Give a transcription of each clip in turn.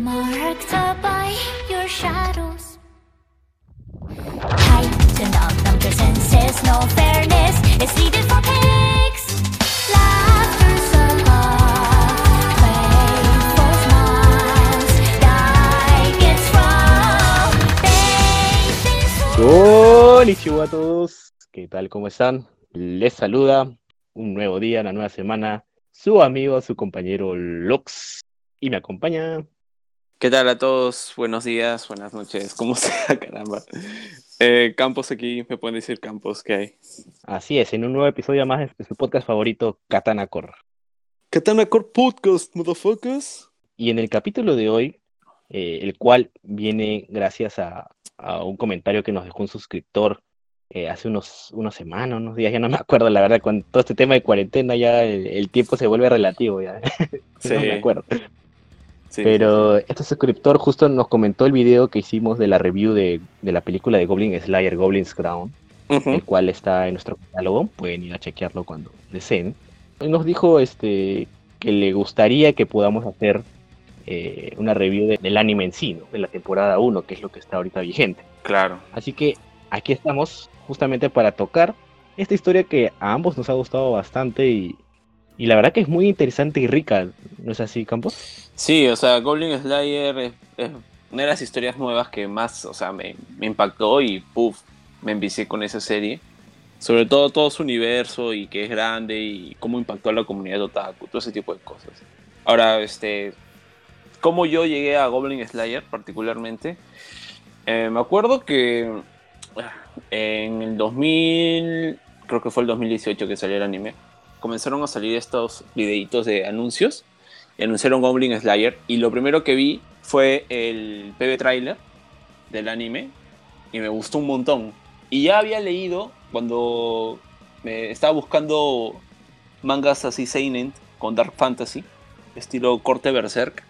marked by your shadows. Heightened up number senses, no fairness is needed for pigs. Laughter's a playful from a todos, ¿qué tal? ¿Cómo están? Les saluda un nuevo día, una nueva semana, su amigo, su compañero Lux, y me acompaña. ¿Qué tal a todos? Buenos días, buenas noches, como sea, caramba. Eh, Campos aquí, me pueden decir Campos, ¿qué hay? Así es, en un nuevo episodio más de su podcast favorito, Katana Core. Katana Core Podcast, motherfuckers. Y en el capítulo de hoy, eh, el cual viene gracias a, a un comentario que nos dejó un suscriptor eh, hace unos, unas semanas, unos días, ya no me acuerdo, la verdad, con todo este tema de cuarentena ya el, el tiempo se vuelve relativo, ya Sí. no me acuerdo. Sí, Pero este suscriptor justo nos comentó el video que hicimos de la review de, de la película de Goblin Slayer, Goblin's Crown, sí. Ujú. el cual está en nuestro catálogo, pueden ir a chequearlo cuando deseen. Y nos dijo este, que le gustaría que podamos hacer eh, una review de- del anime en sí, ¿no? de la temporada 1, que es lo que está ahorita vigente. Claro. Así que aquí estamos justamente para tocar esta historia que a ambos nos ha gustado bastante y, y la verdad que es muy interesante y rica, ¿no es así, Campos? Sí, o sea, Goblin Slayer es, una de las historias nuevas que más, o sea, me, me impactó y puff, me envicié con esa serie. Sobre todo todo su universo y que es grande y cómo impactó a la comunidad otaku, todo ese tipo de cosas. Ahora, este, cómo yo llegué a Goblin Slayer particularmente, Eh, me acuerdo que ah, en el 2000, creo que fue el 2018 que salió el anime, comenzaron a salir estos videitos de anuncios y anunciaron Goblin Slayer y lo primero que vi fue el PV trailer del anime y me gustó un montón. Y ya había leído cuando me estaba buscando mangas así seinen con dark fantasy, estilo corte berserk,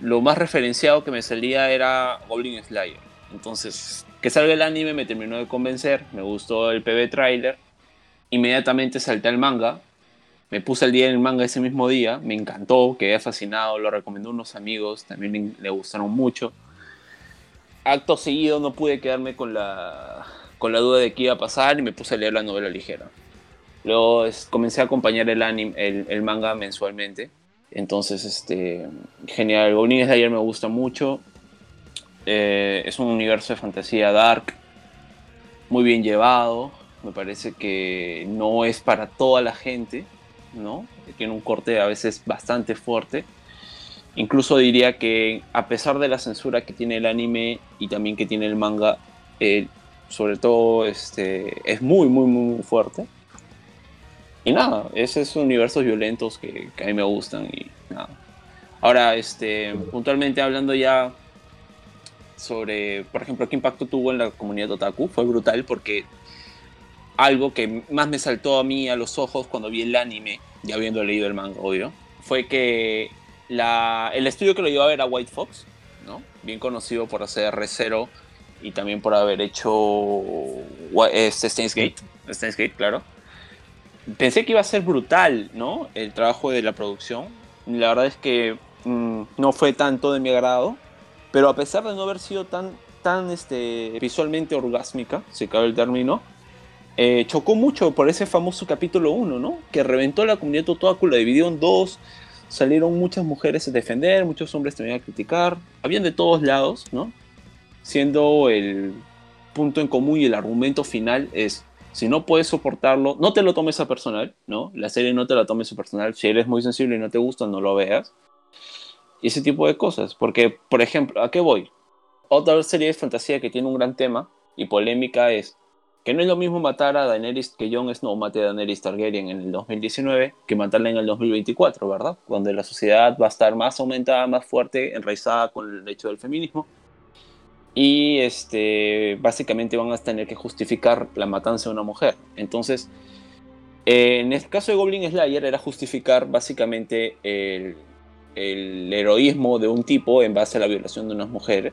lo más referenciado que me salía era Goblin Slayer. Entonces, que salga el anime me terminó de convencer, me gustó el PV trailer, inmediatamente salté al manga, me puse al día en el manga ese mismo día, me encantó, quedé fascinado, lo recomendó a unos amigos, también le, gustaron mucho. Acto seguido no pude quedarme con la, con la duda de qué iba a pasar y me puse a leer la novela ligera. Luego comencé a acompañar el, anime, el, el manga mensualmente. Entonces, este, genial. Goblin Slayer me gusta mucho. Eh, es un universo de fantasía dark, muy bien llevado. Me parece que no es para toda la gente, ¿no? Tiene un corte a veces bastante fuerte. Incluso diría que a pesar de la censura que tiene el anime y también que tiene el manga, eh, sobre todo este, es muy, muy, muy fuerte. Y nada, esos universos violentos que, que a mí me gustan y nada. Ahora, este, puntualmente hablando ya sobre, por ejemplo, qué impacto tuvo en la comunidad otaku, fue brutal porque algo que más me saltó a mí a los ojos cuando vi el anime, ya habiendo leído el manga, obvio, fue que la, el estudio que lo llevaba era White Fox, ¿no? Bien conocido por hacer Re:Zero y también por haber hecho este, Steins Gate, Gate, claro. Pensé que iba a ser brutal, ¿no? El trabajo de la producción. La verdad es que mm, no fue tanto de mi agrado, pero a pesar de no haber sido tan, tan este, visualmente orgásmica, si cabe el término, eh, chocó mucho por ese famoso capítulo 1, ¿no? Que reventó la comunidad otaku, la dividió en dos, salieron muchas mujeres a defender, muchos hombres también a criticar, habían de todos lados, ¿no? Siendo el punto en común y el argumento final es, si no puedes soportarlo, no te lo tomes a personal, ¿no? La serie no te la tomes a personal, si eres muy sensible y no te gusta, no lo veas. Y ese tipo de cosas, porque, por ejemplo, ¿a qué voy? Otra serie de fantasía que tiene un gran tema y polémica es que no es lo mismo matar a Daenerys que Jon Snow mate a Daenerys Targaryen en el 2019 que matarla en el 2024, ¿verdad? Donde la sociedad va a estar más aumentada, más fuerte, enraizada con el hecho del feminismo. Y este, básicamente van a tener que justificar la matanza de una mujer. Entonces, eh, en el caso de Goblin Slayer era justificar básicamente el, el heroísmo de un tipo en base a la violación de unas mujeres.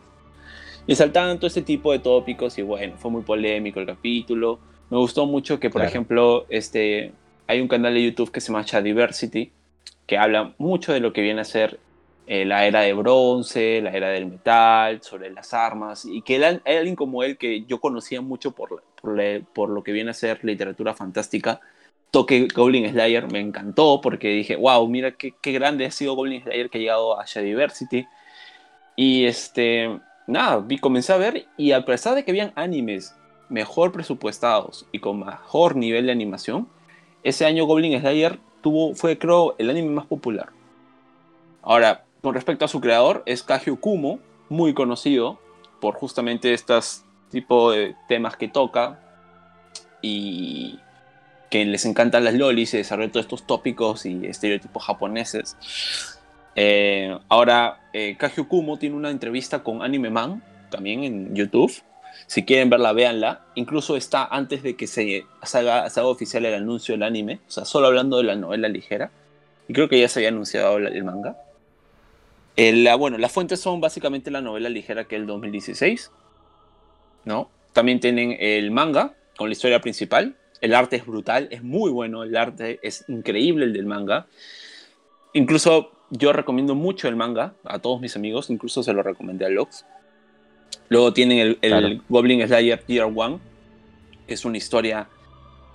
Y saltaban todo este tipo de tópicos y bueno, fue muy polémico el capítulo. Me gustó mucho que, por Claro. ejemplo, este, hay un canal de YouTube que se llama Diversity, que habla mucho de lo que viene a ser eh, la era de bronce, la era del metal, sobre las armas, y que él, alguien como él, que yo conocía mucho por, por, le- por lo que viene a ser literatura fantástica, toque Goblin Slayer, me encantó porque dije, wow, mira qué, qué grande ha sido Goblin Slayer que ha llegado a Shadiversity. Y este, nada, vi, comencé a ver y a pesar de que habían animes mejor presupuestados y con mejor nivel de animación, ese año Goblin Slayer tuvo, fue creo el anime más popular. Ahora, con respecto a su creador, es Kagyu Kumo, muy conocido por justamente estos tipo de temas que toca y que les encantan las lolis y desarrolla todos estos tópicos y estereotipos japoneses. Eh, ahora, eh, Kagyu Kumo tiene una entrevista con Anime Man, también en YouTube. Si quieren verla, véanla. Incluso está antes de que se, haga, se haga oficial el anuncio del anime. O sea, solo hablando de la novela ligera. Y creo que ya se había anunciado el, el manga. Eh, la- bueno, las fuentes son básicamente la novela ligera que es el 2016. ¿no? También tienen el manga con la historia principal. El arte es brutal, es muy bueno. El arte es increíble el del manga. Incluso yo recomiendo mucho el manga a todos mis amigos. Incluso se lo recomendé a Lox. Luego tienen el, el Claro. Goblin Slayer Year One, que es una historia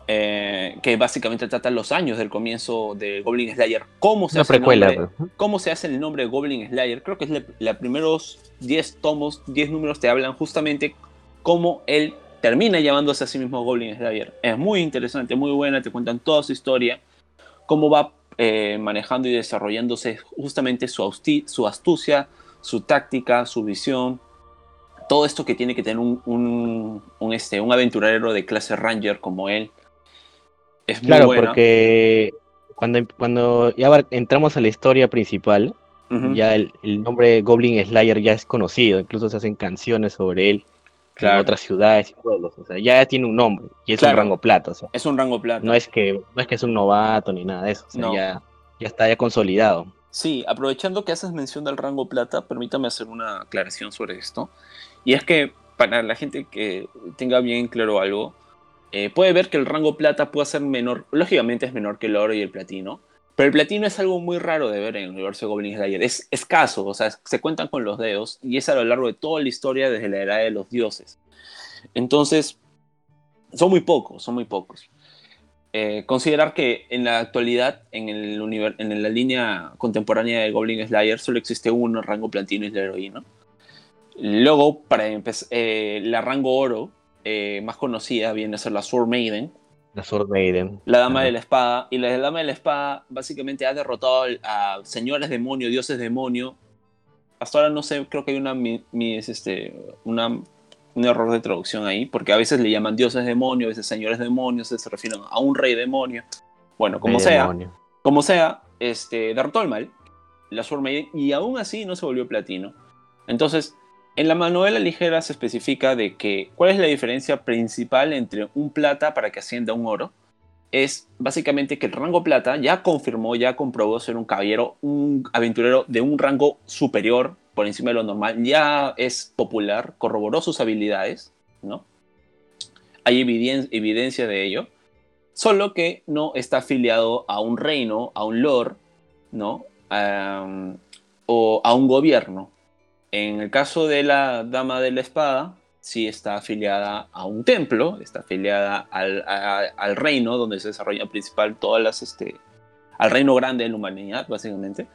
eh, que básicamente trata los años del comienzo de Goblin Slayer. ¿Cómo se Una hace el precuela. nombre? pues. cómo se hace el nombre de Goblin Slayer. Creo que es la, la primeros 10 tomos, 10 números te hablan justamente cómo él termina llamándose a sí mismo Goblin Slayer. Es muy interesante, muy buena, te cuentan toda su historia, cómo va eh, manejando y desarrollándose justamente su, astucia, su táctica, su visión. Todo esto que tiene que tener un, un, un, este, un aventurero de clase Ranger como él. Es muy Claro, buena. porque cuando, cuando ya entramos a la historia principal, ya el, el nombre Goblin Slayer ya es conocido, incluso se hacen canciones sobre él Claro. en otras ciudades y pueblos, o sea, ya tiene un nombre y es Claro. un rango plata, o sea, Es un rango plata. no es que no es que es un novato ni nada de eso, o sea, No. ya, ya está ya consolidado. Sí, aprovechando que haces mención del rango plata, permítame hacer una aclaración sobre esto. Y es que para la gente que tenga bien claro algo, eh, puede ver que el rango plata puede ser menor, lógicamente es menor que el oro y el platino, pero el platino es algo muy raro de ver en el universo de Goblin Slayer. Es escaso, o sea, se cuentan con los dedos y es a lo largo de toda la historia desde la era de los dioses. Entonces, son muy pocos, son muy pocos. Eh, considerar que en la actualidad, en, el en la línea contemporánea de Goblin Slayer, solo existe uno, rango platino y la heroína. Luego, para empezar, la rango oro, eh, más conocida, viene a ser la Sword Maiden, La Sword Maiden. la Dama de la Espada. Y la Dama de la Espada básicamente ha derrotado a señores demonio, dioses demonio. Hasta ahora no sé, creo que hay una, mi- mi- es este, una, un error de traducción ahí, porque a veces le llaman dioses demonio, a veces señores demonios, se refieren a un rey demonio. Bueno, como Rey sea, demonio. como sea, este, derrotó al mal, la Sword Maiden, y aún así no se volvió platino. Entonces, en la novela ligera se especifica de que cuál es la diferencia principal entre un plata para que ascienda a un oro. Es básicamente que el rango plata ya confirmó, ya comprobó ser un caballero, un aventurero de un rango superior por encima de lo normal, ya es popular, corroboró sus habilidades, ¿no? Hay eviden- evidencia de ello solo que no está afiliado a un reino, a un lord, ¿no? O a un gobierno. En el caso de la Dama de la Espada, sí está afiliada a un templo, está afiliada al, a- al reino donde se desarrolla principal todas las, este, al reino grande de la humanidad, básicamente.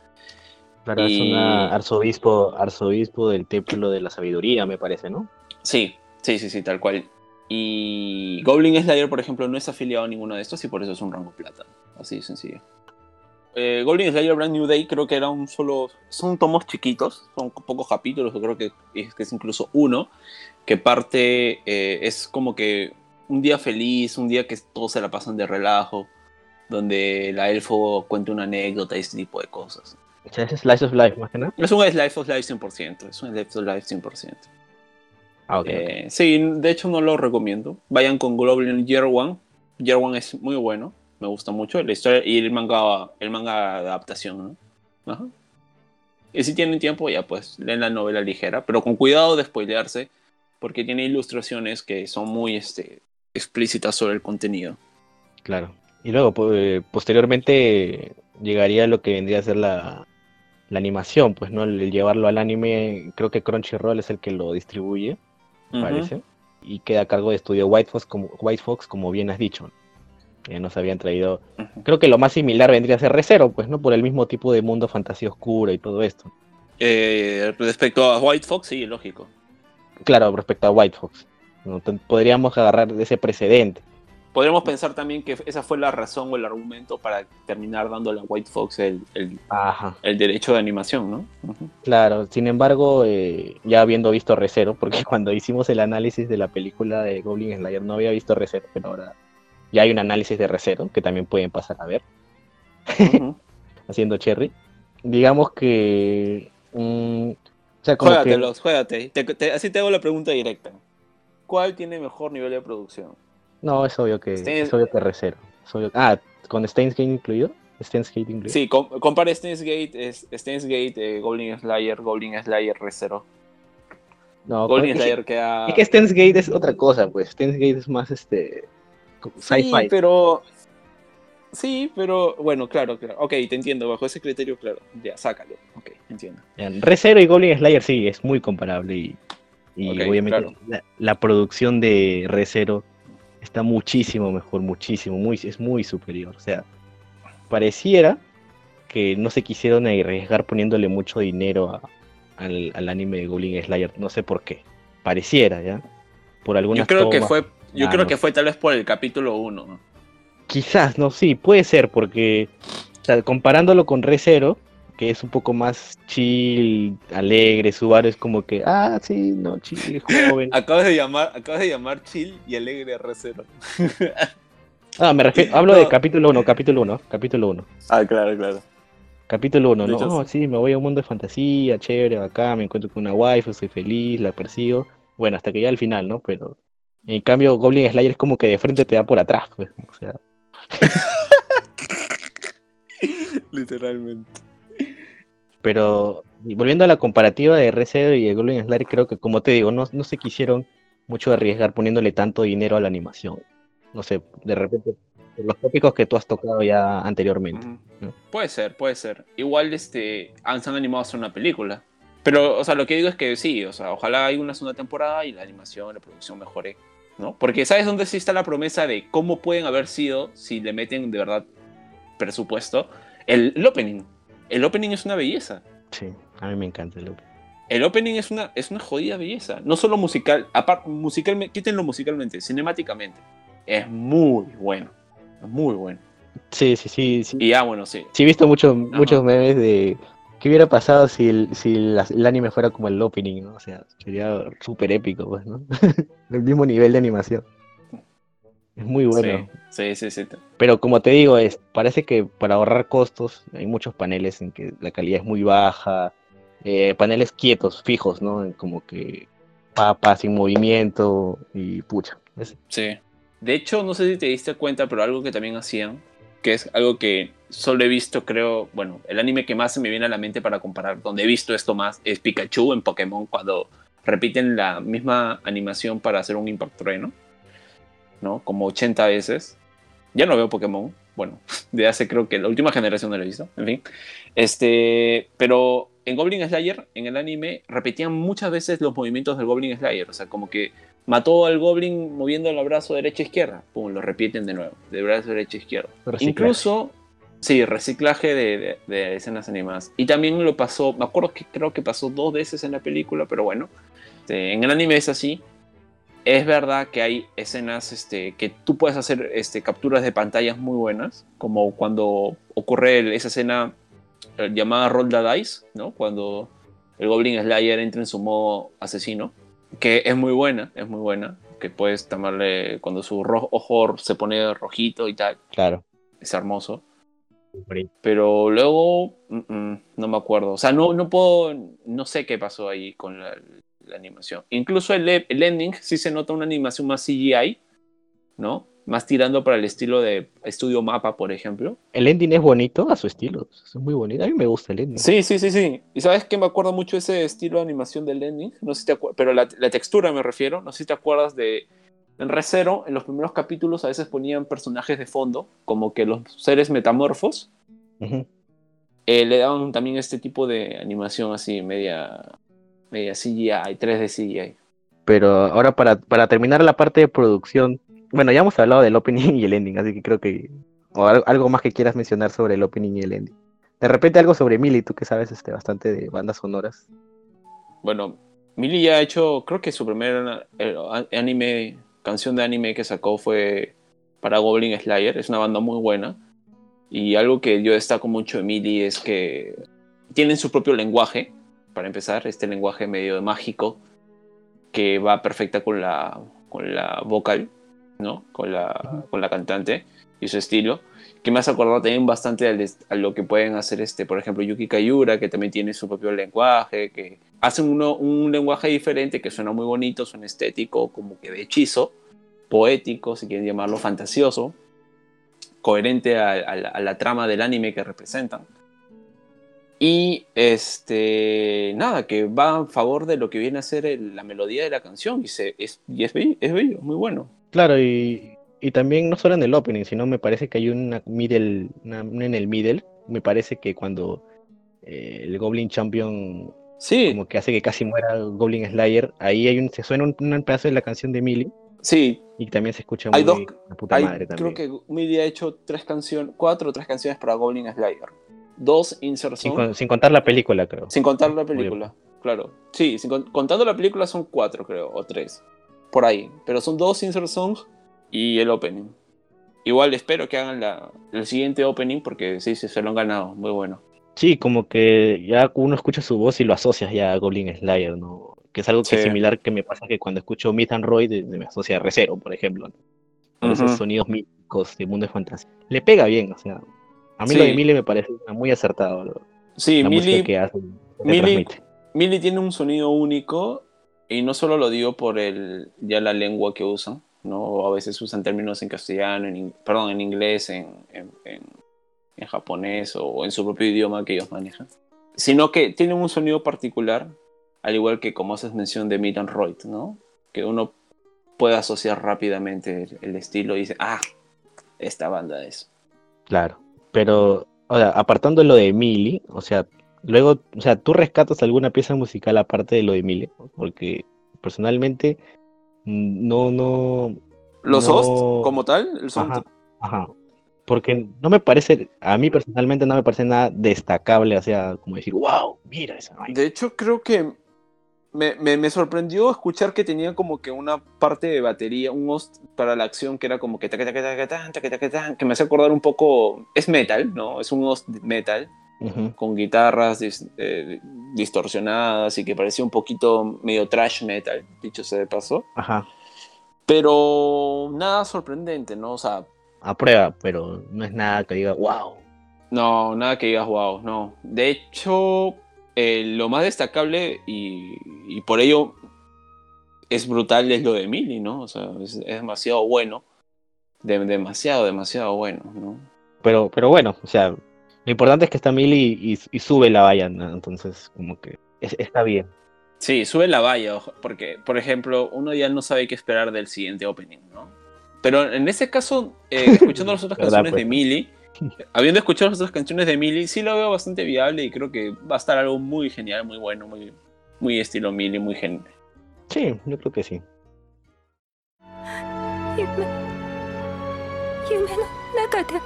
Claro, es una arzobispo, arzobispo del templo de la sabiduría, me parece, ¿no? Sí, sí, sí, sí, tal cual. Y Goblin Slayer, por ejemplo, no es afiliado a ninguno de estos y por eso es un rango plata. Así de sencillo. Eh, Goblin Slayer Brand New Day creo que era un solo... Son tomos chiquitos, son pocos capítulos, yo creo que es, que es incluso uno, que parte eh, es como que un día feliz, un día que todos se la pasan de relajo, donde la elfo cuenta una anécdota y este tipo de cosas. O sea, es Slice of Life, más que nada. Es un Slice of Life 100%, es un Slice of Life 100%. Ah, ok. ok. Eh, sí, de hecho no lo recomiendo. Vayan con Goblin Year One. Year One es muy bueno, me gusta mucho la historia y el manga, el manga de adaptación. ¿no? Ajá. Y si tienen tiempo, ya pues leen la novela ligera, pero con cuidado de spoilearse, porque tiene ilustraciones que son muy este, explícitas sobre el contenido. Claro. Y luego, eh, posteriormente, llegaría lo que vendría a ser la, la animación, pues, ¿no? El, el llevarlo al anime, creo que Crunchyroll es el que lo distribuye, parece, y queda a cargo de estudio White Fox, como, White Fox, como bien has dicho. Ya nos habían traído, creo que lo más similar vendría a ser Recero, pues, ¿no? Por el mismo tipo de mundo fantasía oscura y todo esto. Eh, respecto a White Fox, sí, lógico. Claro, respecto a White Fox. Podríamos agarrar ese precedente. Podríamos pensar también que esa fue la razón o el argumento para terminar dándole a White Fox el, el- el derecho de animación, ¿no? Claro, sin embargo, eh, ya habiendo visto Recero, porque cuando hicimos el análisis de la película de Goblin Slayer no había visto Recero, pero ahora ya hay un análisis de Recero que también pueden pasar a ver, haciendo Cherry. Digamos que. mm, o sea, como que. Juégatelos, juégate. Te- te- así te hago la pregunta directa. ¿Cuál tiene mejor nivel de producción? No, es obvio que, Steins- es obvio que Recero. Es obvio- Ah, con Steins Gate incluido. Steins Gate incluido. Sí, com- compare Steins Gate, es- Steins Gate, eh, Goblin Slayer, Goblin Slayer Recero. No, Goblin es, Slayer queda. es que Steins Gate es otra cosa, pues. Steins Gate es más este. Sí, pero. Sí, pero. Bueno, claro, claro. Ok, te entiendo. Bajo ese criterio, claro. Ya, sácalo. Ok, entiendo. Recero y Goblin Slayer sí, es muy comparable y, y obviamente claro. la, la producción de Recero está muchísimo mejor, muchísimo, muy, es muy superior. O sea, pareciera que no se quisieron arriesgar poniéndole mucho dinero a- al, al anime de Goblin Slayer, no sé por qué. Pareciera, ¿ya? Por algunas Yo creo que fue. Yo Ah, creo no. que fue tal vez por el capítulo 1. ¿no? Quizás, no, sí, puede ser, porque o sea, comparándolo con Recero, que es un poco más chill, alegre, Subaru es como que, ah, sí, no, chill, joven. Acabas de llamar, acabas de llamar chill y alegre a Recero. Ah, me refiero, hablo de capítulo 1, capítulo 1, capítulo 1. Ah, claro, claro. Capítulo 1, De ¿no? Oh, sí, me voy a un mundo de fantasía, chévere, acá, me encuentro con una waifu, soy feliz, la persigo. Bueno, hasta que ya al final, ¿no? Pero en cambio Goblin Slayer es como que de frente te da por atrás, pues. O sea, Literalmente. pero y volviendo a la comparativa de RC y de Goblin Slayer, creo que como te digo, no, no se quisieron mucho arriesgar poniéndole tanto dinero a la animación. No sé, de repente, por los tópicos que tú has tocado ya anteriormente. Puede ser, puede ser. Igual este, han, se han animado a hacer una película. Pero, o sea, lo que digo es que sí, o sea, ojalá haya una segunda temporada y la animación, la producción mejore, ¿no? Porque ¿sabes dónde sí está la promesa de cómo pueden haber sido si le meten de verdad presupuesto? El, el opening. El opening es una belleza. Sí, a mí me encanta el opening. El opening es una, es una jodida belleza. No solo musical, aparte, musicalmente, quítenlo musicalmente, cinemáticamente. Es muy bueno. Muy bueno. Sí, sí, sí, sí. Y ya, bueno, sí. Sí, he visto muchos muchos memes de qué hubiera pasado si el, si la- el anime fuera como el opening, ¿no? O sea, sería súper épico, pues, ¿no? el mismo nivel de animación. Es muy bueno. Sí, sí, sí. sí. Pero como te digo, es, parece que para ahorrar costos hay muchos paneles en que la calidad es muy baja, eh, paneles quietos, fijos, ¿no? Como que papa sin movimiento y pucha. es- Sí. De hecho, no sé si te diste cuenta, pero algo que también hacían, que es algo que solo he visto, creo, bueno, el anime que más se me viene a la mente para comparar, donde he visto esto más, es Pikachu en Pokémon, cuando repiten la misma animación para hacer un Impact Trueno, ¿no? Como 80 veces. Ya no veo Pokémon, bueno, de hace creo que la última generación no lo he visto, en fin. Este, pero en Goblin Slayer, en el anime, repetían muchas veces los movimientos del Goblin Slayer, o sea, como que mató al Goblin moviendo el brazo derecha-izquierda, pum, lo repiten de nuevo, de brazo derecha-izquierda. Incluso, sí, reciclaje de, de- de escenas animadas. Y también lo pasó, me acuerdo que creo que pasó dos veces en la película, pero bueno, este, en el anime es así. Es verdad que hay escenas este, que tú puedes hacer este, capturas de pantallas muy buenas, como cuando ocurre esa escena eh, llamada Roll the Dice, ¿no? Cuando el Goblin Slayer entra en su modo asesino, que es muy buena, es muy buena, que puedes tomarle cuando su ojo se pone rojito y tal, Claro. es hermoso. Pero luego, mm, mm, no me acuerdo. O sea, no, no puedo, no sé qué pasó ahí con la, la animación. Incluso el, el ending sí se nota una animación más CGI, ¿no? Más tirando para el estilo de Estudio Mapa, por ejemplo. El ending es bonito a su estilo. Es muy bonito. A mí me gusta el ending. Sí, sí, sí, sí. ¿Y sabes que me acuerdo mucho ese estilo de animación del ending? No sé si te pero la, la textura me refiero. No sé si te acuerdas de... En Recero, en los primeros capítulos a veces ponían personajes de fondo, como que los seres metamorfos, eh, le daban también este tipo de animación así, media, media CGI, 3D CGI. Pero ahora para, para terminar la parte de producción, bueno, ya hemos hablado del opening y el ending, así que creo que... O al- algo más que quieras mencionar sobre el opening y el ending. De repente algo sobre Millie, tú que sabes este, bastante de bandas sonoras. Bueno, Millie ya ha hecho, creo que su primer eh, anime, canción de anime que sacó fue para Goblin Slayer, es una banda muy buena. Y algo que yo destaco mucho de Millie es que tienen su propio lenguaje, para empezar, este lenguaje medio mágico que va perfecta con la, con la vocal, ¿no? Con la, con la cantante y su estilo. Que me hace acordar también bastante a lo que pueden hacer, este, por ejemplo, Yuki Kayura, que también tiene su propio lenguaje, que hacen uno, un lenguaje diferente que suena muy bonito, suena estético, como que de hechizo, poético, si quieren llamarlo fantasioso, coherente a, a la, a la trama del anime que representan. Y este, nada, que va a favor de lo que viene a ser el- la melodía de la canción y, se, es, y es, bello, es bello, muy bueno. Claro, y, y también no solo en el opening, sino me parece que hay una middle, una, en el middle, me parece que cuando eh, el Goblin Champion Sí, como que hace que casi muera Goblin Slayer, ahí hay un, se suena un, un pedazo de la canción de Millie sí, y también se escucha Hay muy dos- la puta hay- madre también. creo que Millie ha hecho tres canciones, cuatro o tres canciones para Goblin Slayer. Dos insert sin, sin contar la película, creo. sin contar la película, claro. Sí, sin con- contando la película son cuatro, creo, o tres. Por ahí. Pero son dos insert songs y el opening. Igual espero que hagan la, el siguiente opening porque sí, sí, se lo han ganado. Muy bueno. Sí, como que ya uno escucha su voz y lo asocias ya a Goblin Slayer, ¿no? Que es algo que Sí. similar que me pasa que cuando escucho Myth and Roy de- de- me asocia a Recero, por ejemplo, ¿no? Con esos sonidos míticos de mundo de fantasía. Le pega bien, o sea, a mí lo de. Millie me parece muy acertado, lo- Sí, la Millie, que hace, que Millie-. Millie tiene un sonido único y no solo lo digo por el, ya la lengua que usan, ¿no? A veces usan términos en castellano, en, perdón, en inglés, en, en- japonés o en su propio idioma que ellos manejan, sino que tienen un sonido particular, al igual que como haces mención de and Royd, ¿no? Que uno puede asociar rápidamente el, estilo y dice, ah, esta banda es. Claro, pero, apartando lo de Millie, o sea, luego, o sea, ¿tú rescatas alguna pieza musical aparte de lo de Millie? Porque personalmente no, no, Los No. hosts, como tal, el Ajá, ajá. Porque no me parece, a mí personalmente no me parece nada destacable, o sea, como decir, wow, mira esa vaina. De hecho, creo que me, me- me sorprendió escuchar que tenía como que una parte de batería, un host para la acción que era como que que me hace acordar un poco. Es metal, ¿no? Es un host metal Con guitarras dis- eh, distorsionadas y que parecía un poquito medio trash metal, dicho sea de paso. Ajá, Pero nada sorprendente, ¿no? O sea, a prueba, pero no es nada que diga, wow. No, nada que digas wow, no. De hecho, eh, lo más destacable y, y por ello es brutal es lo de Millie, ¿no? O sea, es, es demasiado bueno. De- demasiado, demasiado bueno, ¿no? Pero, pero bueno, o sea, lo importante es que está Millie y, y sube la valla, ¿no? Entonces, como que es- está bien. Sí, sube la valla, ojo, porque, por ejemplo, uno ya no sabe qué esperar del siguiente opening, ¿no? Pero en ese caso, eh, escuchando las otras ¿Verdad, canciones pues? de Millie, habiendo escuchado las otras canciones de Millie, sí lo veo bastante viable y creo que va a estar algo muy genial, muy bueno, muy, muy estilo Millie, muy genial. Sí, yo creo que sí. 夢夢の中でも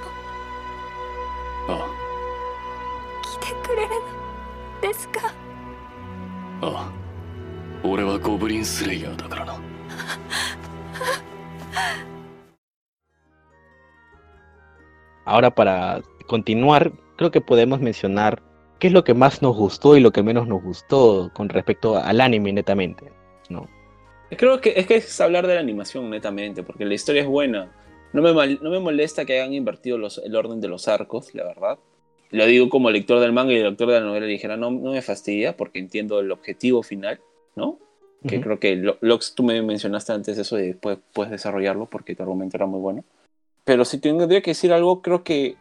あ 来てくれるのですかあ俺はゴブリンスレイヤーだからな Ahora para continuar, creo que podemos mencionar qué es lo que más nos gustó y lo que menos nos gustó con respecto al anime netamente, ¿no? Creo que es que es hablar de la animación netamente, porque la historia es buena. No me, mal- no me molesta que hayan invertido los- el orden de los arcos, la verdad. Lo digo como lector del manga y lector de la novela ligera, no, no me fastidia porque entiendo el objetivo final, ¿no? Que creo que Lo- Lox, tú me mencionaste antes eso y después puedes desarrollarlo porque tu argumento era muy bueno. Pero si tendría que decir algo, creo que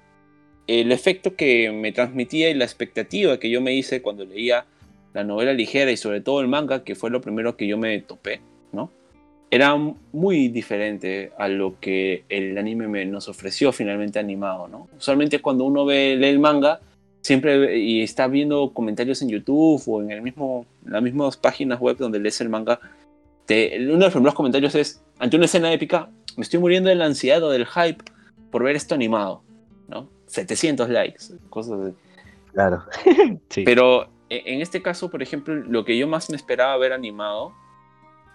el efecto que me transmitía y la expectativa que yo me hice cuando leía la novela ligera y sobre todo el manga, que fue lo primero que yo me topé. Era muy diferente a lo que el anime me- nos ofreció finalmente animado, ¿no? Usualmente cuando uno ve lee el manga, siempre y está viendo comentarios en YouTube o en el mismo, las mismas páginas web donde lees el manga, te, uno de los primeros comentarios es, ante una escena épica, me estoy muriendo de la ansiedad o del hype por ver esto animado, ¿no? 700 likes, cosas así. Claro. sí. Pero e- en este caso, por ejemplo, lo que yo más me esperaba ver animado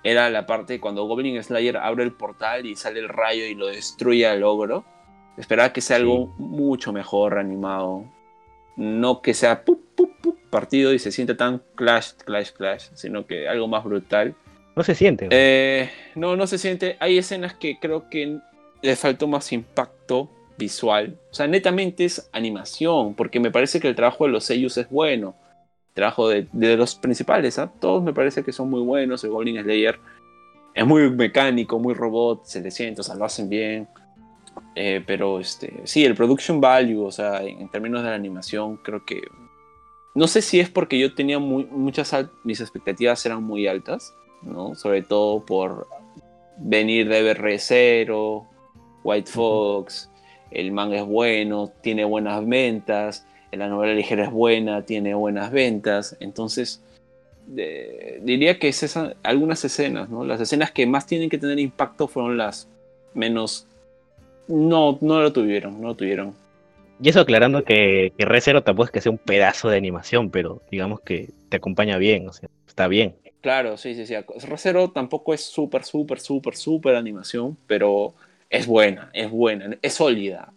era la parte cuando Goblin Slayer abre el portal y sale el rayo y lo destruye al ogro. Esperaba que sea Sí. algo mucho mejor animado. No que sea pup, pup, pup, partido y se siente tan clash, clash, clash, sino que algo más brutal. No se siente. Eh, no, no se siente. Hay escenas que creo que le faltó más impacto visual. O sea, netamente es animación, porque me parece que el trabajo de los sellos es bueno. Trabajo de, de los principales, ¿ah? todos me parece que son muy buenos. El Goblin Slayer es muy mecánico, muy robot, se le siente, o sea, lo hacen bien. Eh, pero este, sí, el production value, o sea, en, en términos de la animación, creo que. No sé si es porque yo tenía muy, muchas. Mis expectativas eran muy altas, ¿no? Sobre todo por venir de BR0, White Fox, el manga es bueno, tiene buenas ventas, la novela ligera es buena, tiene buenas ventas, entonces de- diría que es esa- algunas escenas, ¿no? Las escenas que más tienen que tener impacto fueron las menos... No, no lo tuvieron, no lo tuvieron. Y eso aclarando que, que Re Zero tampoco es que sea un pedazo de animación, pero digamos que te acompaña bien, o sea, está bien. Claro, sí, sí, sí. Recero tampoco es súper, súper, súper, súper animación, pero es buena, es buena, es sólida.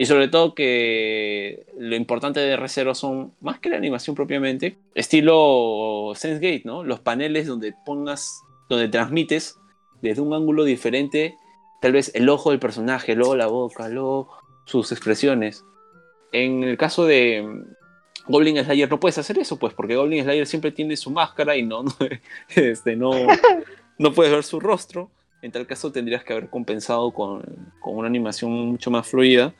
Y sobre todo que lo importante de Recero son, más que la animación propiamente, estilo Sense Gate, ¿no? Los paneles donde pongas, donde transmites desde un ángulo diferente, tal vez el ojo del personaje, luego la boca, luego sus expresiones. En el caso de Goblin Slayer no puedes hacer eso, pues, porque Goblin Slayer siempre tiene su máscara y no, no, este, no, no puedes ver su rostro. En tal caso tendrías que haber compensado con, con una animación mucho más fluida.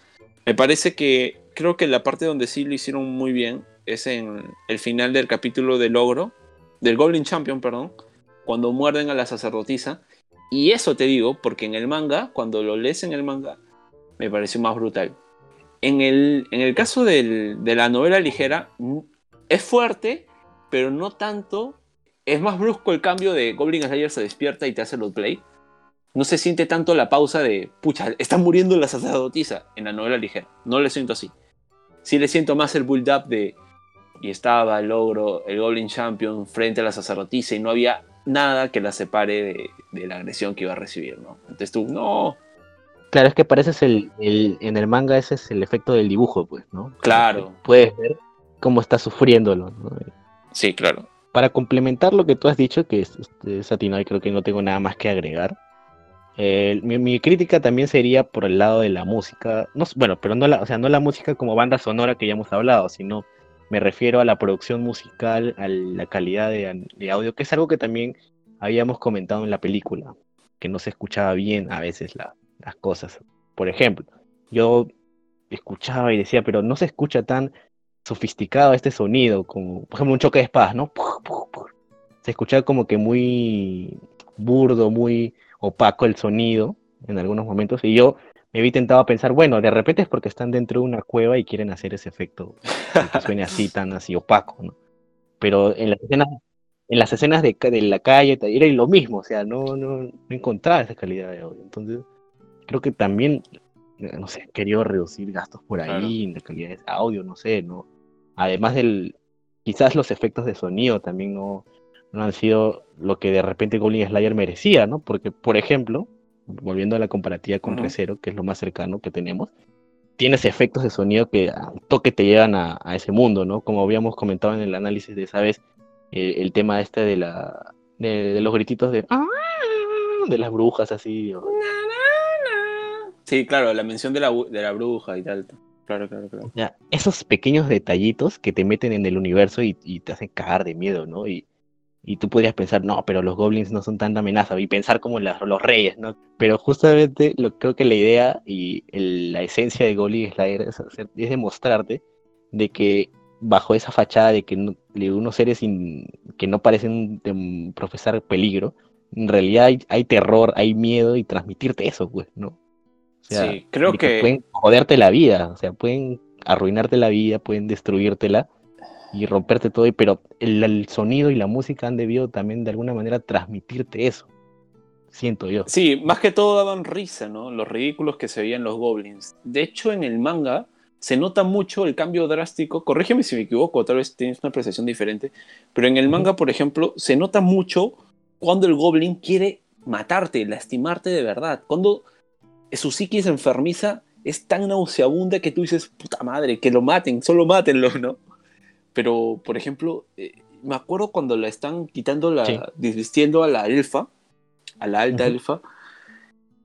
Me parece que creo que la parte donde sí lo hicieron muy bien es en el final del capítulo del ogro, del Goblin Champion, perdón, cuando muerden a la sacerdotisa. Y eso te digo, porque en el manga, cuando lo lees en el manga, me pareció más brutal. En el, en el caso de la novela ligera, mm, es fuerte, pero no tanto. Es más brusco el cambio de Goblin Slayer se despierta y te hace el play. No se siente tanto la pausa de, pucha, está muriendo la sacerdotisa en la novela ligera. No le siento así. Sí le siento más el build-up de, y estaba el ogro, el Goblin Champion frente a la sacerdotisa y no había nada que la separe de, de la agresión que iba a recibir, ¿no? Entonces tú, no, Claro, es que pareces el, el, en el manga ese es el efecto del dibujo, pues, ¿no? Claro. Puedes ver cómo está sufriéndolo, ¿no? sí, claro. Para complementar lo que tú has dicho, que es, este, es atinado y creo que no tengo nada más que agregar. Eh, mi, crítica también sería por el lado de la música. Bueno, pero no la, o sea, no la música como banda sonora que ya hemos hablado, sino me refiero a la producción musical, a la calidad de, audio, que es algo que también habíamos comentado en la película, que no se escuchaba bien a veces la- las cosas. Por ejemplo, yo escuchaba y decía, pero no se escucha tan sofisticado este sonido, como por ejemplo un choque de espadas, ¿no? Se escuchaba como que muy burdo, muy opaco el sonido en algunos momentos, y yo me vi tentado a pensar, bueno, de repente es porque están dentro de una cueva y quieren hacer ese efecto que suene así, tan así opaco, ¿no? Pero en las escenas, en las escenas de, de la calle era lo mismo, o sea, no, no, no encontraba esa calidad de audio. Entonces, creo que también, eh, no sé, quería reducir gastos por ahí, en la calidad de audio, no sé, ¿no? Además del, quizás los efectos de sonido también no, no han sido lo que de repente Goblin Slayer merecía, ¿no? Porque, por ejemplo, volviendo a la comparativa con Ujú. Re:Zero, que es lo más cercano que tenemos, tienes efectos de sonido que a un toque te llevan a, a ese mundo, ¿no? Como habíamos comentado en el análisis de esa vez, eh, el tema este de la de, de los grititos de "Ah", de las brujas así, o- Sí, claro, la mención de la, de la bruja y tal. Claro, claro, claro. Sea, esos pequeños detallitos que te meten en el universo y, y te hacen cagar de miedo, ¿no? Y, y tú podrías pensar, no, pero los goblins no son tanta amenaza, y pensar como las- los reyes, ¿no? Pero justamente lo, creo que la idea y el- la esencia de Goblin Slayer es, hacer- es demostrarte de que bajo esa fachada de que no- de unos seres in- que no parecen de- profesar peligro, en realidad hay, hay terror, hay miedo y transmitirte eso, pues, ¿no? O sea, sí, creo de que... pueden joderte la vida, o sea, pueden arruinarte la vida, pueden destruírtela y romperte todo, pero el, el sonido y la música han debido también de alguna manera transmitirte eso. Siento yo. Sí, más que todo daban risa, ¿no? Los ridículos que se veían los goblins. De hecho, en el manga se nota mucho el cambio drástico. Corrígeme si me equivoco, tal vez tienes una apreciación diferente. Pero en el manga, por ejemplo, se nota mucho cuando el goblin quiere matarte, lastimarte de verdad. Cuando su psiquis enfermiza es tan nauseabunda que tú dices, puta madre, que lo maten, solo mátenlo, ¿no? Pero, por ejemplo, eh, me acuerdo cuando la están quitando la. Sí. desvistiendo a la elfa, a la alta Ujú. elfa.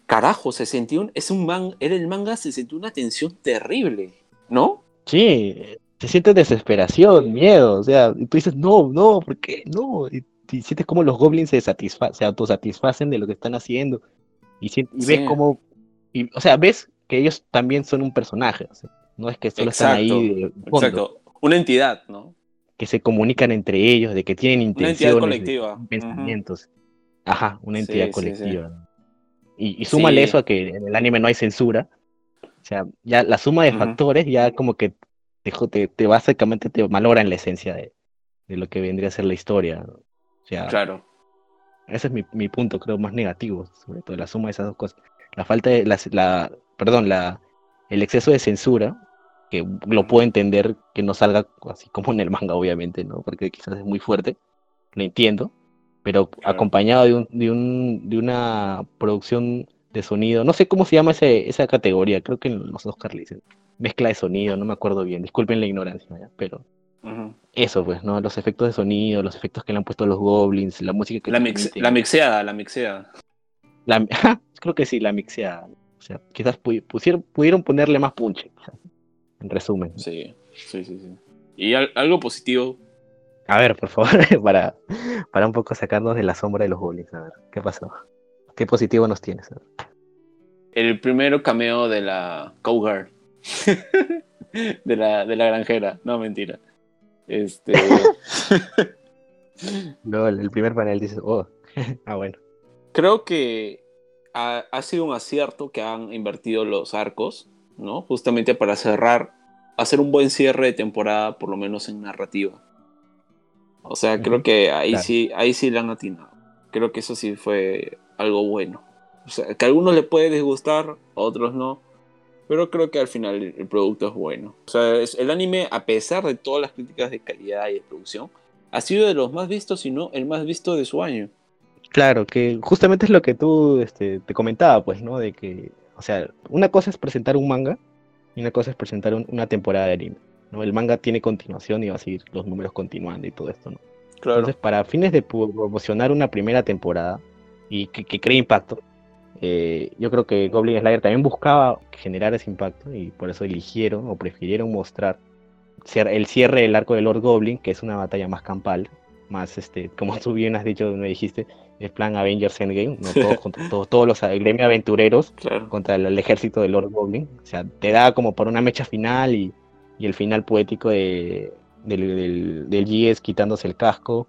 Carajo, se sentía un. Es un man, era el manga, se sentía una tensión terrible, ¿no? Sí, se siente desesperación, miedo, o sea, y tú dices, no, no, ¿por qué? No, y, y sientes como los goblins se, se autosatisfacen de lo que están haciendo, y, y ves Sí. como, y, o sea, ves que ellos también son un personaje, o sea, no es que solo están ahí Exacto, de fondo, Exacto. Una entidad, ¿no? que se comunican entre ellos, de que tienen Una entidad intenciones, de- colectiva. pensamientos, ajá, una entidad sí, colectiva. Y, y súmale eso a que en el anime no hay censura, o sea, ya la suma de factores ya como que te, te, te básicamente te malogran la esencia de, de lo que vendría a ser la historia. O sea, Claro. ese es mi, mi punto, creo, más negativo, sobre todo la suma de esas dos cosas. La falta de, la, la- perdón, la, el exceso de censura, que lo puedo entender que no salga así como en el manga, obviamente, ¿no? Porque quizás es muy fuerte, lo entiendo, pero Claro. acompañado de, un, de, un, de una producción de sonido, no sé cómo se llama ese, esa categoría, creo que en los Oscar le dicen mezcla de sonido, no me acuerdo bien, disculpen la ignorancia, ¿ya? pero eso, pues, ¿no? Los efectos de sonido, los efectos que le han puesto los goblins, la música que La, mix- la mixeada, la mixeada. La- creo que sí, la mixeada. O sea, quizás pudieron ponerle más punche. En resumen. Sí, sí, sí, sí. Y al- algo positivo. A ver, por favor, para, para un poco sacarnos de la sombra de los goblins. A ver, ¿qué pasó? ¿Qué positivo nos tienes? El primero cameo de la Cowgirl. de, la, de la granjera. No, mentira. Este. Lol, el primer panel dices, oh, ah, bueno. creo que ha, ha sido un acierto que han invertido los arcos, ¿no? Justamente para cerrar, hacer un buen cierre de temporada, por lo menos en narrativa. O sea, creo que ahí claro. sí, ahí sí le han atinado. Creo que eso sí fue algo bueno. O sea, que a algunos les puede disgustar, a otros no. Pero creo que al final el, producto es bueno. O sea, el anime, a pesar de todas las críticas de calidad y de producción, ha sido de los más vistos, si no el más visto de su año. Claro, que justamente es lo que tú este, te comentaba, pues, ¿no? De que, sea, una cosa es presentar un manga y una cosa es presentar un- una temporada de anime, ¿no? El manga tiene continuación y va a seguir los números continuando y todo esto, ¿no? Claro. Entonces, para fines de promocionar una primera temporada y que, que cree impacto, eh, yo creo que Goblin Slayer también buscaba generar ese impacto y por eso eligieron o prefirieron mostrar el cierre del arco de Lord Goblin, que es una batalla más campal, más, este, como tú bien has dicho, me dijiste, es plan Avengers Endgame, ¿no? todos, contra todos, todos los el gremio aventureros Claro. contra el, el ejército de Lord Goblin. O sea, te da como para una mecha final y, y el final poético de, del, del, del GS quitándose el casco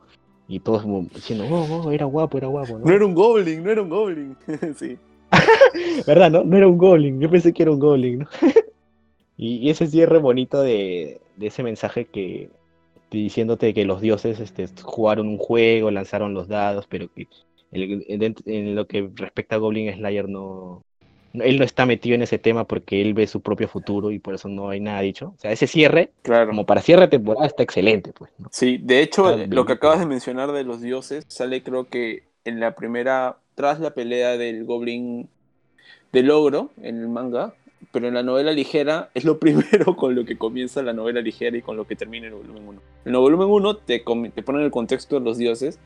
y todos como diciendo, oh, oh, era guapo, era guapo. ¿no? No era un goblin, no era un goblin. sí. ¿Verdad? No? no era un Goblin, yo pensé que era un Goblin, ¿no? y, y ese cierre bonito de, de ese mensaje que diciéndote que los dioses este, jugaron un juego, lanzaron los dados, pero que en, en lo que respecta a Goblin Slayer no, no- él no está metido en ese tema porque él ve su propio futuro y por eso no hay nada dicho. O sea, ese cierre, Claro. como para cierre de temporada, está excelente, pues. ¿no? Sí, de hecho, lo que acabas de mencionar de los dioses sale creo que en la primera, tras la pelea del goblin del ogro en el manga, pero en la novela ligera es lo primero con lo que comienza la novela ligera y con lo que termina el volumen 1. En el volumen 1 te, te ponen el contexto de los dioses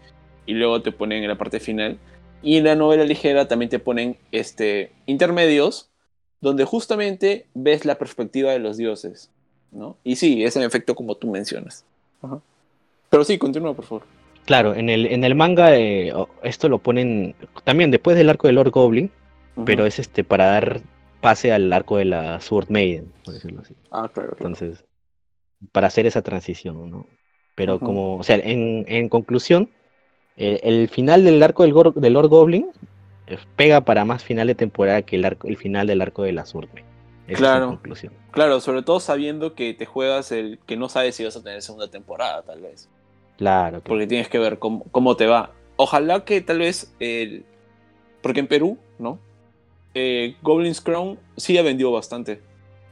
y luego te ponen en la parte final. Y en la novela ligera también te ponen este, intermedios donde justamente ves la perspectiva de los dioses. ¿no? Y sí, es en efecto como tú mencionas. Ajá. Pero sí, continúa, por favor. Claro, en el, en el manga eh, esto lo ponen también después del arco de Lord Goblin, pero es este para dar pase al arco de la Sword Maiden, por decirlo así. Ah, claro, claro. Entonces, para hacer esa transición, ¿no? Pero como, o sea, en, en conclusión, eh, el final del arco del, Lord Goblin eh, pega para más final de temporada que el, arco, el final del arco de la Sword Maiden. Esa Claro. la conclusión. Claro, sobre todo sabiendo que te juegas el que no sabes si vas a tener segunda temporada, tal vez. Claro, claro. Porque tienes que ver cómo, cómo te va. Ojalá que tal vez el. Porque en Perú, ¿no? Eh, Goblin's Crown sí ha vendido bastante.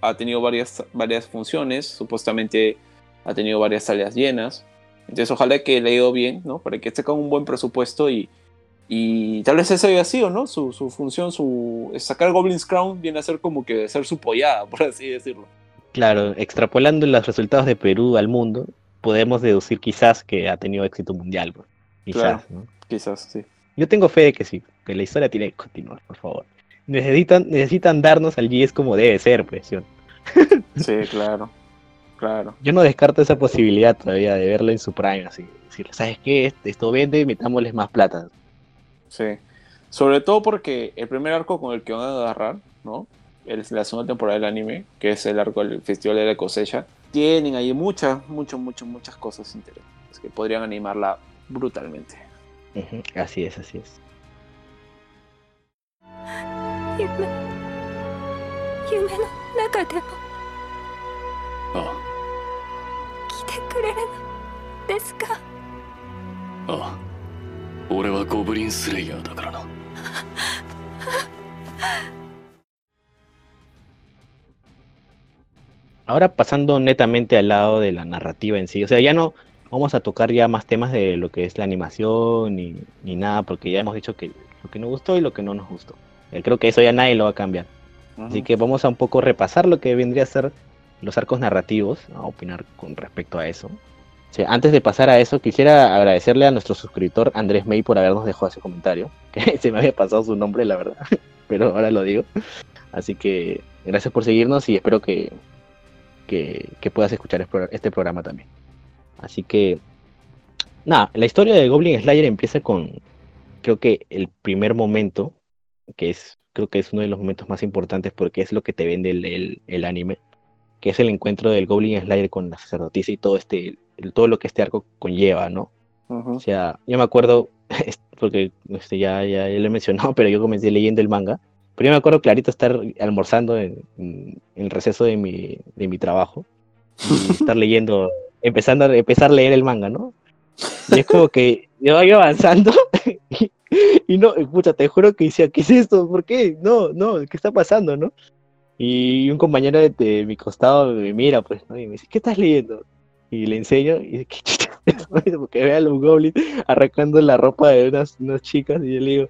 Ha tenido varias, varias funciones. Supuestamente ha tenido varias salas llenas. Entonces, ojalá que le ido bien, ¿no? Para que esté con un buen presupuesto y. Y tal vez ese haya sido, ¿no? Su, su función, su. Sacar Goblin's Crown viene a ser como que ser su pollada, por así decirlo. Claro, extrapolando los resultados de Perú al mundo, podemos deducir quizás que ha tenido éxito mundial. pues. Quizás, Claro. ¿no? Quizás, sí. Yo tengo fe de que sí, que la historia tiene que continuar, por favor. Necesitan, necesitan darnos al GS como debe ser, pues. yo- Sí, claro. Claro. Yo no descarto esa posibilidad todavía de verlo en su prime, así. Decirle, ¿sabes qué? Esto vende, metámosles más plata. Sí. Sobre todo porque el primer arco con el que van a agarrar, ¿no? Es la segunda temporada del anime, que es el arco del Festival de la Cosecha. Tienen ahí muchas, muchas, muchas, muchas cosas interesantes que podrían animarla brutalmente. Así es, así es. 夢夢の中でもあ来てくれるのですかあ俺はゴブリンスレイヤーだからな Ahora pasando netamente al lado de la narrativa en sí, o sea, ya no vamos a tocar ya más temas de lo que es la animación ni, ni nada, porque ya hemos dicho que lo que nos gustó y lo que no nos gustó. Eh, Creo que eso ya nadie lo va a cambiar. Así que vamos a un poco repasar lo que vendría a ser los arcos narrativos, a opinar con respecto a eso. O sea, antes de pasar a eso, quisiera agradecerle a nuestro suscriptor Andrés May por habernos dejado ese comentario, que se me había pasado su nombre, la verdad, pero ahora lo digo. Así que gracias por seguirnos y espero que, que, que puedas escuchar es- este programa también. Así que, nada, la historia de Goblin Slayer empieza con, creo que el primer momento, que es, creo que es uno de los momentos más importantes porque es lo que te vende el, el- el anime, que es el encuentro del Goblin Slayer con la sacerdotisa y todo este, todo lo que este arco conlleva, ¿no? Ujú. O sea, yo me acuerdo, porque este, ya, ya, ya lo he mencionado, pero yo comencé leyendo el manga. Pero yo me acuerdo clarito estar almorzando en, en el receso de mi, de mi trabajo y estar leyendo, empezando a empezar a leer el manga, ¿no? Y es como que yo iba avanzando y, y no, pucha, te juro que decía, ¿qué es esto? ¿Por qué? No, no, ¿qué está pasando, no? Y un compañero de, de mi costado me mira, pues, ¿no? Y me dice, ¿qué estás leyendo? Y le enseño y dice, ¿qué chucha es esto?" Porque ve a los goblins arrancando la ropa de unas, unas chicas y yo le digo,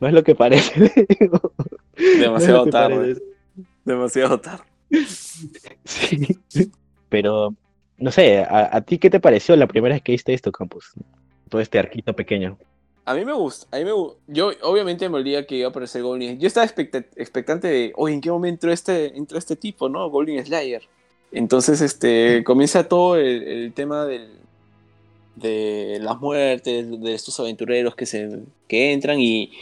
no es lo que parece. "No Demasiado que tarde. parece". Demasiado tarde. Sí. Pero, no sé, ¿a, ti qué te pareció la primera vez que viste esto, Campus? Todo este arquito pequeño. A mí me gusta, a mí me Yo obviamente me olvidé que iba a aparecer Goblin. Yo estaba expecta- expectante de, oye, ¿en qué momento entró este, entró este tipo, no? Goblin Slayer. Entonces, este, comienza todo el, el tema del, de las muertes, de estos aventureros que se que entran y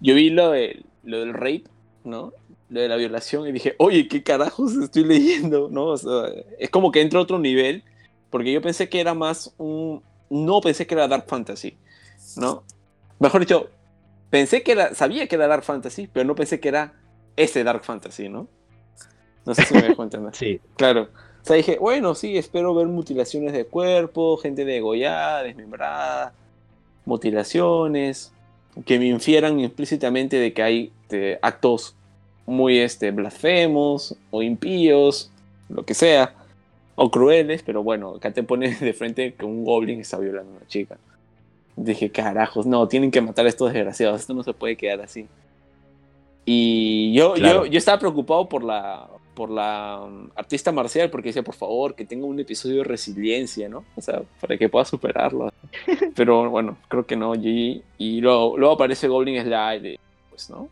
yo vi lo, de, lo del rape, ¿no? Lo de la violación y dije, oye, ¿qué carajos estoy leyendo? ¿No? O sea, es como que entra a otro nivel, porque yo pensé que era más un... No pensé que era Dark Fantasy. ¿no? Mejor dicho, pensé que era, sabía que era Dark Fantasy, pero no pensé que era ese Dark Fantasy, ¿no? No sé si me dejo entender. Sí, Claro. O sea, dije, bueno, sí, espero ver mutilaciones de cuerpo, gente degollada, desmembrada, mutilaciones, que me infieran implícitamente de que hay actos muy este, blasfemos o impíos, lo que sea, o crueles, pero bueno, acá te pones de frente que un goblin está violando a una chica. Dije, carajos, no, tienen que matar a estos desgraciados, esto no se puede quedar así. Y yo, Claro. yo, yo estaba preocupado por la, por la um, artista marcial, porque decía, por favor, que tenga un episodio de resiliencia, ¿no? O sea, para que pueda superarlo. Pero bueno, creo que no. Y, y luego, luego aparece Goblin Slide, pues, ¿no?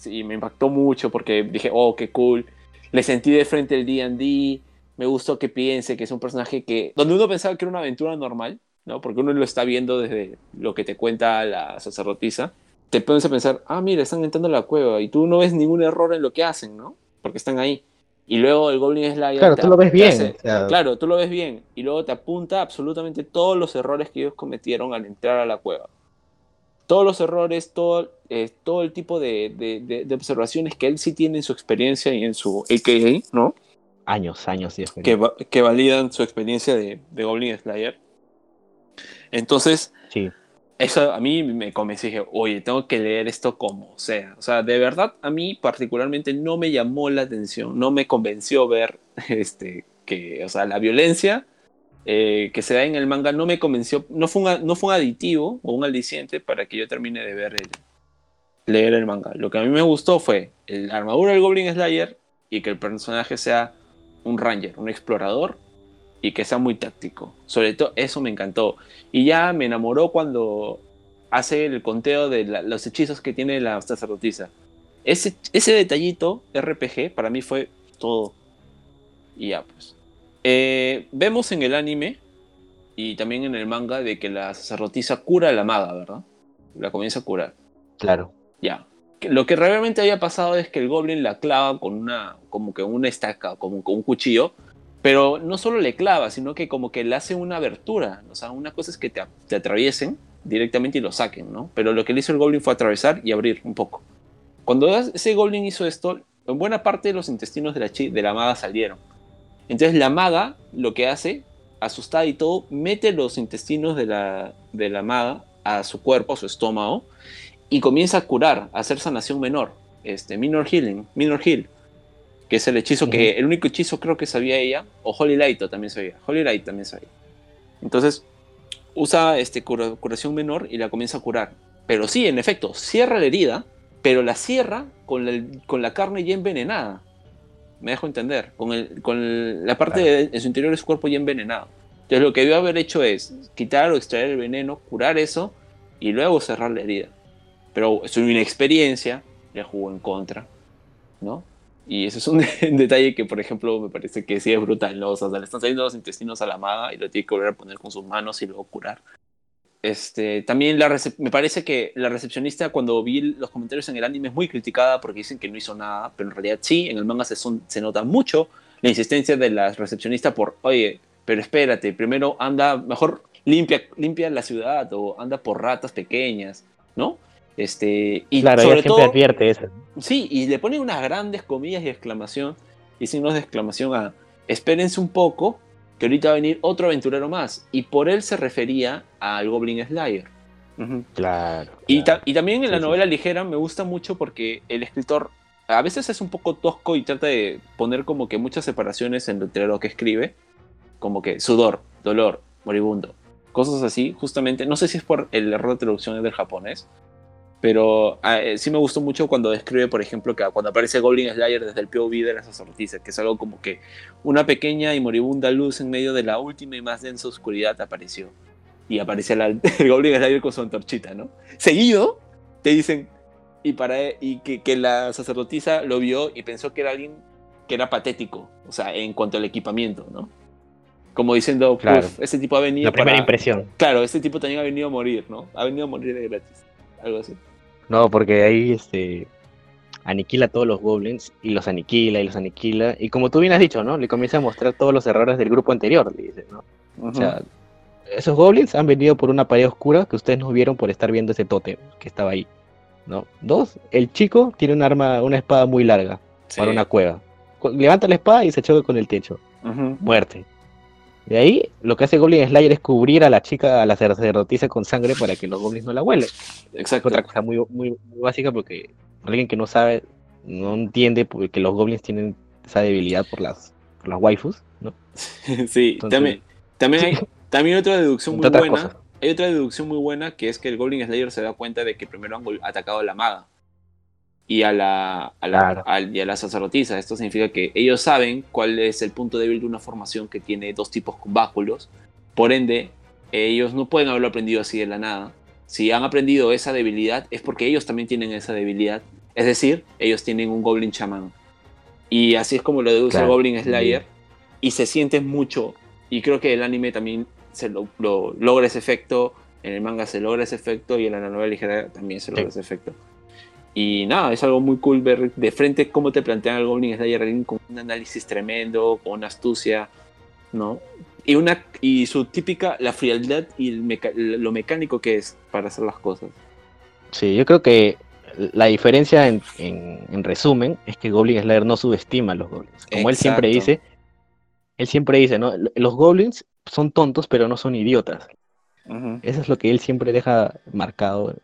Sí, me impactó mucho porque dije, oh, qué cool. Le sentí de frente el D&D, me gustó que piense que es un personaje que, donde uno pensaba que era una aventura normal, ¿no? Porque uno lo está viendo desde lo que te cuenta la sacerdotisa. Te pones a pensar, ah, mira, están entrando a la cueva y tú no ves ningún error en lo que hacen, ¿no? Porque están ahí. Y luego el Goblin Slayer. claro, te- tú lo ves bien. hace- o sea, Claro, tú lo ves bien. Y luego te apunta absolutamente todos los errores que ellos cometieron al entrar a la cueva. Todos los errores, todo, eh, todo el tipo de, de- de- de observaciones que él sí tiene en su experiencia y en su AKA, ¿no? Años, años de que, va- que validan su experiencia de, Goblin Slayer. Entonces, Sí, eso a mí me convenció y dije, oye, tengo que leer esto como sea. O sea, de verdad, a mí particularmente no me llamó la atención, no me convenció ver este, que, o sea, la violencia eh, que se da en el manga no me convenció, no fue, un, no fue un aditivo o un aliciente para que yo termine de ver el, leer el manga. Lo que a mí me gustó fue la armadura del Goblin Slayer y que el personaje sea un ranger, un explorador y que sea muy táctico. Sobre todo eso me encantó. Y ya me enamoró cuando hace el conteo de la- los hechizos que tiene la sacerdotisa. Ese, ese detallito RPG para mí fue todo. Y ya pues. Eh, vemos en el anime y también en el manga de que la sacerdotisa cura a la maga, ¿verdad? La comienza a curar. claro. Ya. Lo que realmente había pasado es que el goblin la clava con una, como que una estaca, como con un cuchillo, pero no solo le clava, sino que como que le hace una abertura. O sea, una cosa es que te, te atraviesen directamente y lo saquen, ¿no? Pero lo que le hizo el goblin fue atravesar y abrir un poco. Cuando ese goblin hizo esto, en buena parte de los intestinos de la, chi- de la maga salieron. Entonces la maga lo que hace, asustada y todo, mete los intestinos de la, de la maga a su cuerpo, a su estómago, y comienza a curar, a hacer sanación menor, este, minor healing, minor heal, que es el hechizo que, el único hechizo creo que sabía ella, o Holy Light también sabía, Holy Light también sabía. Entonces, usa este, cura- curación menor y la comienza a curar. Pero sí, en efecto, cierra la herida, pero la cierra con la, con la carne ya envenenada. Me dejo entender, con, el, con el- la parte Claro. de, en su interior de su cuerpo ya envenenado. Entonces lo que debió haber hecho es quitar o extraer el veneno, curar eso y luego cerrar la herida. Pero su inexperiencia le jugó en contra, ¿no? Y eso es un, detalle que, por ejemplo, me parece que sí es brutal, ¿no? O sea, le están saliendo los intestinos a la maga y lo tiene que volver a poner con sus manos y luego curar. Este, también la me parece que la recepcionista cuando vi los comentarios en el anime es muy criticada porque dicen que no hizo nada, pero en realidad sí, en el manga se, son- se nota mucho la insistencia de la recepcionista por, oye, pero espérate, primero anda, mejor limpia, limpia la ciudad o anda por ratas pequeñas, ¿no? Este, y Claro, sobre ella siempre todo, advierte eso. Sí, y le pone unas grandes comillas y exclamación y signos de exclamación a espérense un poco, que ahorita va a venir otro aventurero más. Y por él se refería al Goblin Slayer. Claro. Y, claro. ta- y también en la sí. novela ligera me gusta mucho porque el escritor a veces es un poco tosco y trata de poner como que muchas separaciones entre lo que escribe, como que sudor, dolor, moribundo, cosas así, justamente, no sé si es por el error de traducción del japonés, pero ah, eh, sí me gustó mucho cuando describe, por ejemplo, que cuando aparece Goblin Slayer desde el POV de la sacerdotisa, que es algo como que una pequeña y moribunda luz en medio de la última y más densa oscuridad apareció. Y aparece la- el Goblin Slayer con su antorchita, ¿no? Seguido, te dicen, y, para, y que, que la sacerdotisa lo vio y pensó que era alguien que era patético, o sea, en cuanto al equipamiento, ¿no? Como diciendo, Claro. "Uf, este tipo ha venido La primera para- impresión. Claro, este tipo también ha venido a morir, ¿no? Ha venido a morir de gratis. Algo así. No, porque ahí este aniquila a todos los goblins y los aniquila y los aniquila. Y como tú bien has dicho, ¿no? Le comienza a mostrar todos los errores del grupo anterior, le dice, ¿no? O sea, esos goblins han venido por una pared oscura que ustedes no vieron por estar viendo ese tótem que estaba ahí. ¿No? Dos, el chico tiene un arma, una espada muy larga Sí. para una cueva. Cu- Levanta la espada y se choca con el techo. Muerte. De ahí, lo que hace Goblin Slayer es cubrir a la chica, a la sacerdotisa con sangre para que los goblins no la huelen. Exacto. Otra cosa muy, muy, muy básica porque alguien que no sabe, no entiende que los goblins tienen esa debilidad por las, por las waifus, ¿no? sí, Entonces- también, también hay también otra deducción muy buena. Hay otra deducción muy buena que es que el Goblin Slayer se da cuenta de que primero han atacado a la maga y a la, a la, Claro. y a la sacerdotisa. Esto significa que ellos saben cuál es el punto débil de una formación que tiene dos tipos con báculos. Por ende, ellos no pueden haberlo aprendido así de la nada. Si han aprendido esa debilidad es porque ellos también tienen esa debilidad. Es decir, ellos tienen un Goblin chamán. Y así es como lo deduce Claro. el Goblin Slayer. Y se siente mucho. Y creo que el anime también se lo, lo- logra ese efecto. En el manga se logra ese efecto. Y en la novela ligera también se logra Sí. ese efecto. Y nada, es algo muy cool ver de frente cómo te plantean el Goblin Slayer con un análisis tremendo, con una astucia, ¿no? Y, una, y su típica, la frialdad y meca- lo mecánico que es para hacer las cosas. Sí, yo creo que la diferencia en, en- en resumen es que Goblin Slayer no subestima a los goblins. Como él siempre dice, él siempre dice, ¿no? Los goblins son tontos, pero no son idiotas. Eso es lo que él siempre deja marcado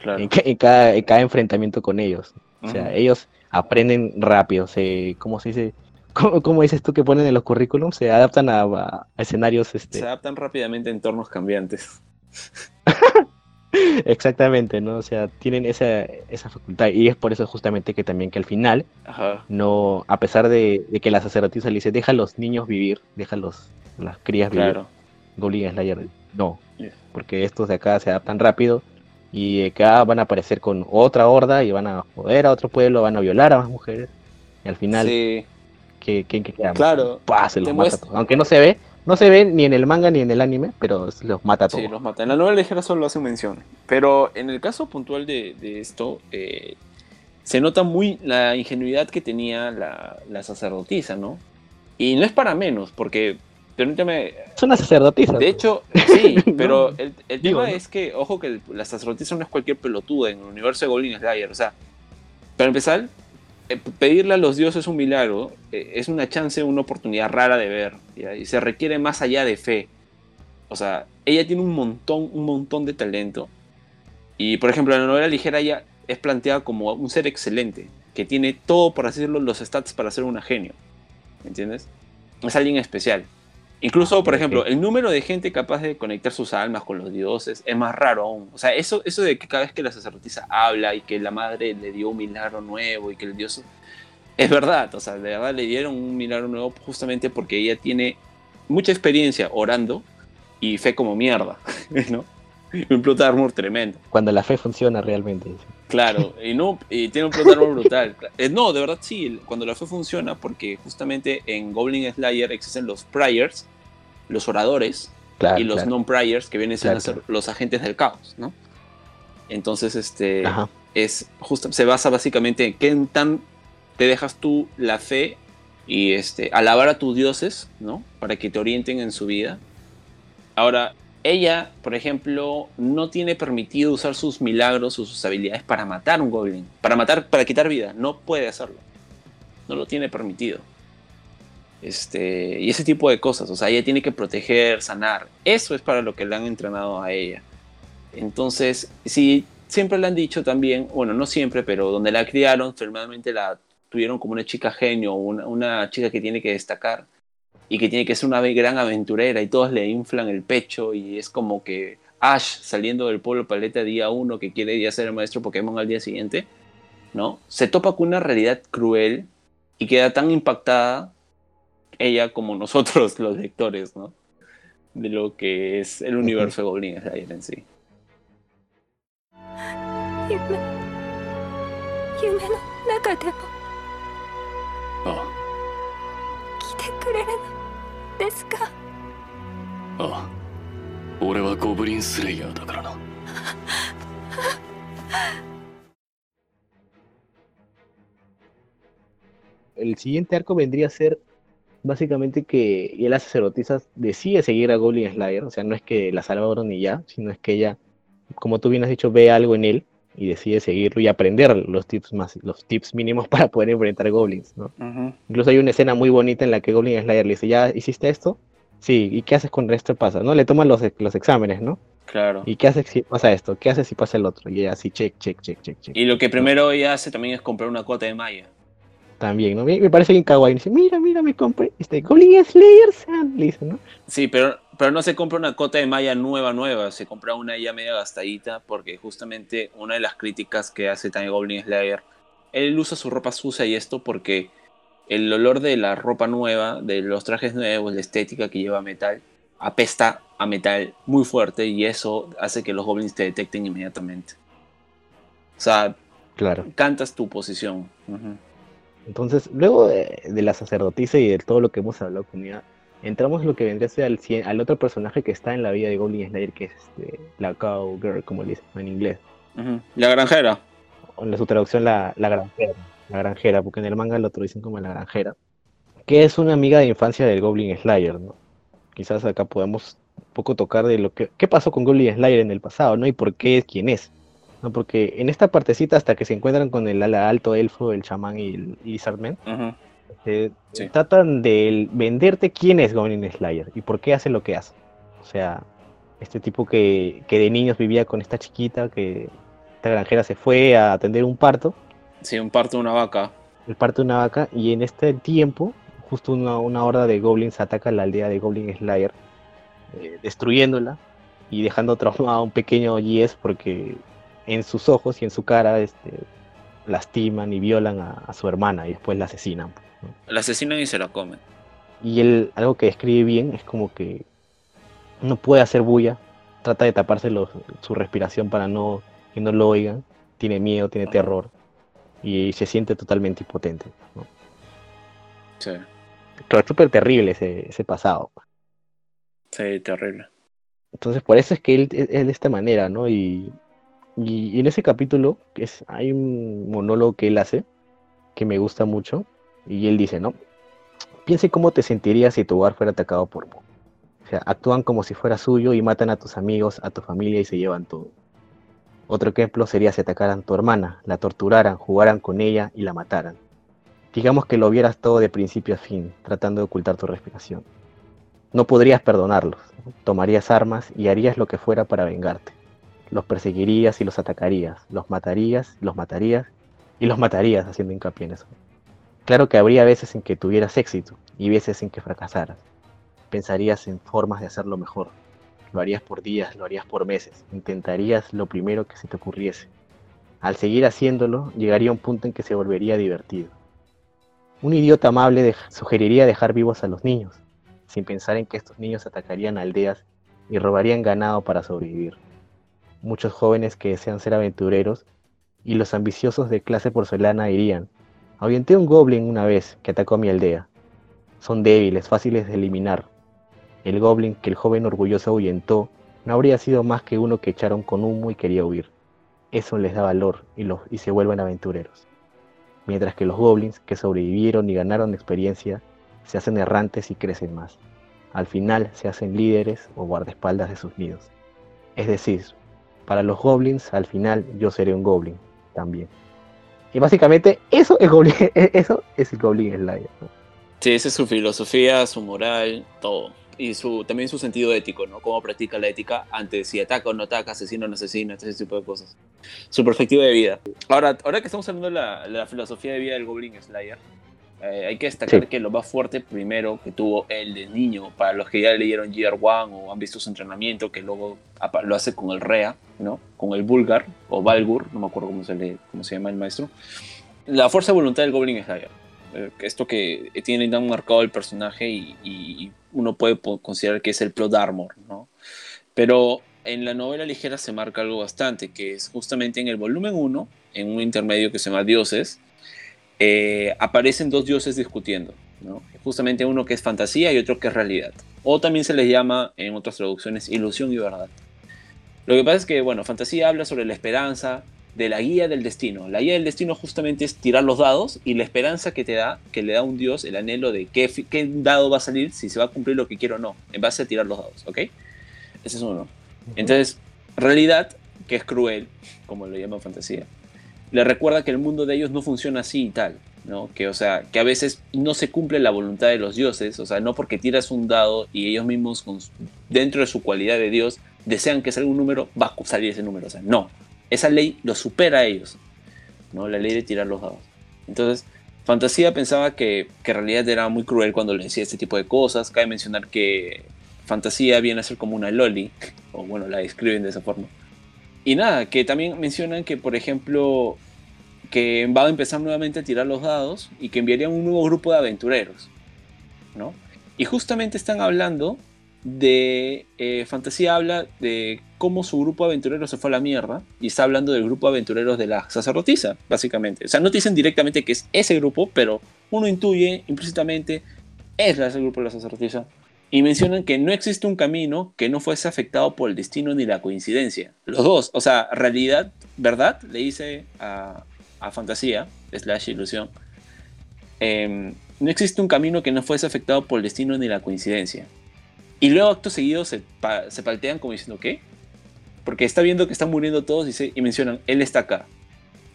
claro. en, ca- en cada, en cada enfrentamiento con ellos. O sea, ellos aprenden rápido, se, ¿cómo se dice? ¿Cómo, cómo dices tú que ponen en los currículums? Se adaptan a, a escenarios, este, Se adaptan rápidamente a entornos cambiantes. exactamente, ¿no? O sea, tienen esa, esa facultad y es por eso justamente que también que al final, Ajá. no, a pesar de, de que la sacerdotisa le dice, deja a los niños vivir, deja a los, las crías vivir, Claro. Goblin Slayer, no, Yeah. porque estos de acá se adaptan rápido y acá van a aparecer con otra horda y van a joder a otro pueblo, van a violar a más mujeres y al final, Sí, ¿qué, qué, qué queda? claro. Se los mata a todos. Aunque no se ve, no se ve ni en el manga ni en el anime, pero los mata a todos. Sí, los mata. En la novela ligera solo hacen mención. Pero en el caso puntual de, de esto, eh, se nota muy la ingenuidad que tenía la, la sacerdotisa, ¿no? Y no es para menos, porque, permítame, Es una sacerdotisa. de hecho, sí, No, pero el, el digo, tema ¿no? es que, ojo, que la sacerdotisa no es cualquier pelotuda en el universo de Goblin Slayer. O sea, para empezar, eh, pedirle a los dioses un milagro eh, es una chance, una oportunidad rara de ver. ¿ya? Y se requiere más allá de fe. O sea, ella tiene un montón, un montón de talento. Y por ejemplo, en la novela ligera ella es planteada como un ser excelente, que tiene todo, por así decirlo, los stats para ser una genio. ¿Entiendes? Es alguien especial. Incluso, por ejemplo, el número de gente capaz de conectar sus almas con los dioses es más raro aún. O sea, eso, eso de que cada vez que la sacerdotisa habla y que la madre le dio un milagro nuevo y que el dios... Es verdad, o sea, de verdad le dieron un milagro nuevo justamente porque ella tiene mucha experiencia orando y fe como mierda, ¿no? Un plot armor tremendo. Cuando la fe funciona realmente. Claro, y, no, y tiene un armor brutal. Eh, no, de verdad sí, cuando la fe funciona, porque justamente en Goblin Slayer existen los priors, los oradores, Claro, y los claro. non-priors, que vienen a Claro, los agentes del caos, ¿no? Entonces, este, Ajá. es justo, se basa básicamente en qué tan te dejas tú la fe y este, alabar a tus dioses, ¿no? Para que te orienten en su vida. Ahora, ella, por ejemplo, no tiene permitido usar sus milagros o sus habilidades para matar un goblin, para matar, para quitar vida, no puede hacerlo. No lo tiene permitido. Este, y ese tipo de cosas, o sea, ella tiene que proteger, sanar. Eso es para lo que le han entrenado a ella. Entonces, si siempre le han dicho también, bueno, no siempre, pero donde la criaron, firmemente la tuvieron como una chica genio, una, una chica que tiene que destacar y que tiene que ser una gran aventurera y todos le inflan el pecho y es como que Ash saliendo del pueblo paleta día uno que quiere ya ser el maestro Pokémon al día siguiente, ¿no? Se topa con una realidad cruel y queda tan impactada ella como nosotros los lectores, ¿no? De lo que es el universo de Goblin Slayer en sí. Oh. でもあ来てくれるのですかあ俺はゴブリンスレイヤーだからな El siguiente arco vendría a ser básicamente que ya la sacerdotisa decide seguir a Goblin Slayer, o sea, no es que la salvaron y ya, sino es que ella, como tú bien has dicho, ve algo en él y decide seguirlo y aprender los tips más, los tips mínimos para poder enfrentar goblins, ¿no? Incluso hay una escena muy bonita en la que Goblin Slayer le dice, ¿ya hiciste esto? Sí, ¿y qué haces cuando esto pasa? ¿No? Le toman los, los exámenes, ¿no? Claro. ¿Y qué haces si pasa esto? ¿Qué haces si pasa el otro? Y ella así, check, check, check, check, check. Y lo que primero ella hace también es comprar una cuota de Maya. También, ¿no? Me, me parece bien kawaii. Dice, mira, mira, me compré este Goblin Slayer, San. Le dice, ¿no? Sí, pero, pero no se compra una cota de malla nueva, nueva, se compra una ya media gastadita, porque justamente una de las críticas que hace también Goblin Slayer, él usa su ropa sucia y esto porque el olor de la ropa nueva, de los trajes nuevos, la estética que lleva metal, apesta a metal muy fuerte y eso hace que los goblins te detecten inmediatamente. O sea, Claro. cantas tu posición. Entonces, luego de, de la sacerdotisa y de todo lo que hemos hablado con ella, entramos en lo que vendría a ser al, al otro personaje que está en la vida de Goblin Slayer, que es este, la Cowgirl, como le dicen en inglés. La granjera. O en su traducción, la, la granjera. La granjera, porque en el manga lo traducen como la granjera. Que es una amiga de infancia del Goblin Slayer, ¿no? Quizás acá podemos un poco tocar de lo que... ¿Qué pasó con Goblin Slayer en el pasado, no? Y por qué es quien es. ¿no? Porque en esta partecita, hasta que se encuentran con el ala alto elfo, el chamán y el Lizardman, Ujú. Eh, Sí. tratan de venderte quién es Goblin Slayer y por qué hace lo que hace. O sea, este tipo que, que de niños vivía con esta chiquita, que esta granjera se fue a atender un parto, Sí, un parto de una vaca. el parto de una vaca, y en este tiempo, justo una, una horda de goblins ataca la aldea de Goblin Slayer, eh, destruyéndola y dejando traumado a un pequeño Yes porque en sus ojos y en su cara este, lastiman y violan a, a su hermana y después la asesinan. La asesinan y se la comen. Y él, algo que describe bien, es como que no puede hacer bulla, trata de taparse los- su respiración para no que no lo oigan, tiene miedo, tiene terror y se siente totalmente impotente. ¿no? Sí, Pero es súper terrible ese, ese pasado. sí, terrible. Entonces, por eso es que él es de esta manera, ¿no? Y, y- y en ese capítulo es, hay un monólogo que él hace que me gusta mucho. Y él dice, ¿no? Piense cómo te sentirías si tu hogar fuera atacado por Mo. O sea, actúan como si fuera suyo y matan a tus amigos, a tu familia y se llevan todo. Otro ejemplo sería si atacaran a tu hermana, la torturaran, jugaran con ella y la mataran. Digamos que lo vieras todo de principio a fin, tratando de ocultar tu respiración. No podrías perdonarlos, tomarías armas y harías lo que fuera para vengarte. Los perseguirías y los atacarías, los matarías, los matarías y los matarías haciendo hincapié en eso. Claro que habría veces en que tuvieras éxito y veces en que fracasaras. Pensarías en formas de hacerlo mejor. Lo harías por días, lo harías por meses. Intentarías lo primero que se te ocurriese. Al seguir haciéndolo, llegaría un punto en que se volvería divertido. Un idiota amable sugeriría dejar vivos a los niños, sin pensar en que estos niños atacarían aldeas y robarían ganado para sobrevivir. Muchos jóvenes que desean ser aventureros y los ambiciosos de clase porcelana dirían, ahuyenté un goblin una vez que atacó mi aldea. Son débiles, fáciles de eliminar. El goblin que el joven orgulloso ahuyentó no habría sido más que uno que echaron con humo y quería huir. Eso les da valor y, los, y se vuelven aventureros. Mientras que los goblins que sobrevivieron y ganaron experiencia se hacen errantes y crecen más. Al final se hacen líderes o guardaespaldas de sus nidos. Es decir, para los goblins al final yo seré un goblin también. Y básicamente eso es goblin, eso es el goblin slayer. ¿no? Sí, esa es su filosofía, su moral, todo. Y su, también su sentido ético, ¿no? Cómo practica la ética ante si ataca o no ataca, asesina o no asesina, ese tipo de cosas. Su perspectiva de vida. Ahora, ahora que estamos hablando de la, la filosofía de vida del Goblin Slayer, eh, hay que destacar Sí. que lo más fuerte primero que tuvo él de niño, para los que ya leyeron Gear One o han visto su entrenamiento, que luego lo hace con el Rea, ¿no? Con el Bulgar o Valgur, no me acuerdo cómo se, le, cómo se llama el maestro. La fuerza de voluntad del Goblin Slayer. Eh, esto que tiene tan marcado el personaje y, y uno puede considerar que es el plot armor, ¿no? Pero en la novela ligera se marca algo bastante, que es justamente en el volumen 1, en un intermedio que se llama Dioses, eh, aparecen dos dioses discutiendo, ¿no? Justamente uno que es fantasía y otro que es realidad. O también se les llama, en otras traducciones, ilusión y verdad. Lo que pasa es que, bueno, fantasía habla sobre la esperanza, de la guía del destino. La guía del destino justamente es tirar los dados y la esperanza que te da, que le da un dios, el anhelo de qué, qué dado va a salir, si se va a cumplir lo que quiero o no, en base a tirar los dados, ¿ok? Ese es uno. Entonces, realidad, que es cruel, como lo llaman fantasía, le recuerda que el mundo de ellos no funciona así y tal, ¿no? Que, o sea, que a veces no se cumple la voluntad de los dioses, o sea, no porque tiras un dado y ellos mismos, dentro de su cualidad de dios, desean que salga un número, va a salir ese número, o sea, no. Esa ley lo supera a ellos, ¿no? La ley de tirar los dados. Entonces, Fantasía pensaba que, que en realidad era muy cruel cuando le decía este tipo de cosas. Cabe mencionar que Fantasía viene a ser como una loli, o bueno, la describen de esa forma. Y nada, que también mencionan que, por ejemplo, que va a empezar nuevamente a tirar los dados y que enviarían un nuevo grupo de aventureros, ¿no? Y justamente están hablando de eh, Fantasía habla de cómo su grupo de aventureros se fue a la mierda y está hablando del grupo de aventureros de la sacerdotisa, básicamente. O sea, no dicen directamente que es ese grupo, pero uno intuye implícitamente es ese grupo de la sacerdotisa. Y mencionan que no existe un camino que no fuese afectado por el destino ni la coincidencia. Los dos, o sea, realidad, verdad, le dice a, a Fantasía, slash ilusión, em, no existe un camino que no fuese afectado por el destino ni la coincidencia. Y luego acto seguido se, pa- se paltean como diciendo, ¿qué? porque está viendo que están muriendo todos y, se- y mencionan, él está acá.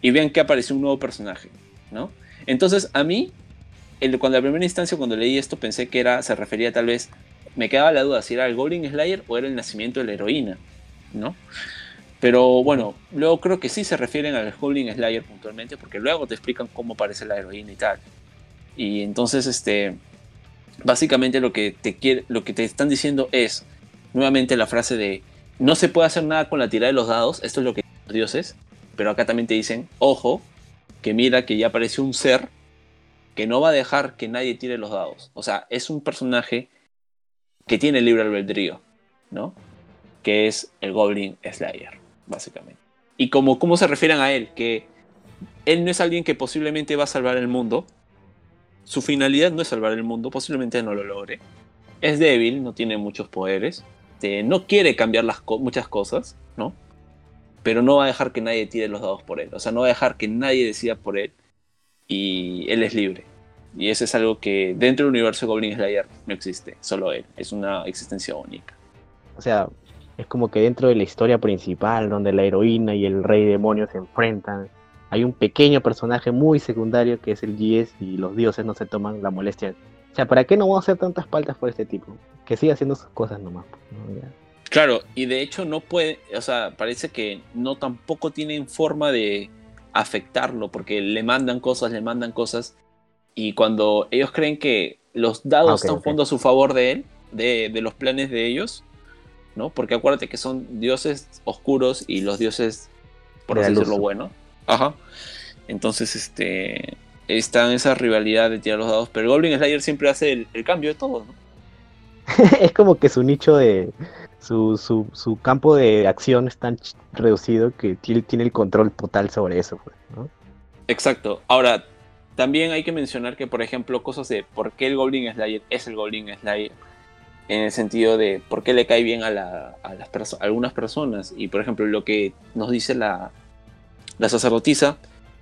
Y vean que apareció un nuevo personaje, ¿no? Entonces, a mí, el- cuando a primera instancia, cuando leí esto, pensé que era, se refería tal vez, me quedaba la duda si era el Goblin Slayer o era el nacimiento de la heroína, ¿no? Pero bueno, luego creo que sí se refieren al Goblin Slayer puntualmente, porque luego te explican cómo aparece la heroína y tal. Y entonces, este, básicamente lo que te quiere, lo que te están diciendo es nuevamente la frase de no se puede hacer nada con la tirada de los dados, esto es lo que dicen los dioses, pero acá también te dicen, ojo, que mira que ya apareció un ser que no va a dejar que nadie tire los dados. O sea, es un personaje que tiene libre albedrío, ¿no? Que es el Goblin Slayer, básicamente. Y como cómo se refieren a él, que él no es alguien que posiblemente va a salvar el mundo. Su finalidad no es salvar el mundo, posiblemente no lo logre. Es débil, no tiene muchos poderes. este, no quiere cambiar las muchas cosas, ¿no? Pero no va a dejar que nadie tire los dados por él. O sea, no va a dejar que nadie decida por él. Y él es libre. Y eso es algo que dentro del universo de Goblin Slayer no existe. Solo él. Es una existencia única. O sea, es como que dentro de la historia principal, donde la heroína y el rey demonio se enfrentan, hay un pequeño personaje muy secundario que es el GS y los dioses no se toman la molestia. O sea, ¿para qué no vamos a hacer tantas paltas por este tipo? Que siga haciendo sus cosas nomás. pues. Claro, y de hecho no puede, o sea, parece que no tampoco tienen forma de afectarlo, porque le mandan cosas, le mandan cosas, y cuando ellos creen que los dados Ah, están jugando a su favor de él, de, de los planes de ellos, ¿no? Porque acuérdate que son dioses oscuros y los dioses, por así decirlo, bueno. Ajá. Entonces, este, está en esa rivalidad de tirar los dados, pero Goblin Slayer siempre hace el, el cambio de todo, ¿no? es como que su nicho de. Su, su, campo de acción es tan reducido que tiene, el control total sobre eso. pues, ¿no? Exacto. Ahora, también hay que mencionar que, por ejemplo, cosas de por qué el Goblin Slayer es el Goblin Slayer. En el sentido de por qué le cae bien a, la- las algunas personas. Y, por ejemplo, lo que nos dice la, la sacerdotisa,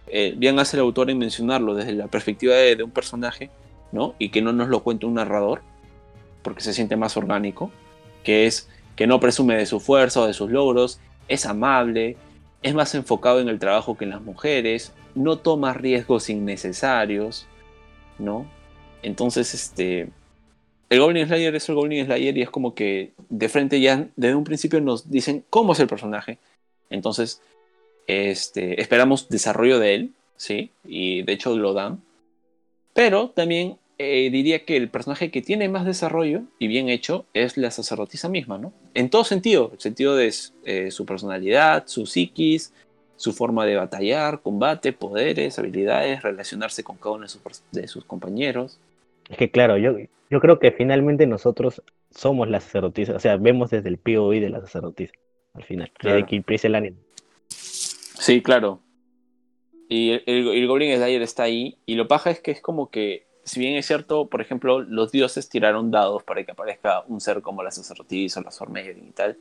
eh, bien hace el autor en mencionarlo desde la perspectiva de, de un personaje, ¿no? Y que no nos lo cuente un narrador, porque se siente más orgánico, que es que no presume de su fuerza o de sus logros, es amable, es más enfocado en el trabajo que en las mujeres, no toma riesgos innecesarios, ¿no? Entonces, este, el Goblin Slayer es el Goblin Slayer y es como que de frente ya desde un principio nos dicen cómo es el personaje. Entonces, este, esperamos desarrollo de él, ¿sí? Y de hecho lo dan. Pero también eh, diría que el personaje que tiene más desarrollo y bien hecho es la sacerdotisa misma, ¿no? En todo sentido, el sentido de eh, su personalidad, su psiquis, su forma de batallar, combate, poderes, habilidades, relacionarse con cada uno de sus, pers- de sus compañeros. Es que claro, yo, yo creo que finalmente nosotros somos las sacerdotisas. O sea, vemos desde el POV de la sacerdotisa. Al final. Claro. Desde que empieza el anime. Sí, claro. Y el, el- el Goblin Slayer está ahí. Y lo paja es que es como que, si bien es cierto, por ejemplo, los dioses tiraron dados para que aparezca un ser como la sacerdotisa o la Sormedin y tal.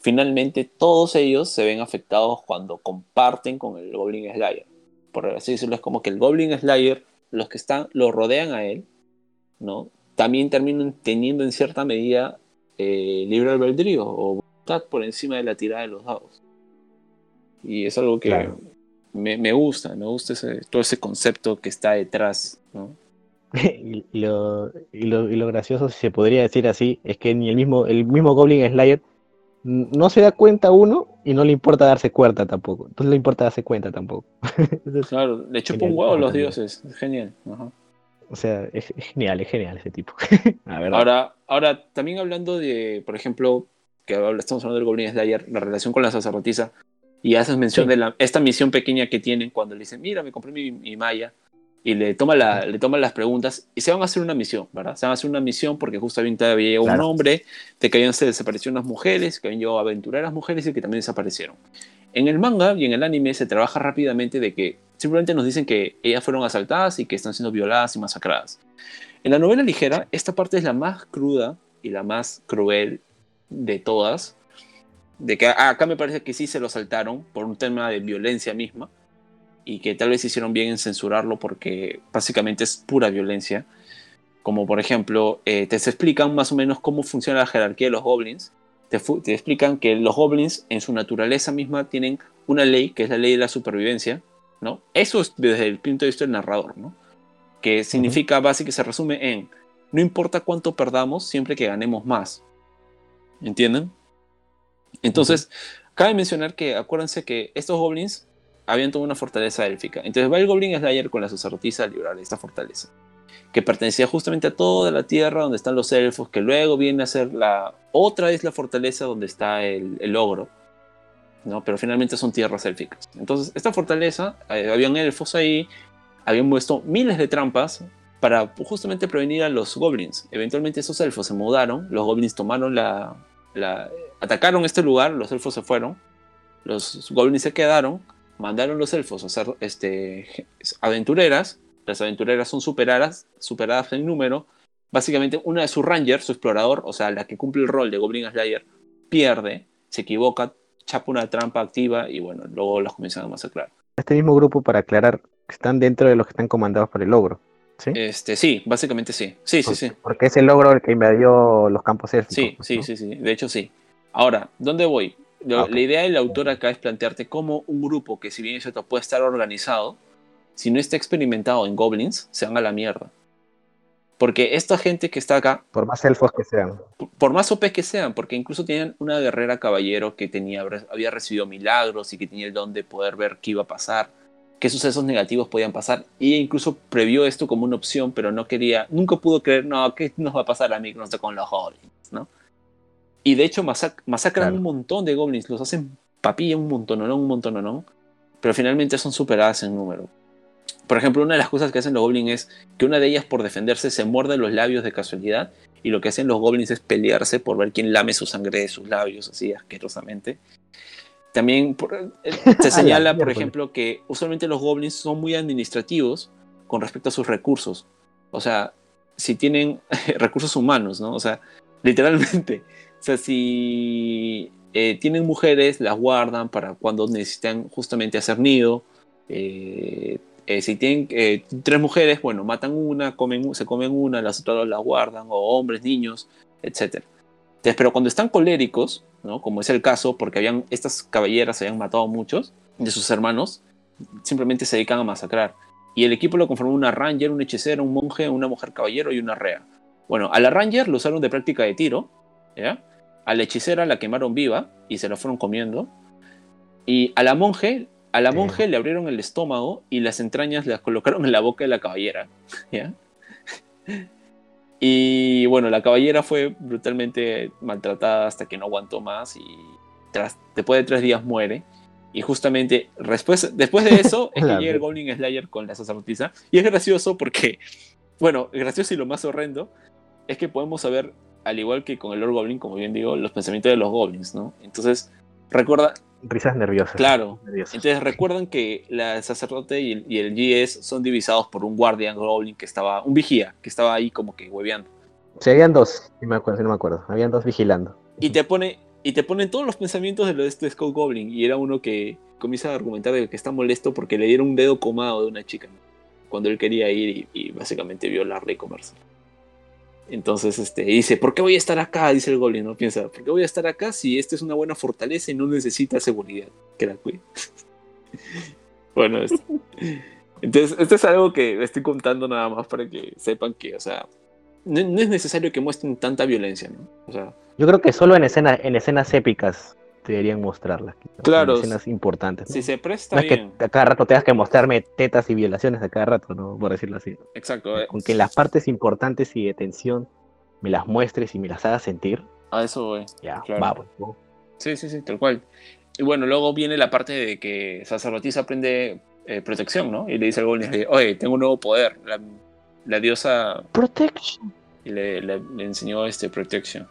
Finalmente, todos ellos se ven afectados cuando comparten con el Goblin Slayer. Por así decirlo, es como que el Goblin Slayer, los que están, lo rodean a él, ¿no? También terminan teniendo en cierta medida eh, libre albedrío o voluntad por encima de la tirada de los dados. Y es algo que Claro. me, me gusta, me gusta ese, todo ese concepto que está detrás, ¿no? y, lo, y, lo, y lo gracioso, si se podría decir así, es que ni el mismo, el mismo Goblin Slayer no se da cuenta uno y no le importa darse cuenta tampoco. Entonces le importa darse cuenta tampoco. Entonces, Claro, le chupa un huevo a los dioses, es genial. ajá. o sea, es, es genial, es genial ese tipo. La verdad. Ahora, ahora, también hablando de, por ejemplo, que estamos hablando del Goblin Slayer, la relación con la sacerdotisa, y haces mención Sí. de la, esta misión pequeña que tienen cuando le dicen, mira, me compré mi, mi malla, y le toma, la, le toma las preguntas, y se van a hacer una misión, ¿verdad? Se van a hacer una misión porque justamente había llegado un Claro. hombre de que habían se desaparecido unas mujeres, que habían llegado a aventurar a las mujeres y que también desaparecieron. En el manga y en el anime se trabaja rápidamente de que simplemente nos dicen que ellas fueron asaltadas y que están siendo violadas y masacradas. En la novela ligera, esta parte es la más cruda y la más cruel de todas. De que ah, acá me parece que sí se lo saltaron por un tema de violencia misma y que tal vez hicieron bien en censurarlo porque básicamente es pura violencia. Como por ejemplo, eh, te explican más o menos cómo funciona la jerarquía de los goblins. te, te explican que los goblins en su naturaleza misma tienen una ley, que es la ley de la supervivencia, ¿no? Eso es desde el punto de vista del narrador, ¿no? Que significa, básicamente, se resume en, no importa cuánto perdamos, siempre que ganemos más. ¿Entienden? Entonces, cabe mencionar que, acuérdense que estos goblins habían toda una fortaleza élfica. Entonces va el Goblin Slayer con la sacerdotisa a librar esta fortaleza, que pertenecía justamente a toda la tierra donde están los elfos, que luego viene a ser la otra es la fortaleza donde está el, el ogro, ¿no? Pero finalmente son tierras élficas. Entonces, esta fortaleza, eh, habían elfos ahí, habían puesto miles de trampas para justamente prevenir a los goblins. Eventualmente esos elfos se mudaron, los goblins tomaron la, la atacaron este lugar, los elfos se fueron, los goblins se quedaron, mandaron los elfos a hacer este, aventureras. Las aventureras son superadas, superadas en número. Básicamente, una de sus rangers, su explorador, o sea, la que cumple el rol de Goblin Slayer, pierde, se equivoca, chapa una trampa activa y bueno, luego los comienzan a masacrar. Este mismo grupo, para aclarar, están dentro de los que están comandados por el logro. ¿Sí? Este, sí, básicamente sí. Sí, sí, Porque- sí. Porque es el logro el que invadió los campos élficos. Sí, sí, ¿no? sí, sí. De hecho, sí. Ahora, ¿dónde voy? Lo- Ah. La idea del autor acá es plantearte cómo un grupo que, si bien es cierto, puede estar organizado, si no está experimentado en goblins, se van a la mierda. Porque esta gente que está acá, Por más elfos que sean. por más OP que sean, porque incluso tenían una guerrera caballero que tenía, había recibido milagros y que tenía el don de poder ver qué iba a pasar, qué sucesos negativos podían pasar, y incluso previó esto como una opción, pero no quería, nunca pudo creer, no, ¿qué nos va a pasar a mí no con los goblins? ¿no? Y de hecho masac- masacran Claro. un montón de goblins, los hacen papilla un montón, no, un montón, no, pero finalmente son superadas en número. Por ejemplo, una de las cosas que hacen los goblins es que una de ellas por defenderse se muerde los labios de casualidad y lo que hacen los goblins es pelearse por ver quién lame su sangre de sus labios así asquerosamente. También por- eh, se señala, por ejemplo, que usualmente los goblins son muy administrativos con respecto a sus recursos. O sea, si tienen recursos humanos, ¿no? O sea, literalmente. Sea, si eh, tienen mujeres, las guardan para cuando necesitan justamente hacer nido. Eh, eh, si tienen tres mujeres, bueno, matan una, se comen una, las otras las guardan, o hombres, niños, etc. Pero cuando están coléricos, ¿no? como es el caso, porque habían, estas caballeras habían matado a muchos de sus hermanos, simplemente se dedican a masacrar. Y el equipo lo conformó una ranger, un hechicero, un monje, una mujer caballero y una rea. Bueno, a la ranger lo usaron de práctica de tiro, ¿ya? A la hechicera la quemaron viva y se la fueron comiendo. Y a la monje, a la monje le abrieron el estómago y las entrañas las colocaron en la boca de la caballera, ¿ya? Y bueno, la caballera fue brutalmente maltratada hasta que no aguantó más y tras, después de tres días muere. Y justamente después, después de eso es que llega el. Goblin Slayer con la sacerdotisa. Y es gracioso porque, bueno, gracioso y lo más horrendo es que podemos saber, al igual que con el Lord Goblin, como bien digo, los pensamientos de los goblins, ¿no? Entonces, recuerda, Risas nerviosas. claro, nerviosas. entonces recuerdan que la sacerdote y el, y el GS son divisados por un guardian goblin que estaba, un vigía, que estaba ahí como que hueveando. Sí, habían dos, si me acuerdo, si no me acuerdo. Habían dos vigilando. Y te pone, y te ponen todos los pensamientos de lo de este Skull Goblin. Y era uno que comienza a argumentar de que está molesto porque le dieron un dedo comado de una chica. ¿no? Cuando él quería ir y, y básicamente violarla y comerse. Entonces, este, dice, ¿por qué voy a estar acá? Dice el Goblin, ¿no? Piensa, ¿por qué voy a estar acá si esta es una buena fortaleza y no necesita seguridad? Que la bueno, es- entonces, esto es algo que estoy contando nada más para que sepan que, o sea, no, no es necesario que muestren tanta violencia, Yo creo que solo en, escena, en escenas épicas deberían mostrarlas. Claro, En escenas importantes. ¿no? si se presta No es que a cada rato tengas que mostrarme tetas y violaciones a cada rato, ¿no? Por decirlo así. Exacto. eh, Con que las partes importantes y de tensión me las muestres y me las hagas sentir, A eso voy. ya, Claro. va, pues, ¿no? Sí, sí, sí, tal cual. Y bueno, luego viene la parte de que sacerdotisa aprende eh, protección, ¿no? Y le dice al Slayer, oye, tengo un nuevo poder. La, la diosa Protection. y le, le- le enseñó este Protection.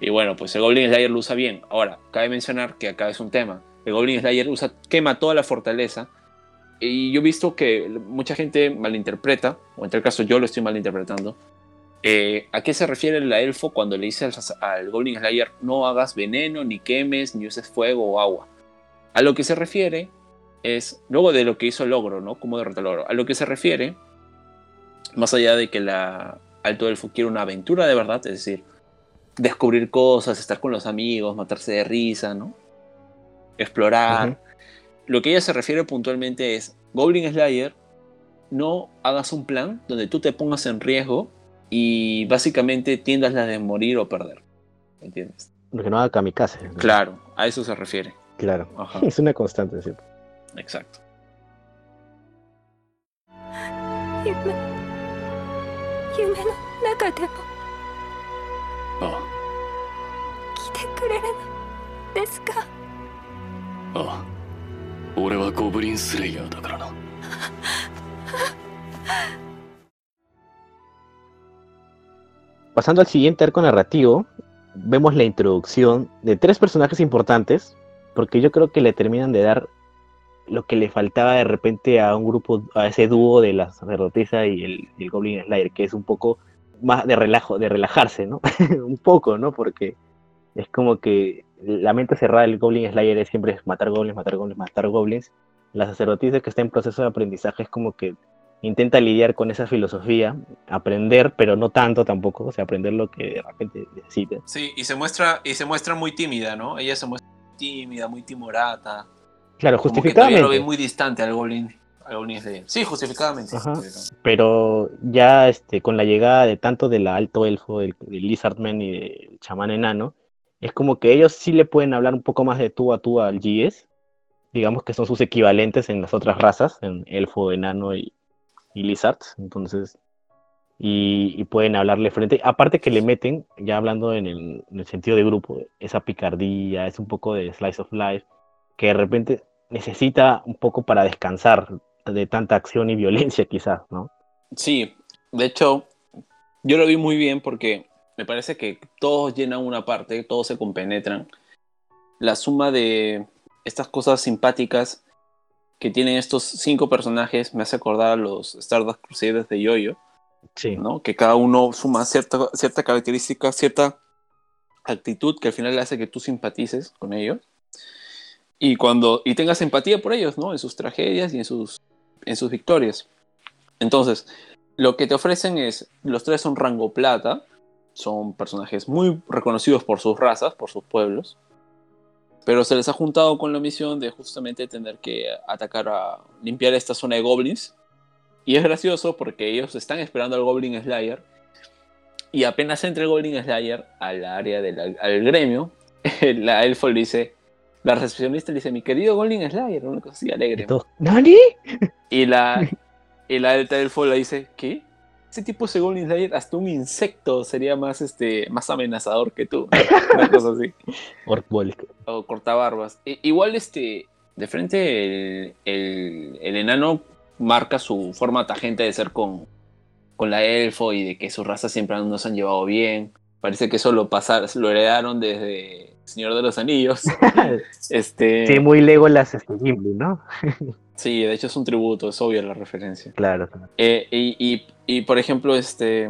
Y bueno, pues el Goblin Slayer lo usa bien. Ahora, cabe mencionar que acá es un tema. El Goblin Slayer usa, quema toda la fortaleza. Y yo he visto que mucha gente malinterpreta, o en tal caso yo lo estoy malinterpretando. eh, ¿A qué se refiere la elfo cuando le dice al, al Goblin Slayer no hagas veneno, ni quemes, ni uses fuego o agua? A lo que se refiere es, luego de lo que hizo el ogro, ¿no? Como derrotó al ogro. A lo que se refiere, más allá de que la alto elfo quiere una aventura de verdad, es decir, descubrir cosas, estar con los amigos, matarse de risa, ¿no? Explorar. Lo que ella se refiere puntualmente es, Goblin Slayer, no hagas un plan donde tú te pongas en riesgo y básicamente tiendas la de morir o perder. ¿Entiendes? Lo que no haga kamikaze. ¿no? Claro, a eso se refiere. Claro. Ajá, Es una constante, sí. exacto. 夢夢の中でもあ来てくれるのですかあああ俺はゴブリンスレイヤーだからな Pasando al siguiente arco narrativo, vemos la introducción de tres personajes importantes, porque yo creo que le terminan de dar lo que le faltaba de repente a un grupo, a ese dúo de la sacerdotisa y el, y el Goblin Slayer, que es un poco más de relajo, de relajarse, ¿no? un poco, ¿no? Porque es como que la mente cerrada del Goblin Slayer es siempre matar goblins, matar goblins, matar goblins. La sacerdotisa que está en proceso de aprendizaje es como que intenta lidiar con esa filosofía, aprender, pero no tanto tampoco, o sea, aprender lo que de repente necesita. Sí, y se muestra, y se muestra muy tímida, ¿no? Ella se muestra tímida, muy timorata. Claro, Como que todavía lo ve justificadamente, muy distante al Goblin. Sí, justificadamente. Ajá. pero ya este, con la llegada de tanto del alto elfo, del, del Lizardman y del chamán enano, es como que ellos sí le pueden hablar un poco más de tú a tú al GS, digamos que son sus equivalentes en las otras razas, en elfo, enano y, y lizard, entonces, y, y pueden hablarle frente, aparte que le meten, ya hablando en el, en el sentido de grupo, esa picardía, es un poco de slice of life, que de repente necesita un poco para descansar de tanta acción y violencia quizás, ¿no? Sí, de hecho, yo lo vi muy bien porque me parece que todos llenan una parte, todos se compenetran. La suma de estas cosas simpáticas que tienen estos cinco personajes me hace acordar a los Stardust Crusaders de Yoyo, Sí. ¿no? Que cada uno suma cierta, cierta característica, cierta actitud que al final hace que tú simpatices con ellos. Y cuando y tengas empatía por ellos, ¿no? En sus tragedias y en sus, en sus victorias. Entonces, lo que te ofrecen es, los tres son rango plata, son personajes muy reconocidos por sus razas, por sus pueblos, pero se les ha juntado con la misión de justamente tener que atacar a limpiar esta zona de goblins. Y es gracioso porque ellos están esperando al Goblin Slayer. Y apenas entra el Goblin Slayer al área del al gremio, la elfo le dice, la recepcionista le dice, mi querido Goblin Slayer, una cosa así alegre. ¿Nani? Y la, y la alta elfo le dice, ¿qué? Ese tipo de Goblin Slayer, hasta un insecto sería más, este, más amenazador que tú. Una cosa así. O cortabarbas. I- igual, este, de frente el, el, el enano marca su forma tagente de ser con, con la elfo y de que su raza siempre no se han llevado bien. Parece que eso lo, pasar, lo heredaron desde Señor de los Anillos. Este, Sí, muy Legolas este Gimli, ¿no? sí, de hecho es un tributo, es obvia la referencia. Claro. Eh, y, y- y, por ejemplo, este,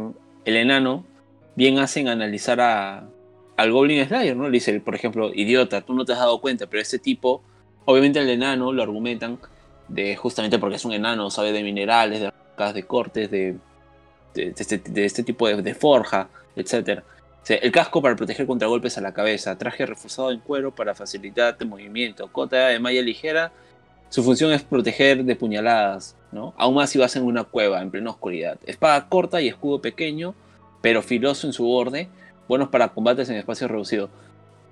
el enano, bien hacen analizar a, al Goblin Slayer, ¿no? Le dice, por ejemplo, idiota, tú no te has dado cuenta, pero este tipo, obviamente el enano lo argumentan de justamente porque es un enano, sabe de minerales, de rocas, de cortes, de, de, de este, de este tipo de, de forja, etc. el casco para proteger contra golpes a la cabeza, traje reforzado en cuero para facilitar el movimiento, cota de malla ligera su función es proteger de puñaladas, ¿no? Aún más si vas en una cueva, en plena oscuridad. Espada corta y escudo pequeño, pero filoso en su borde, buenos para combates en espacio reducido.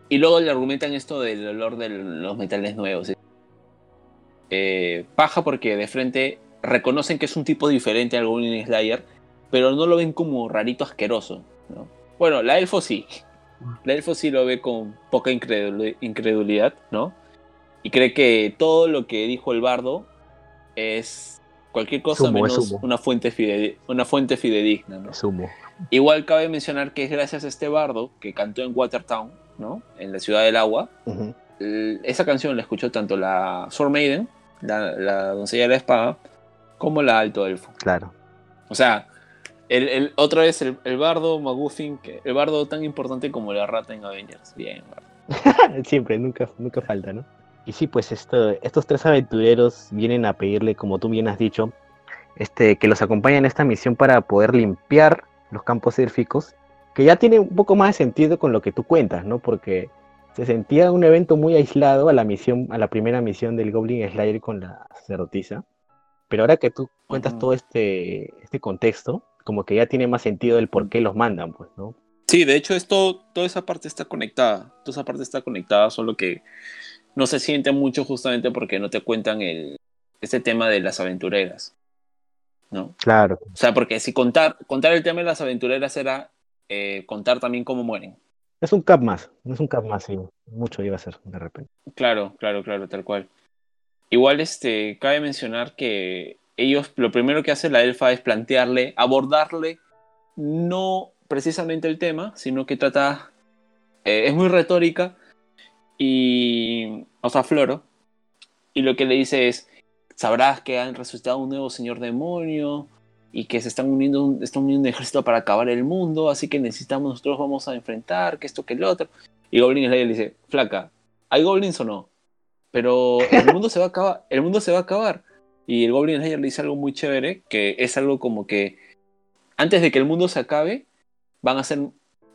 Y luego le argumentan esto del olor de los metales nuevos. Eh, paja porque de frente reconocen que es un tipo diferente al Goblin Slayer, pero no lo ven como rarito asqueroso. Bueno, la elfo sí. La elfo sí lo ve con poca incredul- incredulidad, ¿no? y cree que todo lo que dijo el bardo es cualquier cosa Sumo, menos una fuente, una fuente fidedigna. ¿no? Sumo. Igual cabe mencionar que es gracias a este bardo que cantó en Watertown, ¿no? en la ciudad del agua. Esa canción la escuchó tanto la Sword Maiden, la, la doncella de la espada, como la Alto Elfo. Claro. O sea, el, el- otra vez el, el bardo Maguffin, que- el bardo tan importante como la rata en Avengers. Bien, bardo. Siempre, nunca, nunca falta, ¿no? Y sí, pues esto, estos tres aventureros vienen a pedirle, como tú bien has dicho, este, que los acompañen en esta misión para poder limpiar los campos élficos que ya tiene un poco más de sentido con lo que tú cuentas, ¿no? Porque se sentía un evento muy aislado a la misión, a la primera misión del Goblin Slayer con la sacerdotisa. Pero ahora que tú cuentas Ujú. todo este, este contexto, como que ya tiene más sentido el por qué los mandan, pues, ¿no? Sí, de hecho, esto, toda esa parte está conectada. Toda esa parte está conectada, solo que no se siente mucho justamente porque no te cuentan el, este tema de las aventureras. ¿No? Claro. O sea, porque si contar, contar el tema de las aventureras era eh, contar también cómo mueren. Es un cap más, no es un cap más, sí. Mucho iba a ser, de repente. Claro, claro, claro, tal cual. Igual, este, cabe mencionar que ellos, lo primero que hace la elfa es plantearle, abordarle, no precisamente el tema, sino que trata, eh, es muy retórica, y, o sea, Floro, y lo que le dice es, sabrás que han resucitado un nuevo señor demonio, y que se están uniendo, un- están uniendo un ejército para acabar el mundo, así que necesitamos, nosotros vamos a enfrentar, que esto, que el otro. Y Goblin le dice, flaca, ¿hay goblins o no? Pero el mundo se va a acabar, el mundo se va a acabar. Y el Goblin Slayer le dice algo muy chévere, que es algo como que antes de que el mundo se acabe, van a ser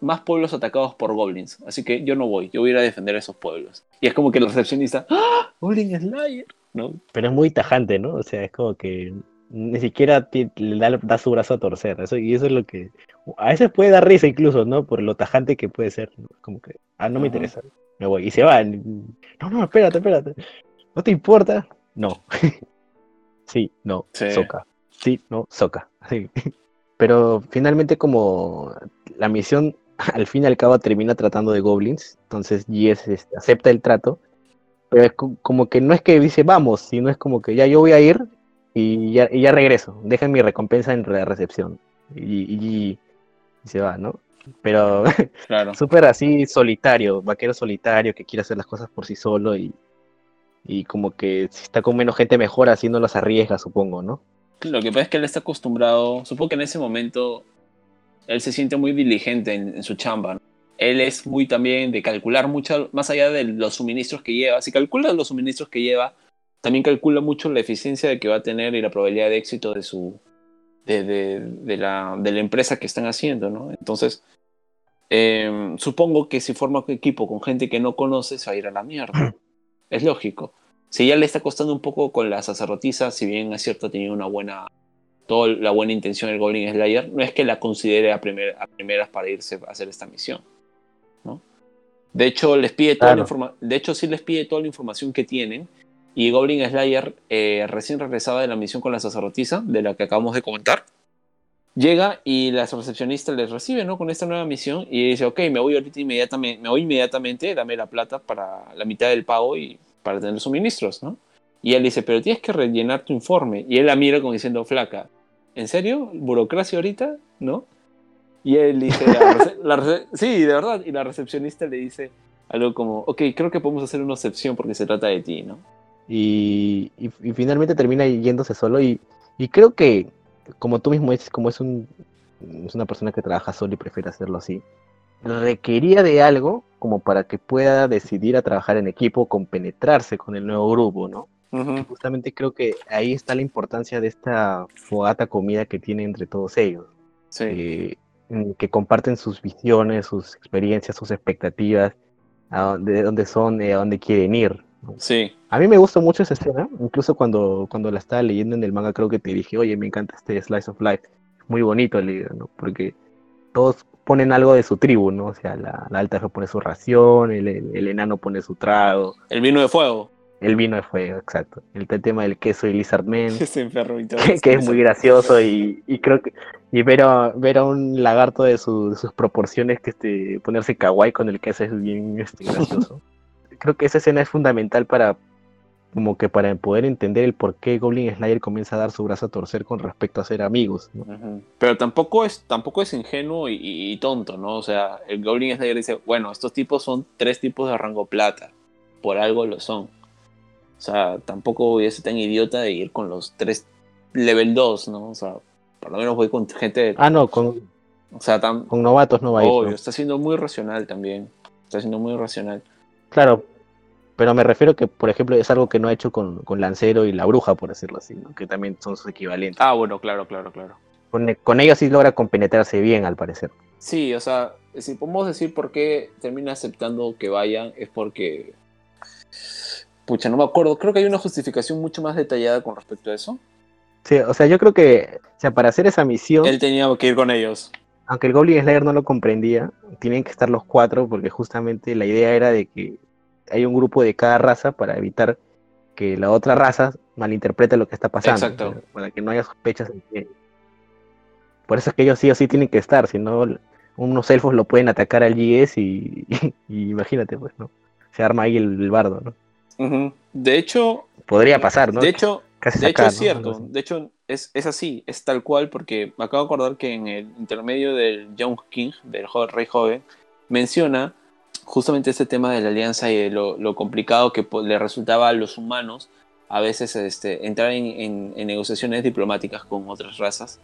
más pueblos atacados por goblins. Así que yo no voy, yo voy a ir a defender a esos pueblos. Y es como que el recepcionista, ¡Ah! Goblin Slayer, ¿no? Pero es muy tajante, ¿no? O sea, es como que ni siquiera le da, da su brazo a torcer. Eso, y eso es lo que. A veces puede dar risa incluso, ¿no? Por lo tajante que puede ser. ¿no? Como que, ah, no me Ajá. interesa. Me voy. Y se va. No, no, espérate, espérate. ¿No te importa? No. sí, no. Sí. Soca. Sí, no, soca. Sí. Pero finalmente como la misión al fin y al cabo termina tratando de goblins, entonces Yes este, acepta el trato, pero es co- como que no es que dice vamos, sino es como que ya yo voy a ir y ya, y ya regreso, dejan mi recompensa en la recepción y, y- y se va, ¿no? Pero Claro. súper así solitario, vaquero solitario que quiere hacer las cosas por sí solo y, y como que si está con menos gente mejor así no las arriesga, supongo, ¿no? Lo que pasa es que él está acostumbrado, supongo que en ese momento él se siente muy diligente en, en su chamba. ¿no? Él es muy también de calcular mucho, más allá de los suministros que lleva. Si calcula los suministros que lleva, también calcula mucho la eficiencia de que va a tener y la probabilidad de éxito de su de, de- de la, de la empresa que están haciendo, ¿no? Entonces, eh, supongo que si forma un equipo con gente que no conoce, se va a ir a la mierda. es lógico. Si ya le está costando un poco con la sacerdotisa, si bien es cierto, tenía una buena toda la buena intención del Goblin Slayer, no es que la considere a, primer- a primeras para irse a hacer esta misión. ¿no? De hecho, les pide toda la Claro. informa- de hecho, sí les pide toda la información que tienen. Y Goblin Slayer, eh, recién regresaba de la misión con la sacerdotisa, de la que acabamos de comentar, llega y la recepcionista les recibe ¿no? con esta nueva misión y dice, ok, me voy ahorita inmediatamente, me voy inmediatamente, dame la plata para la mitad del pago y para tener suministros, ¿no? Y él dice, pero tienes que rellenar tu informe. Y él la mira como diciendo, flaca, ¿en serio? ¿Burocracia ahorita? ¿No? Y él dice, la la sí, de verdad. Y la recepcionista le dice algo como, ok, creo que podemos hacer una excepción porque se trata de ti, ¿no? y, y- y finalmente termina yéndose solo y, y creo que como tú mismo dices, como es un es una persona que trabaja solo y prefiere hacerlo así, requería de algo como para que pueda decidir a trabajar en equipo, compenetrarse con el nuevo grupo, ¿no? Justamente creo que ahí está la importancia de esta fogata comida que tiene entre todos ellos, Sí. eh, en que comparten sus visiones, sus experiencias, sus expectativas, a dónde, de dónde son, eh, a dónde quieren ir. ¿no? Sí. A mí me gustó mucho esa escena, incluso cuando, cuando la estaba leyendo en el manga creo que te dije, oye, me encanta este Slice of Life, muy bonito el libro, ¿no? Porque todos ponen algo de su tribu, ¿no? O sea, la, la alta pone su ración, el, el- el enano pone su trago, El vino de fuego. el vino de fuego, exacto. El, te- tema del queso y Lizard Man, que, que es muy gracioso y, y creo que y ver a, ver a un lagarto de, su- de sus proporciones que este, ponerse kawaii con el queso es bien este, gracioso. creo que esa escena es fundamental para como que para poder entender el por qué Goblin Slayer comienza a dar su brazo a torcer con respecto a ser amigos. Pero tampoco es, tampoco es ingenuo y, y- y tonto, ¿no? O sea, el Goblin Slayer dice, bueno, estos tipos son tres tipos de rango plata. Por algo lo son. O sea, tampoco voy a ser tan idiota de ir con los tres level 2, ¿no? O sea, por lo menos voy con gente de... Ah, no, con, o sea, tan... con novatos no va a ir. Obvio, ¿no? está siendo muy racional también. Está siendo muy racional. Claro, pero me refiero que, por ejemplo, es algo que no ha hecho con, con Lancero y la Bruja, por decirlo así, ¿no? que también son sus equivalentes. Ah, bueno, claro, claro, claro. Con, con ellos sí logra compenetrarse bien, al parecer. Sí, o sea, si podemos decir por qué termina aceptando que vayan, es porque. Pucha, no me acuerdo. Creo que hay una justificación mucho más detallada con respecto a eso. Sí, o sea, yo creo que o sea, para hacer esa misión, Él tenía que ir con ellos. aunque el Goblin Slayer no lo comprendía, tienen que estar los cuatro porque justamente la idea era de que hay un grupo de cada raza para evitar que la otra raza malinterprete lo que está pasando. Exacto. para- Para que no haya sospechas. Por eso es que ellos sí o sí tienen que estar, si no unos elfos lo pueden atacar al GS y, y imagínate, pues, ¿no? Se arma ahí el, el bardo, ¿no? De hecho, Podría pasar, ¿no? de hecho, Casi De hecho, es cierto. De hecho, es, es así. Es tal cual porque me acabo de acordar que en el intermedio del Young King, del jo- Rey Joven, menciona justamente este tema de la alianza y de lo, lo complicado que po- le resultaba a los humanos a veces este, entrar en, en- en negociaciones diplomáticas con otras razas.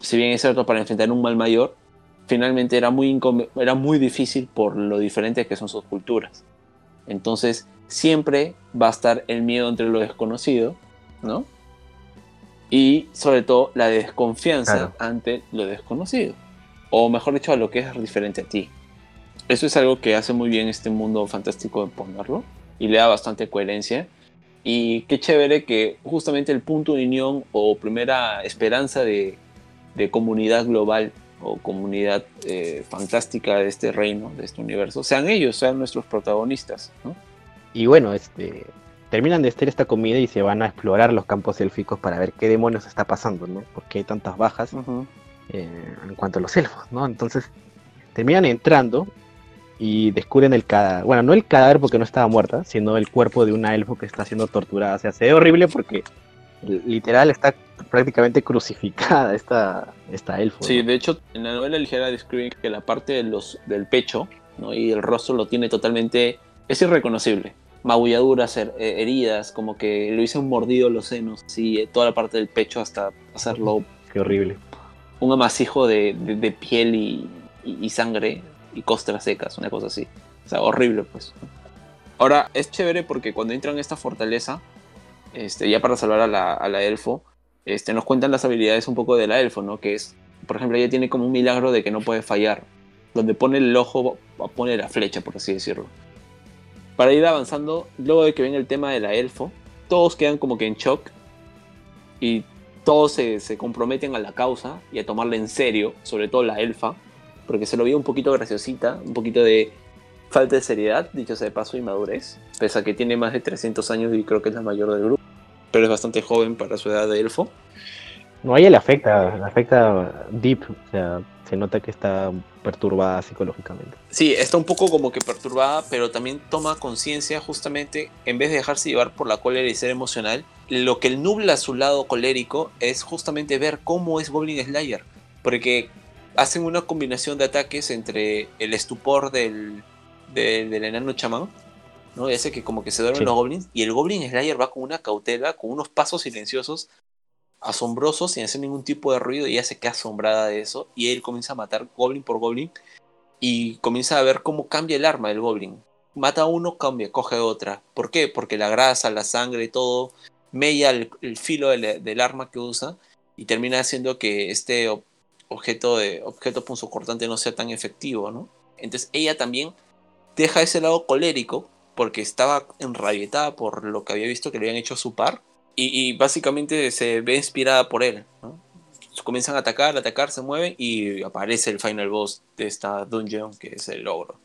Si bien es cierto, para enfrentar un mal mayor, finalmente era muy, era muy difícil por lo diferentes que son sus culturas. Entonces, siempre va a estar el miedo entre lo desconocido, ¿no? Y sobre todo la desconfianza Claro. ante lo desconocido. O mejor dicho, a lo que es diferente a ti. Eso es algo que hace muy bien este mundo fantástico de ponerlo y le da bastante coherencia. Y qué chévere que justamente el punto de unión o primera esperanza de, de comunidad global o comunidad eh, fantástica de este reino, de este universo, sean ellos, sean nuestros protagonistas. ¿no? Y bueno, este terminan de hacer esta comida y se van a explorar los campos élficos para ver qué demonios está pasando, ¿no? Porque hay tantas bajas eh, en cuanto a los elfos, ¿no? Entonces terminan entrando y descubren el cadáver, bueno, no el cadáver porque no estaba muerta, sino el cuerpo de una elfo que está siendo torturada. O sea, se ve horrible porque literal está prácticamente crucificada esta, esta elfo. Sí, ¿no? de hecho, en la novela ligera describen que la parte de los, del pecho ¿no? y el rostro lo tiene totalmente. es irreconocible. Magulladuras, her- eh, heridas, como que lo hizo mordido los senos, sí, eh, toda la parte del pecho hasta hacerlo Qué horrible. un amasijo de, de- de piel y, y- y sangre y costras secas, una cosa así. O sea, horrible, pues. Ahora, es chévere porque cuando entran a esta fortaleza, este, ya para salvar a la, a la elfo, este, nos cuentan las habilidades un poco de la elfo, ¿no? Que es, por ejemplo, ella tiene como un milagro de que no puede fallar. Donde pone el ojo, pone la flecha, por así decirlo. Para ir avanzando, luego de que ven el tema de la elfo, todos quedan como que en shock y todos se, se comprometen a la causa y a tomarla en serio, sobre todo la elfa, porque se lo veía un poquito graciosita, un poquito de falta de seriedad, dicho sea de paso, y madurez, pese a que tiene más de 300 años y creo que es la mayor del grupo, pero es bastante joven para su edad de elfo. No, a ella le afecta, le afecta deep, o sea, se nota que está perturbada psicológicamente. Sí, está un poco como que perturbada, pero también toma conciencia justamente, en vez de dejarse llevar por la cólera y ser emocional, lo que nubla su lado colérico es justamente ver cómo es Goblin Slayer, porque hacen una combinación de ataques entre el estupor del, del, del enano chamán, ¿no? Y hace que como que se duermen Sí. los goblins, y el Goblin Slayer va con una cautela, con unos pasos silenciosos, asombrosos, sin hacer ningún tipo de ruido, y ella se queda asombrada de eso, y él comienza a matar goblin por goblin, y comienza a ver cómo cambia el arma del goblin. Mata a uno, cambia, coge otra. ¿Por qué? Porque la grasa, la sangre, todo mella el, el filo del, del arma que usa y termina haciendo que este objeto de objeto punzocortante no sea tan efectivo, ¿no? Entonces ella también deja ese lado colérico porque estaba enrabietada por lo que había visto que le habían hecho a su par y, básicamente se ve inspirada por él, comienzan a atacar, a atacar, se mueven y aparece el final boss de esta dungeon que es el ogro.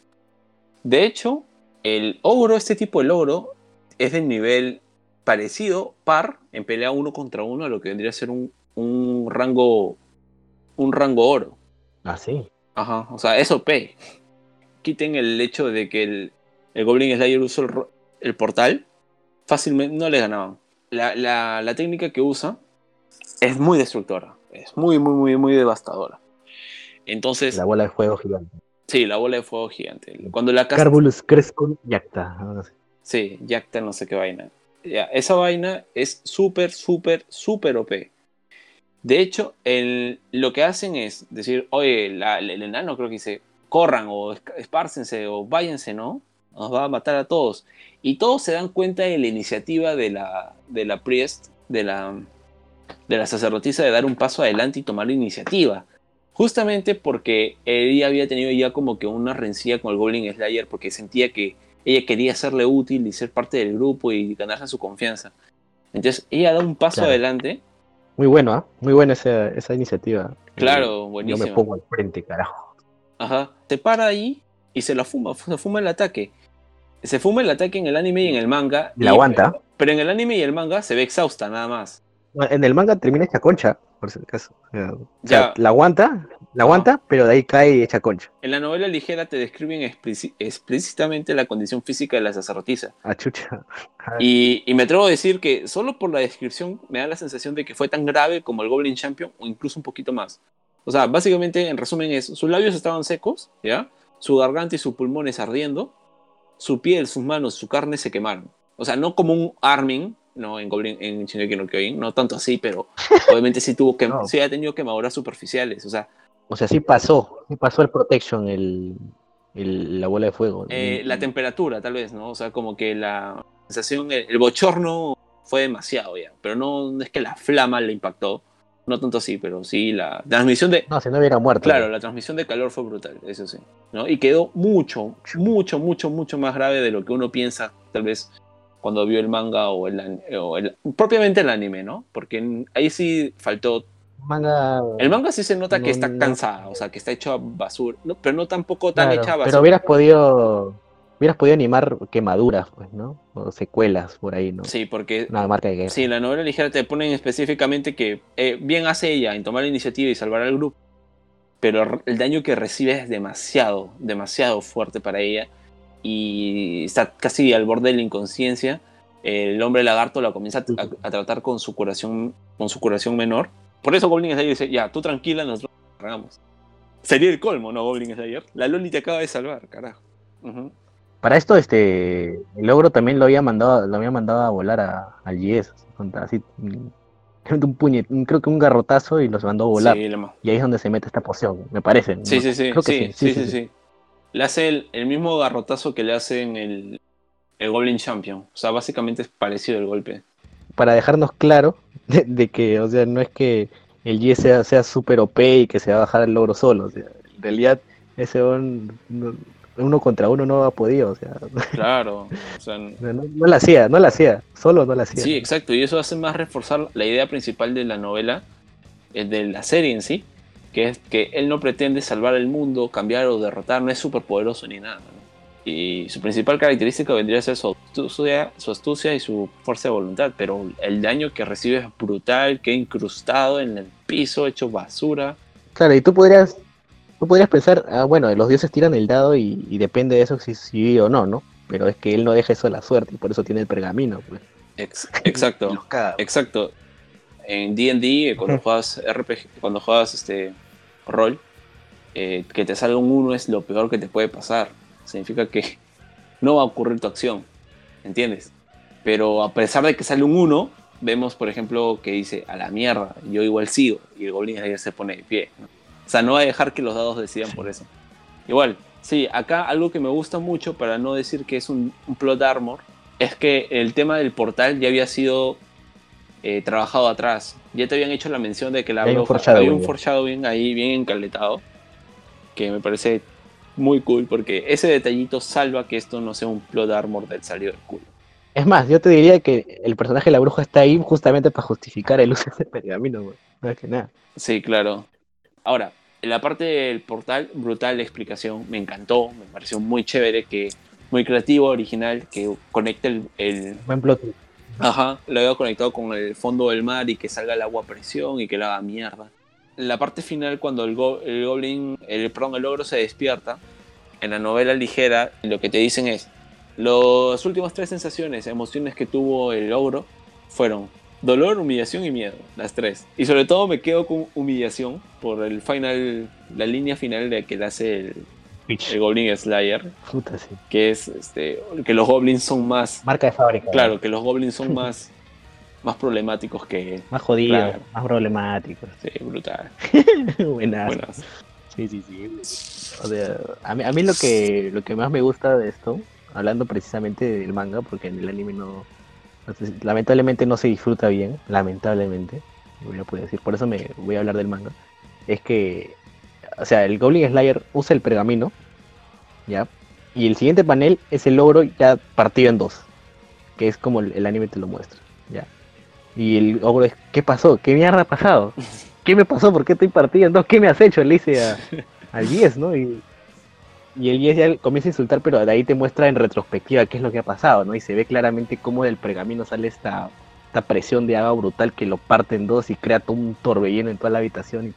De hecho, el ogro, este tipo de ogro, es del nivel parecido, par, en pelea uno contra uno, a lo que vendría a ser un, un rango un rango oro. Ah, sí. Ajá, o sea, es OP. Quiten el hecho de que el, el Goblin Slayer usó el, portal, fácilmente no le ganaban. La, la- la técnica que usa es muy destructora, es muy, muy, muy, muy devastadora. Entonces, La bola de fuego gigante. sí, la bola de fuego gigante. Cuando la cast- Carbulus Yacta. Sí, Yacta no sé qué vaina. Ya, esa vaina es súper, súper, súper OP. De hecho, el- lo que hacen es decir, oye, la- el enano creo que dice, corran o espárcense o váyanse, ¿no? Nos va a matar a todos. Y todos se dan cuenta de la iniciativa de la, de la priest, de la, de la sacerdotisa de dar un paso adelante y tomar la iniciativa. Justamente porque ella había tenido ya como que una rencilla con el Goblin Slayer porque sentía que ella quería serle útil y ser parte del grupo y ganarse su confianza. Entonces ella da un paso Claro. adelante. Muy bueno, ¿ah? Muy buena esa, esa iniciativa. Claro, Yo buenísimo. me pongo al frente, carajo. Ajá. Se para ahí y se la fuma, se fuma el ataque. Se fuma el ataque en el anime y en el manga. La y- aguanta. Pero en el anime y el manga se ve exhausta nada más. En el manga termina hecha concha, por si acaso. O sea, Ya. la aguanta, la aguanta, pero de ahí cae hecha concha. En la novela ligera te describen explícitamente la condición física de la sacerdotisa. A chucha. Y, y me atrevo a decir que solo por la descripción me da la sensación de que fue tan grave como el Goblin Champion o incluso un poquito más. O sea, básicamente, en resumen, es sus labios estaban secos, ¿ya? Su garganta y sus pulmones ardiendo, su piel, sus manos, su carne se quemaron. O sea, no como un Armin, no en Goblin, en Shingeki no Kyojin, no tanto así, pero obviamente sí tuvo que, No. sí ha tenido quemaduras superficiales. O sea, O sea, sí pasó, sí pasó el protection, el, el- la bola de fuego. Eh, la temperatura, tal vez, ¿no? O sea, como que la sensación, el, el bochorno fue demasiado ya, pero no, no es que la flama le impactó, no tanto así, pero sí la transmisión de, No, si no hubiera muerto. claro, la transmisión de calor fue brutal, eso sí, ¿no? Y quedó mucho, mucho, mucho, mucho más grave de lo que uno piensa, tal vez, cuando vio el manga o el, o el- propiamente el anime, ¿no? Porque ahí sí faltó Manga, el manga sí se nota que está cansada, o sea, que está hecho a basura, no, pero no tampoco tan claro, hecha a basura. pero hubieras podido, hubieras podido animar quemaduras, pues, ¿no? O secuelas por ahí, ¿no? Sí, porque Una marca de guerra. Sí, en la novela ligera te ponen específicamente que eh, bien hace ella en tomar la iniciativa y salvar al grupo, pero el daño que recibe es demasiado, demasiado fuerte para ella y está casi al borde de la inconsciencia. El hombre lagarto la comienza a, a- a tratar con su curación, con su curación menor. Por eso Goblin Slayer dice, ya, tú tranquila, nosotros nos cargamos. Sería el colmo, ¿no, Goblin Slayer? La Loli te acaba de salvar, carajo. Para esto, este, el logro también lo había mandado, lo había mandado a volar a, al GS, contra así, un, un puñet, creo que un garrotazo y los mandó a volar. Sí, Y ahí es donde se mete esta poción, me parece. ¿no? Sí, sí, sí. Creo que sí, sí, sí, sí. Le hace el, el mismo garrotazo que le hace en el, el Goblin Champion. O sea, básicamente es parecido el golpe. Para dejarnos claro de, de que, o sea, no es que el GS sea, sea super OP y que se va a bajar el logro solo. O sea, en realidad, ese no- uno contra uno no ha podido, o sea, Claro. O sea, no, no, no la hacía, no la hacía, solo no la hacía. sí, exacto. Y eso hace más reforzar la idea principal de la novela, eh, de la serie en sí, que es que él no pretende salvar el mundo, cambiar o derrotar, no es súper poderoso ni nada. ¿no? Y su principal característica vendría a ser su astucia, su astucia y su fuerza de voluntad, pero el daño que recibe es brutal, queda incrustado en el piso, hecho basura. Claro, y tú podrías, tú podrías pensar, ah, bueno, los dioses tiran el dado y, y depende de eso si sí o no, ¿no? Pero es que él no deja eso a la suerte y por eso tiene el pergamino, pues. Ex- exacto. Exacto. En D&D, eh, cuando juegas RPG, cuando juegas este rol, eh, que te salga un 1 es lo peor que te puede pasar. Significa que no va a ocurrir tu acción, ¿entiendes? Pero a pesar de que sale un 1, vemos, por ejemplo, que dice, a la mierda, yo igual sigo, y el Goblin se pone de pie. ¿no? O sea, no va a dejar que los dados decidan por eso. Igual, sí, acá algo que me gusta mucho, para no decir que es un, un plot armor, es que el tema del portal ya había sido eh, trabajado atrás. Ya te habían hecho la mención de que la Hay un foreshadowing un foreshadowing ahí bien encaletado, que me parece muy cool, porque ese detallito salva que esto no sea un plot armor del salido del culo. Es más, yo te diría que el personaje de la bruja está ahí justamente para justificar el uso de ese pergamino, güey. No es que nada. Sí, claro. Ahora, en la parte del portal, brutal la explicación, me encantó, me pareció muy chévere, que muy creativo, original, que conecta el, el, Buen plot. Ajá, lo había conectado con el fondo del mar y que salga el agua a presión y que la haga mierda. La parte final, cuando el, go- el goblin, el, perdón, el ogro se despierta, en la novela ligera, lo que te dicen es, las últimas tres sensaciones, emociones que tuvo el ogro fueron dolor, humillación y miedo, las tres. Y sobre todo me quedo con humillación por el final, la línea final de que le hace el, el Goblin Slayer, Puta, sí. que es este, que los goblins son más Marca de fábrica. Claro, que los goblins son más, más problemáticos que. Más jodido, Claro. más problemático. Sí, brutal. Buenas. Buenas. Sí, sí, sí. O sea, a mí, a mí lo que lo que más me gusta de esto, hablando precisamente del manga, porque en el anime no, lamentablemente no se disfruta bien, lamentablemente, voy a poder decir, por eso me voy a hablar del manga, es que, o sea, el Goblin Slayer usa el pergamino, ¿ya? Y el siguiente panel es el logro ya partido en dos, que es como el, el anime te lo muestra, ¿ya? Y el logro es, ¿qué pasó? ¿Qué mierda ha pasado? ¿Qué me pasó? ¿Por qué estoy partido en dos? ¿Qué me has hecho? Le dice a- al 10, ¿no? Y, y el 10 ya comienza a insultar, pero de ahí te muestra en retrospectiva qué es lo que ha pasado, ¿no? Y se ve claramente cómo del pergamino sale esta, esta presión de agua brutal que lo parte en dos y crea todo un torbellino en toda la habitación. Y,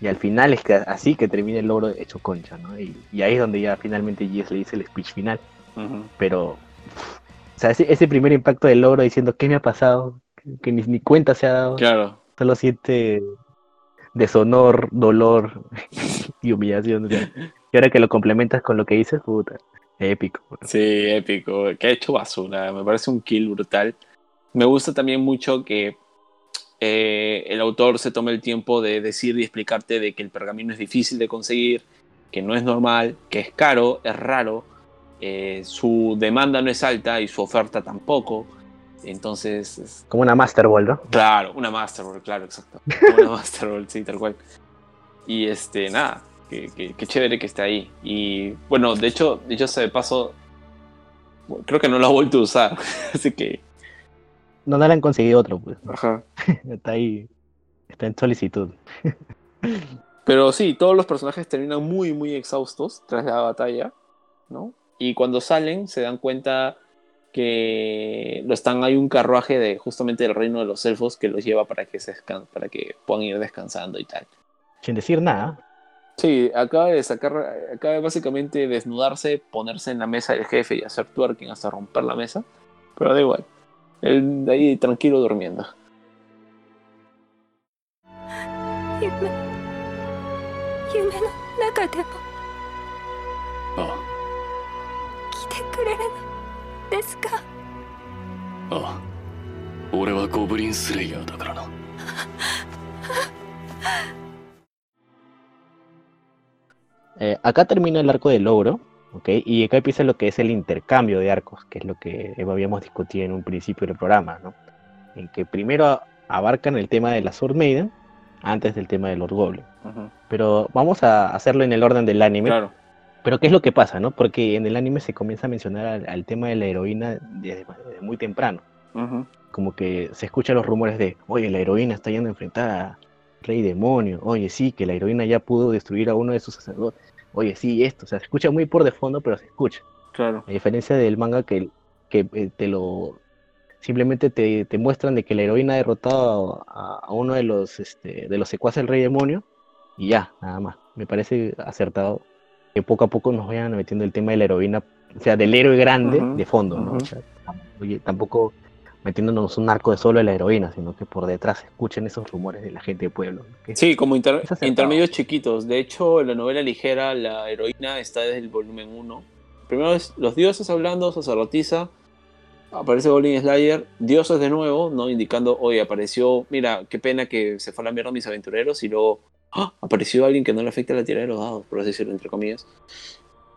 y al final es que así que termina el logro hecho concha, ¿no? Y, y ahí es donde ya finalmente Jess le dice el speech final. Pero, o sea, ese, ese primer impacto del logro diciendo, ¿qué me ha pasado? Que ni, ni cuenta se ha dado. Claro. Solo siente deshonor, dolor y humillación. o sea. Y ahora que lo complementas con lo que dices, puta, épico. Sí, épico. Que ha hecho basura. Me parece un kill brutal. Me gusta también mucho que eh, el autor se tome el tiempo de decir y explicarte de que el pergamino es difícil de conseguir, que no es normal, que es caro, es raro, eh, su demanda no es alta y su oferta tampoco. Entonces, es- Como una Master Ball, ¿no? claro, una Master Ball, claro, exacto. Una Master Ball, sí, tal cual. Y este, nada, que, que- que chévere que esté ahí. Y bueno, de hecho, de hecho, de paso, creo que no lo ha vuelto a usar. Así que, No, no le han conseguido otro, pues. ajá. Está ahí, está en solicitud. Pero sí, todos los personajes terminan muy, muy exhaustos tras la batalla, ¿no? Y cuando salen se dan cuenta que lo están, hay un carruaje de justamente del reino de los elfos que los lleva para que, se para que puedan ir descansando y tal. Sin decir nada. Sí, acaba de sacar, acaba de básicamente desnudarse, ponerse en la mesa del jefe y hacer twerking hasta romper la mesa, pero da igual. Él de ahí tranquilo durmiendo. 夢夢の中でもあ来てくれるのですかあ俺はゴブリンスレイヤーだからな Eh, acá termina el arco del logro, ¿Ok? Y acá empieza lo que es el intercambio de arcos, que es lo que habíamos discutido en un principio del programa, ¿no? En que primero abarcan el tema de la Sword Maiden antes del tema de Lord Goblin. Pero vamos a hacerlo en el orden del anime. Claro. Pero ¿qué es lo que pasa, no? Porque en el anime se comienza a mencionar al, al tema de la heroína desde, desde muy temprano. Como que se escuchan los rumores de, oye, la heroína está yendo a enfrentar a Rey Demonio. Oye, sí, que la heroína ya pudo destruir a uno de sus sacerdotes. Oye, sí, esto. O sea, se escucha muy por de fondo, pero se escucha. Claro. A diferencia del manga que, que eh, te lo... Simplemente te, te muestran de que la heroína ha derrotado a, a uno de los, este, de los secuaces del Rey Demonio. Y ya, nada más. Me parece acertado que poco a poco nos vayan metiendo el tema de la heroína, o sea, del héroe grande de fondo, ¿no? ujú. O sea, oye, tampoco metiéndonos un arco de solo de la heroína, sino que por detrás se escuchen esos rumores de la gente de pueblo. Sí, como inter- intermedios chiquitos. De hecho, en la novela ligera, la heroína está desde el volumen 1. Primero es los dioses hablando, sacerdotisa. Aparece Goblin Slayer, dioses de nuevo, ¿no? Indicando, oye, apareció, mira, qué pena que se fue a la mierda mis aventureros y luego ¡ah! apareció alguien que no le afecta la tirada de los dados, por así decirlo, entre comillas.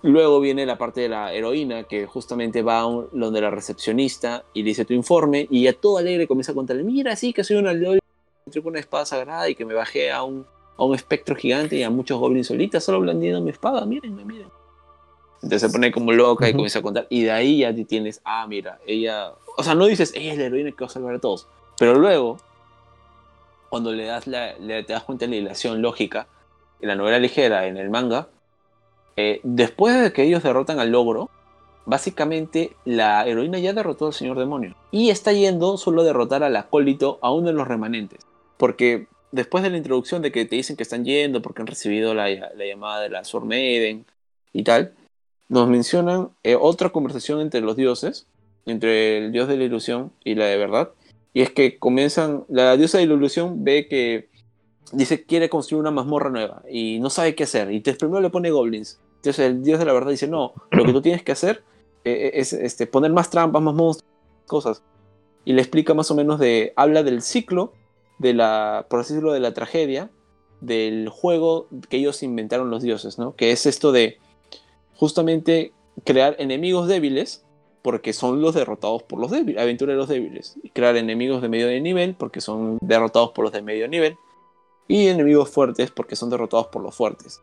Luego viene la parte de la heroína, que justamente va a un- donde la recepcionista y le dice tu informe, y ya todo alegre comienza a contarle, mira, sí, que soy una entré con una espada sagrada y que me bajé a un, a un espectro gigante y a muchos goblins solitas, solo blandiendo mi espada, mírenme, miren. Entonces se pone como loca y Ujú. comienza a contar, y de ahí ya tienes, ah, mira, ella, o sea, no dices, ella es la heroína que va a salvar a todos, pero luego, cuando le das la, le- te das cuenta de la hilación lógica, en la novela ligera, en el manga, eh, después de que ellos derrotan al logro, básicamente la heroína ya derrotó al señor demonio. Y está yendo solo a derrotar al acólito, a uno de los remanentes. Porque después de la introducción de que te dicen que están yendo porque han recibido la, la llamada de la Sword Maiden y tal, nos mencionan eh, otra conversación entre los dioses, entre el dios de la ilusión y la de verdad. Y es que comienzan, la diosa de la ilusión ve que dice quiere construir una mazmorra nueva y no sabe qué hacer. Y entonces primero le pone goblins. Entonces el dios de la verdad dice, no, lo que tú tienes que hacer eh, es este, poner más trampas, más monstruos, cosas. Y le explica más o menos de, habla del ciclo, de la, por así decirlo, de la tragedia, del juego que ellos inventaron los dioses, ¿no? Que es esto de justamente crear enemigos débiles porque son los derrotados por los débiles, aventureros débiles. Y crear enemigos de medio nivel porque son derrotados por los de medio nivel. Y enemigos fuertes porque son derrotados por los fuertes.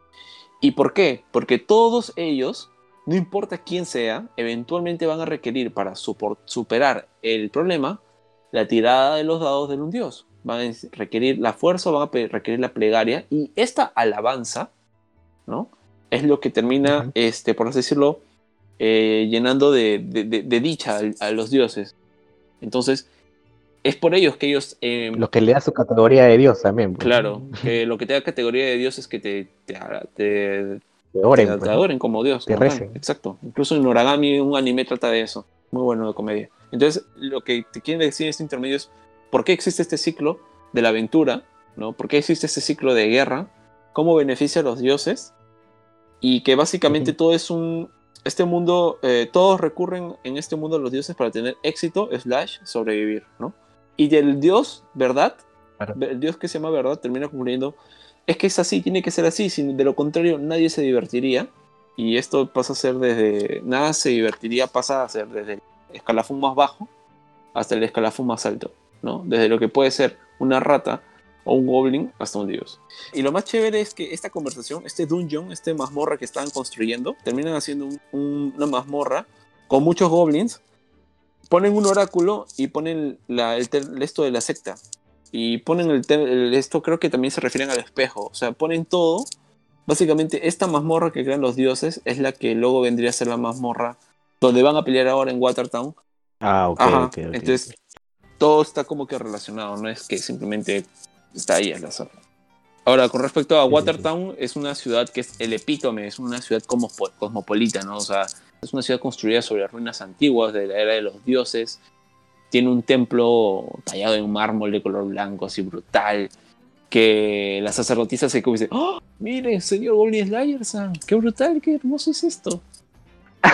¿Y por qué? Porque todos ellos, no importa quién sea, eventualmente van a requerir para superar el problema la tirada de los dados de un dios. Van a requerir la fuerza, van a requerir la plegaria. Y esta alabanza, ¿no? Es lo que termina, este, por así decirlo, eh, llenando de, de- de- de dicha a, los dioses. Entonces, es por ellos que ellos... eh, Lo que le da su categoría de Dios también. pues. Claro, que lo que te da categoría de dios es que te, te, te- Que oren, te- pues, te adoren como dios. Tal. recen. Exacto. Incluso en Noragami un anime trata de eso. Muy bueno de comedia. Entonces, lo que te quieren decir en este intermedio es por qué existe este ciclo de la aventura, ¿no? ¿Por qué existe este ciclo de guerra? ¿Cómo beneficia a los dioses? Y que básicamente Ujú. todo es un... Este mundo, eh, todos recurren en este mundo a los dioses para tener éxito, slash, sobrevivir, ¿no? Y del dios, ¿verdad? Claro. El dios que se llama verdad termina concluyendo, es que es así, tiene que ser así, si de lo contrario nadie se divertiría. Y esto pasa a ser desde, nada se divertiría, pasa a ser desde el escalafón más bajo hasta el escalafón más alto, ¿no? Desde lo que puede ser una rata o un goblin hasta un dios. Y lo más chévere es que esta conversación, este dungeon, este mazmorra que estaban construyendo, terminan haciendo un- un- una mazmorra con muchos goblins, ponen un oráculo y ponen la, el, esto de la secta. Y ponen el, el- esto, creo que también se refieren al espejo. O sea, ponen todo. Básicamente, esta mazmorra que crean los dioses es la que luego vendría a ser la mazmorra donde van a pelear ahora en Watertown. Ah, ok, Ajá, ok, ok, entonces ok. todo está como que relacionado, no es que simplemente está ahí al azar. Ahora, con respecto a Sí, sí, sí. Watertown, es una ciudad que es el epítome, es una ciudad cosmopo- cosmopolita, ¿no? O sea, es una ciudad construida sobre ruinas antiguas de la era de los dioses. Tiene un templo tallado en mármol de color blanco, así brutal. Que las sacerdotisas se como dicen, ¡Oh! Miren, señor Goblin Slayer-san, qué brutal, qué hermoso es esto.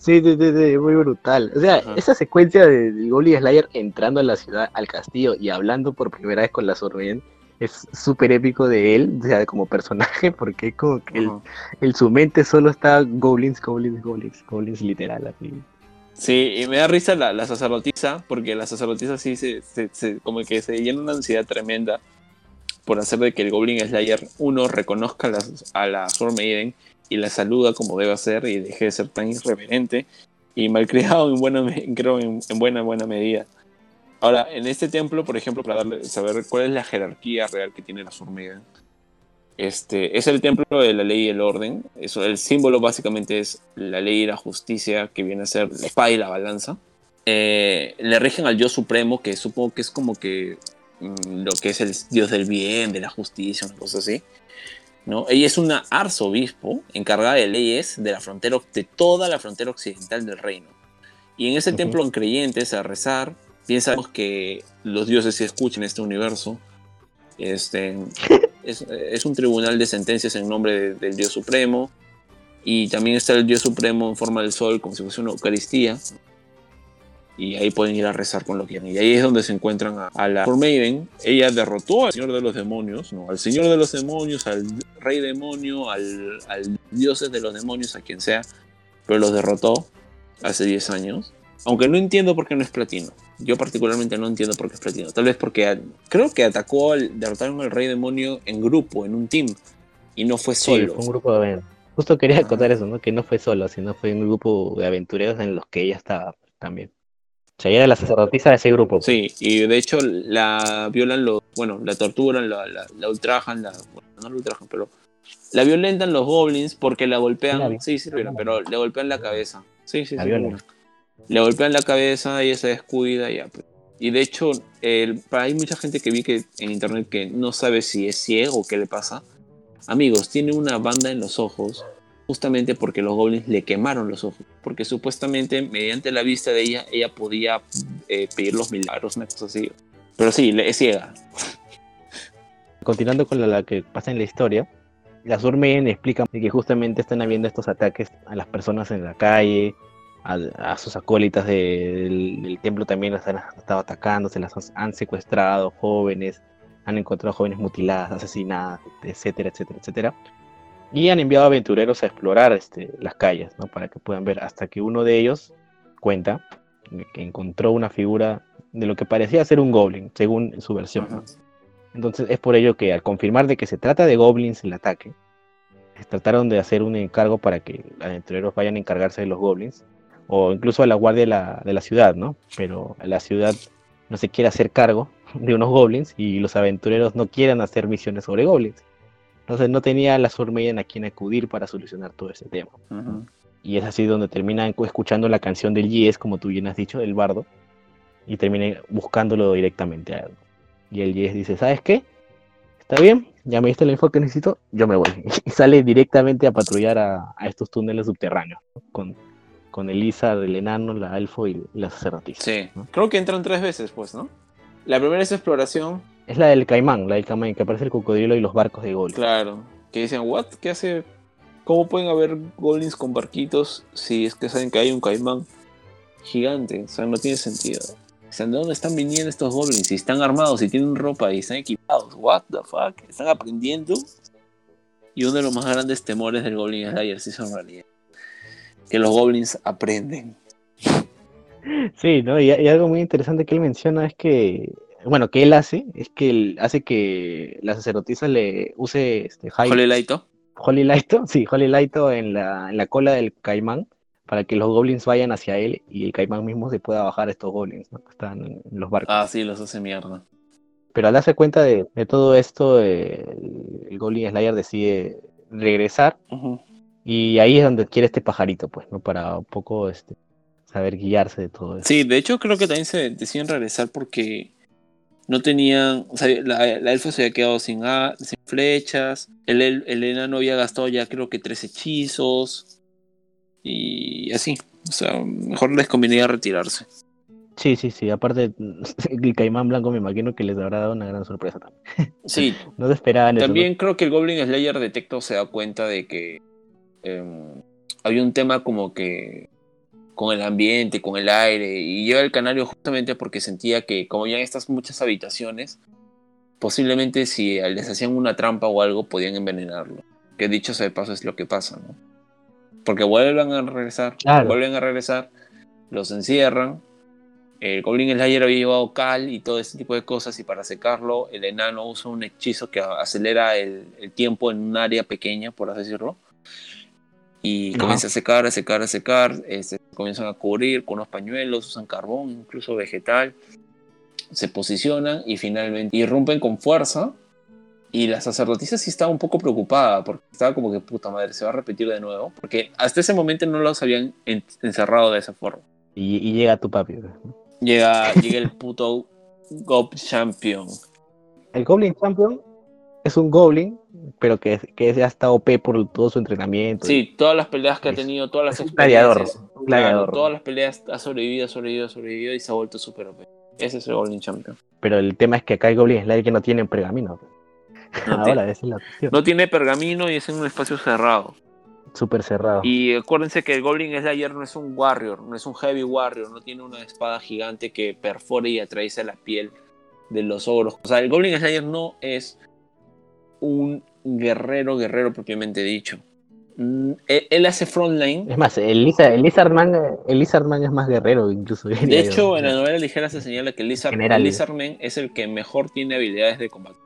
Sí, sí, sí, sí, muy brutal. O sea, Ajá. esa secuencia de- del Goblin Slayer entrando a la ciudad, al castillo y hablando por primera vez con la Sorben es súper épico de él, o sea, como personaje, porque es como que él- Ajá. en su mente solo está goblins, goblins, goblins, goblins literal, así. Sí, y me da risa la, la sacerdotisa, porque la sacerdotisa sí se, se- se- como que se llena una ansiedad tremenda por hacer de que el Goblin Slayer, uno, reconozca a la, a la Sword Maiden y la saluda como debe ser y deje de ser tan irreverente y malcriado en buena, creo en, en buena, buena medida. Ahora, en este templo, por ejemplo, para darle, saber cuál es la jerarquía real que tiene la Maiden, este, es el templo de la ley y el orden. Eso, el símbolo básicamente es la ley y la justicia, que viene a ser la espada y la balanza. Eh, le rigen al Dios supremo, que supongo que es como que mm, lo que es el Dios del bien, de la justicia, una cosa así. ¿no? Ella es una arzobispo encargada de leyes de la frontera, de toda la frontera occidental del reino. Y en ese Ujú. templo en creyentes a rezar, piensamos que los dioses se escuchan este universo. Este, es, es un tribunal de sentencias en nombre de- del Dios Supremo. Y también está el Dios Supremo en forma del sol, como si fuese una Eucaristía. Y ahí pueden ir a rezar con lo que quieran. Y ahí es donde se encuentran a, a la Maiden. Ella derrotó al Señor de los Demonios, ¿no? Al Señor de los Demonios, al Rey Demonio, al, al Dioses de los Demonios, a quien sea. Pero los derrotó hace 10 años. Aunque no entiendo por qué no es platino. Yo particularmente no entiendo por qué es platino. Tal vez porque creo que atacó al derrotaron al Rey Demonio en grupo, en un team. Y no fue Sí, solo. fue un grupo de aventureros. Justo quería Ajá. contar eso, ¿no? Que no fue solo, sino fue un grupo de aventureros en los que ella estaba también. O sea, ella era la sacerdotisa de ese grupo. Sí, y de hecho la violan los, bueno, la torturan, la, la, la ultrajan, la, bueno, no la ultrajan, pero la violentan los goblins porque la golpean, La sí, sí, violan, pero le golpean la cabeza. Sí, sí, La sí. violan. Le golpean la cabeza, ella se descuida y ya. pues. Y de hecho, el- hay mucha gente que vi que en internet que no sabe si es ciego o qué le pasa. Amigos, tiene una banda en los ojos justamente porque los goblins le quemaron los ojos. Porque supuestamente mediante la vista de ella, ella podía eh, pedir los milagros, una cosa así. Pero sí, es ciega. Continuando con la, que pasa en la historia, la Surmen explica de que justamente están habiendo estos ataques a las personas en la calle, a, a sus acólitas de- del, del templo también las han estado atacando, se las han- secuestrado jóvenes, han encontrado jóvenes mutiladas, asesinadas, etcétera, etcétera, etcétera. Y han enviado aventureros a explorar este, las calles, ¿no? Para que puedan ver, hasta que uno de ellos cuenta que encontró una figura de lo que parecía ser un goblin, según su versión. Entonces es por ello que al confirmar de que se trata de goblins el ataque, trataron de hacer un encargo para que los aventureros vayan a encargarse de los goblins, o incluso a la guardia de la, de la ciudad, ¿no? Pero la ciudad no se quiere hacer cargo de unos goblins y los aventureros no quieren hacer misiones sobre goblins. Entonces no tenía la Surmeyen a quien acudir para solucionar todo ese tema. Y es así donde terminan cu- escuchando la canción del Yes, como tú bien has dicho, del bardo, y terminan buscándolo directamente a él. Y el Yes dice, ¿sabes qué? Está bien, ya me diste la info que necesito, yo me voy. Y sale directamente a patrullar a, a estos túneles subterráneos, con, con Elisa, el enano, la elfo y la sacerdotisa. Sí. ¿no? Creo que entran tres veces, pues, ¿no? La primera es exploración, Es la del caimán, la del caimán, que aparece el cocodrilo y los barcos de Gol. claro. Que dicen, ¿what? ¿Qué hace? ¿Cómo pueden haber goblins con barquitos si es que saben que hay un caimán gigante? O sea, no tiene sentido. Dicen, ¿de dónde están viniendo estos goblins? Si están armados, si tienen ropa y están equipados. ¿What the fuck? ¿Están aprendiendo? Y uno de los más grandes temores del Goblin Slayer se hizo realidad. Que los goblins aprenden. Sí, ¿no? Y, y algo muy interesante que él menciona es que, bueno, que él hace, es que él hace que la sacerdotisa le use este, High- Holy Lighto. Holy Lighto, sí, Holy Lighto en la, en la cola del caimán para que los goblins vayan hacia él y el caimán mismo se pueda bajar a estos goblins, ¿no? Que están en los barcos. Ah, sí, los hace mierda. Pero al darse cuenta de, de todo esto, eh, el, el Goblin Slayer decide regresar Ujú. Y ahí es donde quiere este pajarito, pues, ¿no? Para un poco este, saber guiarse de todo eso. Sí, de hecho creo que también se deciden regresar porque no tenían, o sea, la, la elfa se había quedado sin, a- sin flechas, el, el, el enano había gastado ya creo que tres hechizos y así, o sea, mejor les convenía retirarse. Sí, sí, sí. Aparte, el caimán blanco me imagino que les habrá dado una gran sorpresa también. Sí, No se esperaban eso. ¿no? también creo que el Goblin Slayer detecto se da cuenta de que em, había un tema como que con el ambiente, con el aire, y lleva el canario justamente porque sentía que como ya en estas muchas habitaciones, posiblemente si les hacían una trampa o algo podían envenenarlo. Que dicho sea de paso es lo que pasa, ¿no? Porque vuelven a regresar, Claro. vuelven a regresar, los encierran. El Goblin Slayer había llevado cal y todo ese tipo de cosas y para secarlo el enano usa un hechizo que acelera el, el tiempo en un área pequeña, por así decirlo. Y Ajá. comienza a secar, a secar, a secar. este, comienzan a cubrir con unos pañuelos, usan carbón, incluso vegetal. Se posicionan y finalmente irrumpen con fuerza. Y la sacerdotisa sí estaba un poco preocupada porque estaba como que puta madre, se va a repetir de nuevo. Porque hasta ese momento no los habían en- encerrado de esa forma. Y, y llega tu papi. Llega, llega el puto Gob Champion. El Goblin Champion es un Goblin, pero que, que ya está OP por todo su entrenamiento. Sí, todas las peleas que ha tenido, todas las gladiador, experiencias. gladiador. Claro, todas las peleas ha sobrevivido, sobrevivido, sobrevivido y se ha vuelto super OP. Ese es el Golden Champion. Pero el tema es que acá hay Goblin Slayer que no tienen pergamino. No, Ahora, tiene, esa es la cuestión. no tiene pergamino y es en un espacio cerrado. Súper cerrado. Y acuérdense que el Goblin Slayer no es un warrior, no es un heavy warrior, no tiene una espada gigante que perfore y atraviesa la piel de los ogros. O sea, el Goblin Slayer no es un guerrero, guerrero propiamente dicho. Mm, Él, él hace frontline. Es más, el, Lizard, el, Lizardman, el Lizardman es más guerrero, incluso. De yo. hecho, en la novela ligera se señala que el Lizard, Lizardman es el que mejor tiene habilidades de combate.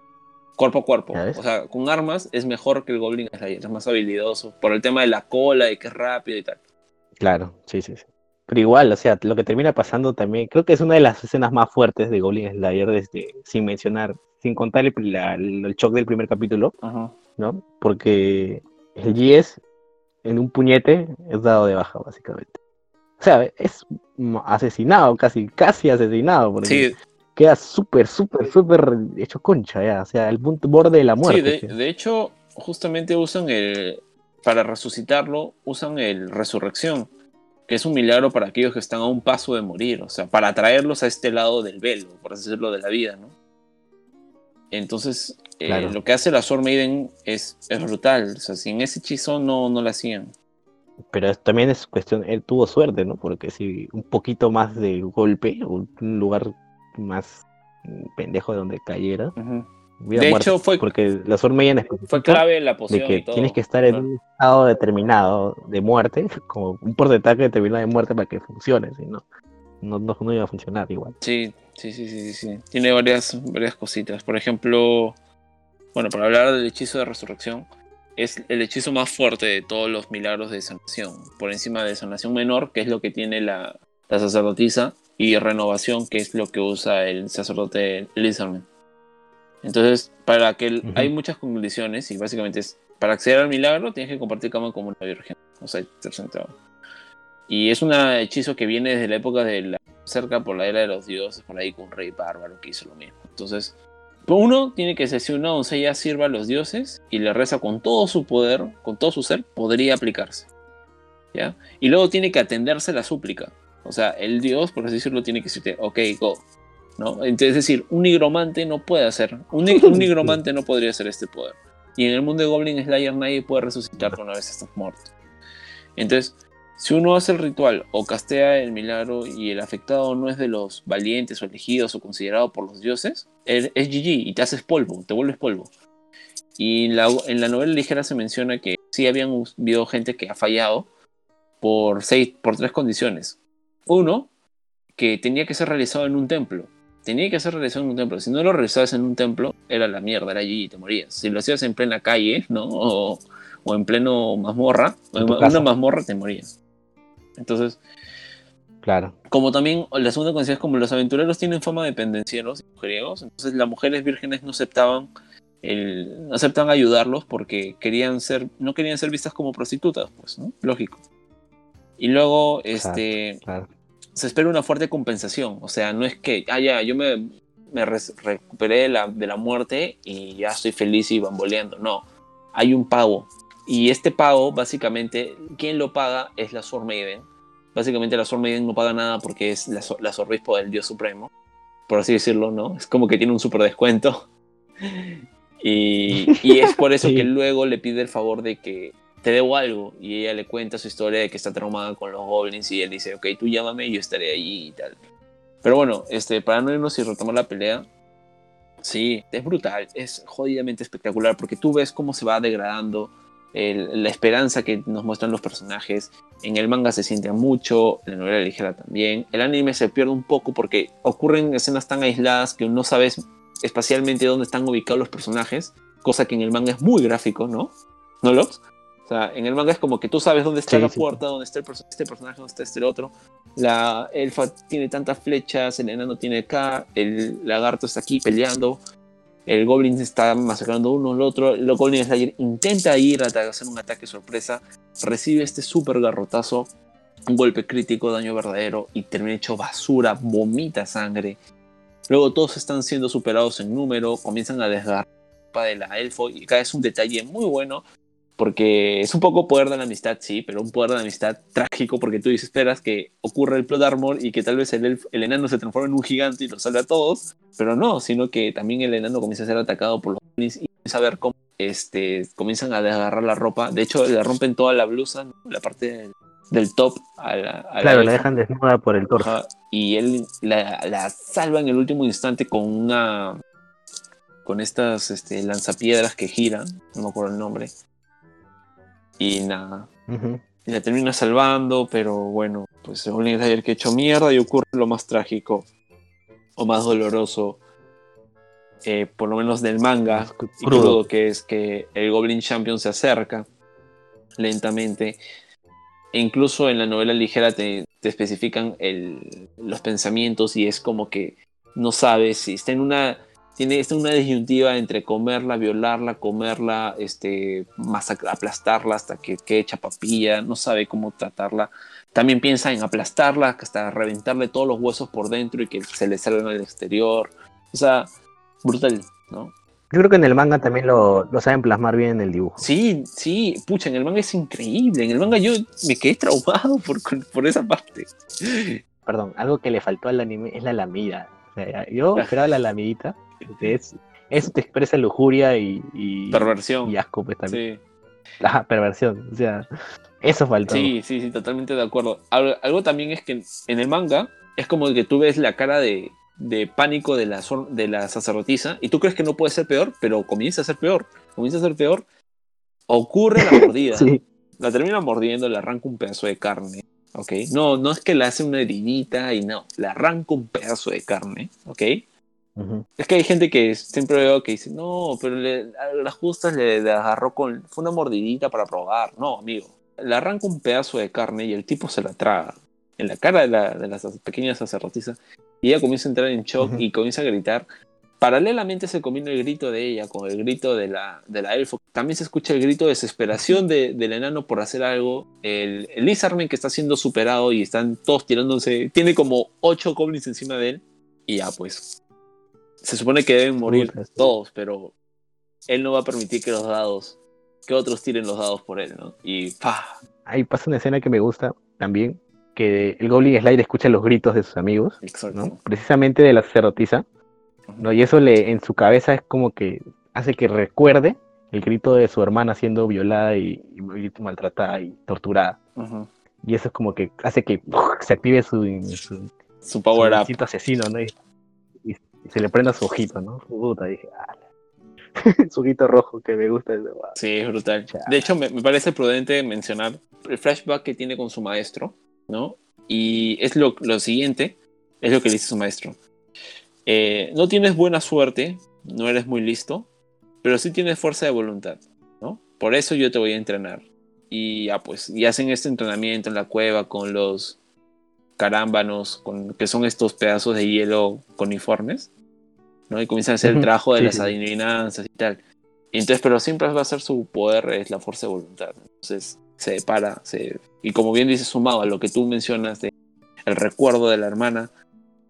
Cuerpo a cuerpo. O sea, con armas es mejor que el Goblin Slayer, es más habilidoso. Por el tema de la cola y que es rápido y tal. Claro, sí, sí, sí. Pero igual, o sea, lo que termina pasando también, creo que es una de las escenas más fuertes de Goblin Slayer, desde, sin mencionar, sin contar el, la- el shock del primer capítulo, ¿no? Porque el GS en un puñete es dado de baja, básicamente. O sea, es asesinado, casi, casi asesinado, porque Sí, queda súper, súper, súper hecho concha, ya, o sea, el punto borde de la muerte. sí, de, sí. de hecho, justamente usan el. Para resucitarlo, usan el Resurrección, que es un milagro para aquellos que están a un paso de morir, o sea, para traerlos a este lado del velo, por así decirlo, de la vida, ¿no? Entonces, eh, Claro. lo que hace la Sword Maiden es, es brutal, o sea, sin ese hechizo no, no lo hacían. Pero también es cuestión, él tuvo suerte, ¿no? Porque si un poquito más de golpe, un lugar más pendejo de donde cayera, Ujú. vida De hecho, fue- porque la Maiden Fue clave la de poción que y todo. tienes que estar en un estado determinado de muerte, como un porcentaje determinado de muerte para que funcione, si no, no, no, no iba a funcionar igual. Sí, sí, sí, sí, sí, sí. Tiene varias, varias cositas. Por ejemplo, bueno, para hablar del hechizo de resurrección, es el hechizo más fuerte de todos los milagros de sanación. Por encima de sanación menor, que es lo que tiene la, la sacerdotisa, y renovación, que es lo que usa el sacerdote Lizardman. Entonces, para que el- Ujú. hay muchas condiciones, y básicamente es para acceder al milagro tienes que compartir cama como una virgen. O sea, sentado. Y es un hechizo que viene desde la época de la cerca por la era de los dioses, por ahí con un rey bárbaro que hizo lo mismo. Entonces, uno tiene que ser si una doncella sirva a los dioses y le reza con todo su poder, con todo su ser, podría aplicarse. ¿Ya? Y luego tiene que atenderse la súplica. O sea, el dios, por así decirlo, tiene que decirte, ok, go. Entonces, es decir, un nigromante no puede hacer, un, ni- un nigromante no podría hacer este poder. Y en el mundo de Goblin Slayer nadie puede resucitarte una vez estás muerto. Entonces, si uno hace el ritual o castea el milagro y el afectado no es de los valientes o elegidos o considerado por los dioses, er- es GG y te haces polvo, te vuelves polvo. Y la, en la novela ligera se menciona que sí habían habido gente que ha fallado por, seis, por tres condiciones. Uno, que tenía que ser realizado en un templo. Tenía que ser realizado en un templo. Si no lo realizabas en un templo, era la mierda, era allí y te morías. Si lo hacías en plena calle, ¿no? O, o en pleno mazmorra, En una casa. mazmorra, te morías. Entonces, Claro. como también la segunda condición es como los aventureros tienen fama de pendencieros y mujeriegos, entonces las mujeres vírgenes no aceptaban el, no aceptaban ayudarlos porque querían ser, no querían ser vistas como prostitutas, pues, ¿no? Lógico. Y luego, este, Claro. Se espera una fuerte compensación. O sea, no es que, ah, ya, yo me, me recuperé de la, de la muerte y ya estoy feliz y bamboleando. No, hay un pago. Y este pago, básicamente, quien lo paga es la Sword Maiden. Básicamente la Sword Maiden no paga nada porque es la, la sorbispo del Dios Supremo. Por así decirlo, ¿no? Es como que tiene un super descuento. Y, y es por eso Sí. que luego le pide el favor de que te debo algo. Y ella le cuenta su historia de que está traumada con los goblins y él dice, ok, tú llámame y yo estaré allí y tal. Pero bueno, este, para no irnos y retomar la pelea, sí, es brutal, es jodidamente espectacular porque tú ves cómo se va degradando la esperanza que nos muestran los personajes. En el manga se siente mucho, en la novela ligera también. El anime se pierde un poco porque ocurren escenas tan aisladas que no sabes espacialmente dónde están ubicados los personajes, cosa que en el manga es muy gráfico, ¿no? ¿No, Lox? O sea, en el manga es como que tú sabes dónde está Sí, la sí. puerta, dónde está el perso- este personaje, dónde está este otro. La elfa tiene tantas flechas, el enano tiene acá, el lagarto está aquí peleando, el goblin está masacrando uno al otro, el goblin slayer intenta ir a hacer un ataque sorpresa, recibe este super garrotazo, un golpe crítico, daño verdadero y termina hecho basura, vomita sangre. Luego todos están siendo superados en número, comienzan a desgarrar de la elfo y acá es un detalle muy bueno porque es un poco poder de la amistad, sí, pero un poder de la amistad trágico porque tú dices, esperas que ocurra el plot armor y que tal vez el, elf- el enano se transforme en un gigante y los salve a todos, pero no, sino que también el enano comienza a ser atacado por los goblins y comienza a ver cómo este, comienzan a desgarrar la ropa. De hecho, le rompen toda la blusa, la parte del, del top a la, a Claro, la dejan desnuda por el torso. Ajá, y él la, la salva en el último instante con una. con estas este, lanzapiedras que giran, no me acuerdo el nombre. Y nada, y la termina salvando, pero bueno, pues el Goblin Slayer que hecho mierda y ocurre lo más trágico o más doloroso, eh, por lo menos del manga, y crudo. crudo, que es que el Goblin Champion se acerca lentamente. E incluso en la novela ligera te, te especifican el- los pensamientos y es como que no sabes si está en una tiene está una disyuntiva entre comerla, violarla, comerla, este, aplastarla hasta que quede hecha papilla, no sabe cómo tratarla. También piensa en aplastarla hasta reventarle todos los huesos por dentro y que se le salgan al exterior. O sea, brutal, ¿no? Yo creo que en el manga también lo, lo saben plasmar bien en el dibujo. Sí, sí, pucha, en el manga es increíble. En el manga yo me quedé traumado por, por esa parte. Perdón, algo que le faltó al anime es la lamida. O sea, yo esperaba la lamidita. Es- eso te expresa lujuria y, y, Perversión. y asco, pues también. Sí. Ajá, perversión. O sea, eso faltó. Sí, sí, sí, totalmente de acuerdo. Algo, algo también es que en el manga es como que tú ves la cara de, de pánico de la, de la sacerdotisa y tú crees que no puede ser peor, pero comienza a ser peor. Comienza a ser peor. Ocurre la mordida. Sí. La termina mordiendo, le arranca un pedazo de carne. ¿Ok? No, no es que le hace una heridita y no. Le arranca un pedazo de carne. ¿Ok? Es que hay gente que siempre veo que dice, no, pero le- a las justas le, le agarró con. Fue una mordidita para probar. No, amigo. Le arranca un pedazo de carne y el tipo se la traga en la cara de la, de la sac- pequeña sacerdotisa. Y ella comienza a entrar en shock y comienza a gritar. Paralelamente se combina el grito de ella con el grito de la, de la elfo. También se escucha el grito de desesperación de- del enano por hacer algo. El, el Lizardman que está siendo superado y están todos tirándose. Tiene como ocho goblins encima de él. Y ya, pues. Se supone que deben morir todos, pero él no va a permitir que los dados. Que otros tiren los dados por él, ¿no? Y ¡pah! Ahí pasa una escena que me gusta también, que el Goblin Slayer escucha los gritos de sus amigos, Exacto. ¿no? Precisamente de la sacerdotisa, ¿no? Y eso le, en su cabeza es como que hace que recuerde el grito de su hermana siendo violada y, maltratada y torturada. Y eso es como que hace que ¡uf! se active su, su, Su power su up. asesino, ¿no? Y se le prenda su ojito, ¿no? Puta, dije, "Ala". su ojito rojo que me gusta. ese, guau. Sí, es brutal. De hecho, me, me parece prudente mencionar el flashback que tiene con su maestro, ¿no? Y es lo, lo siguiente, es lo que le dice su maestro. Eh, no tienes buena suerte, no eres muy listo, pero sí tienes fuerza de voluntad, ¿no? Por eso yo te voy a entrenar. Y ya pues, y hacen este entrenamiento en la cueva con los carámbanos, con, que son estos pedazos de hielo coniformes, ¿no? Y comienzan a hacer el trabajo de sí, las sí. adivinanzas y tal. Y entonces, pero siempre va a ser su poder, es la fuerza de voluntad. Entonces se para, se, y como bien dice sumado a lo que tú mencionas de el recuerdo de la hermana,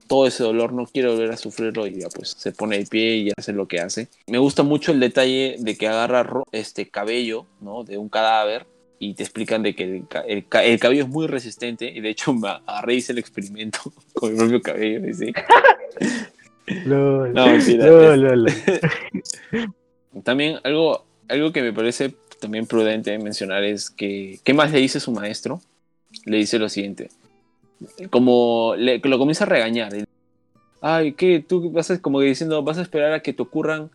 todo ese dolor no quiere volver a sufrirlo y ya pues se pone de pie y hace lo que hace. Me gusta mucho el detalle de que agarra este cabello, ¿no? De un cadáver y te explican de que el, ca- el ca- el cabello es muy resistente y de hecho me agarré hice el experimento con mi propio cabello. No, mentira. También algo, algo que me parece también prudente mencionar es que, ¿qué más le dice su maestro? Le dice lo siguiente. Como le, lo comienza a regañar. Ay, ¿qué? Tú vas a, como que diciendo, vas a esperar a que te ocurran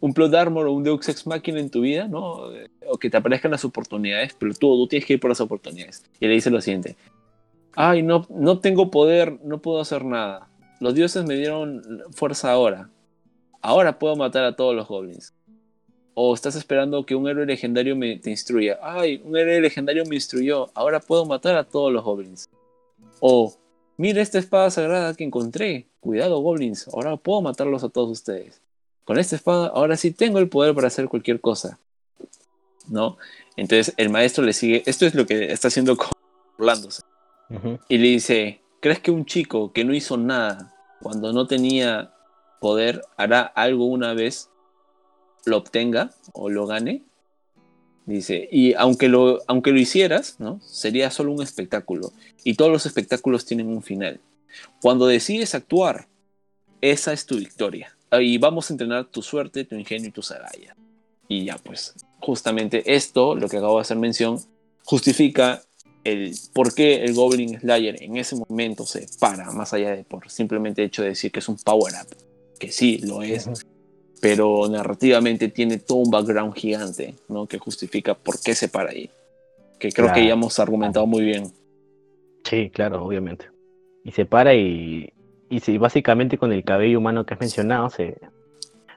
un plot armor o un Deus Ex Machina en tu vida, ¿no? O que te aparezcan las oportunidades, pero tú, tú tienes que ir por las oportunidades. Y le dice lo siguiente. Ay, no, no tengo poder, no puedo hacer nada. Los dioses me dieron fuerza ahora. Ahora puedo matar a todos los goblins. O estás esperando que un héroe legendario me, te instruya. Ay, un héroe legendario me instruyó. Ahora puedo matar a todos los goblins. O, mira esta espada sagrada que encontré. Cuidado, goblins. Ahora puedo matarlos a todos ustedes. Con esta espada, ahora sí tengo el poder para hacer cualquier cosa. ¿No? Entonces el maestro le sigue. Esto es lo que está haciendo con burlándose. Y le dice, ¿crees que un chico que no hizo nada cuando no tenía poder hará algo una vez, lo obtenga o lo gane? Dice, y aunque lo, aunque lo hicieras, ¿no? Sería solo un espectáculo. Y todos los espectáculos tienen un final. Cuando decides actuar, esa es tu victoria. Y vamos a entrenar tu suerte, tu ingenio y tus agallas. Y ya, pues, justamente esto, lo que acabo de hacer mención, justifica el por qué el Goblin Slayer en ese momento se para, más allá de por simplemente hecho de decir que es un power up, que sí lo es, pero narrativamente tiene todo un background gigante, ¿no? Que justifica por qué se para ahí. Que creo que ya hemos argumentado muy bien. Sí, claro, obviamente. Y se para y, y sí, básicamente con el cabello humano que has mencionado se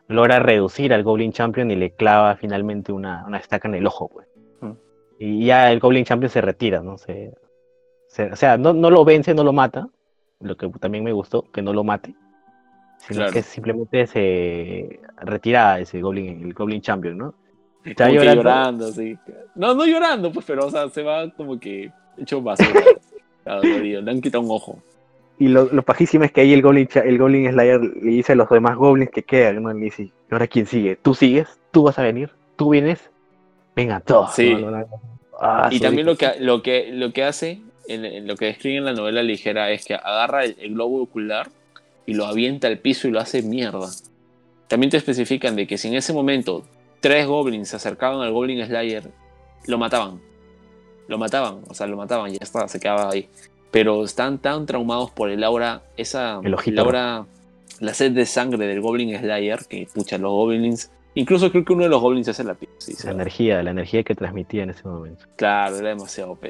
logra reducir al Goblin Champion y le clava finalmente una, una estaca en el ojo, pues. Mm. Y ya el Goblin Champion se retira, ¿no? Se, se- o sea, no, no lo vence, no lo mata, lo que también me gustó, que no lo mate, sino Claro. que simplemente se retira ese Goblin, el Goblin Champion, ¿no? Está llorando. llorando, sí. No, no llorando, pues, pero, o sea, se va como que hecho basura. Claro. Le han quitado un ojo. Y lo, lo pajísimo es que ahí el Goblin, el Goblin Slayer le dice a los demás Goblins que quedan, ¿no? Le dice, ¿y ahora quién sigue? ¿Tú sigues? ¿Tú vas a venir? ¿Tú vienes? Venga, todos. Sí. Ah, Y también lo que, lo que, lo que hace, en, en lo que describe en la novela ligera, es que agarra el, el globo ocular y lo avienta al piso y lo hace mierda. También te especifican de que si en ese momento tres goblins se acercaban al Goblin Slayer, lo mataban. Lo mataban, o sea, lo mataban, ya está, se quedaba ahí. Pero están tan traumados por el aura, esa El ojito el aura la sed de sangre del Goblin Slayer, que pucha, los goblins. Incluso creo que uno de los goblins hace la pieza. Sí, La energía, la energía que transmitía en ese momento. Claro, era demasiado OP.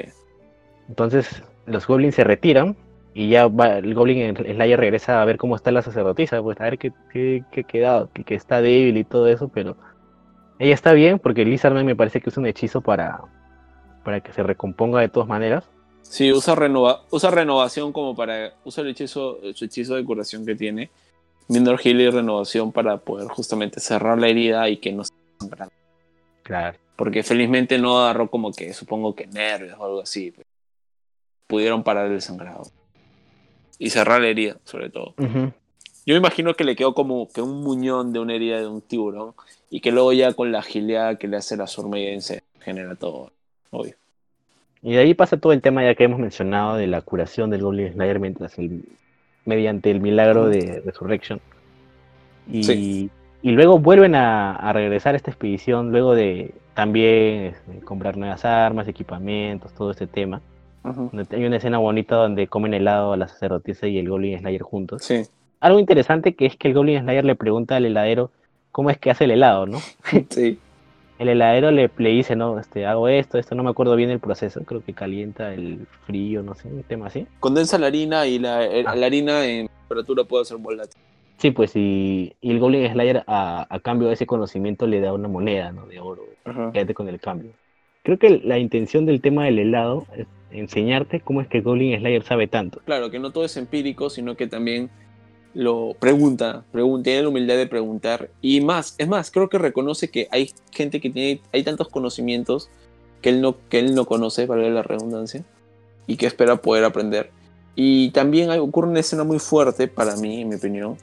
Entonces los goblins se retiran y ya va, el goblin Slayer regresa a ver cómo está la sacerdotisa, pues a ver qué, qué, qué quedado, que, que está débil y todo eso, pero ella está bien porque Lizardman me parece que es un hechizo para, para que se recomponga de todas maneras. Sí, usa, renova usa renovación como para. Usa el hechizo, su hechizo de curación que tiene. Minor Heal y renovación para poder justamente cerrar la herida y que no se sangrando. Claro. Porque felizmente no agarró como que, supongo que nervios o algo así. pues. Pudieron parar el sangrado. Y cerrar la herida, sobre todo. Yo me imagino que le quedó como que un muñón de una herida de un tiburón. Y que luego ya con la agilidad que le hace la Surmaiden se genera todo. Obvio. Y de ahí pasa todo el tema ya que hemos mencionado de la curación del Goblin Slayer mientras el, mediante el milagro de Resurrection. Y, Sí. y luego vuelven a, a regresar a esta expedición luego de también este, comprar nuevas armas, equipamientos, todo este tema. Donde Hay una escena bonita donde comen helado a la sacerdotisa y el Goblin Slayer juntos. Sí. Algo interesante que es que el Goblin Slayer le pregunta al heladero cómo es que hace el helado, ¿no? Sí. El heladero le, le dice, no, este, hago esto, esto, no me acuerdo bien el proceso, creo que calienta el frío, no sé, un tema así. Condensa la harina y la, el- Ah. la harina en temperatura puede ser volátil. Sí, pues y, y el Goblin Slayer a, a cambio de ese conocimiento le da una moneda, ¿no? De oro, quédate con el cambio. Creo que la intención del tema del helado es enseñarte cómo es que Goblin Slayer sabe tanto. Claro, que no todo es empírico, sino que también lo pregunta, pregunta, tiene la humildad de preguntar. Y más, es más, creo que reconoce que hay gente que tiene, hay tantos conocimientos que él no, que él no conoce, valga la redundancia, y que espera poder aprender. Y también hay, ocurre una escena muy fuerte para mí, en mi opinión,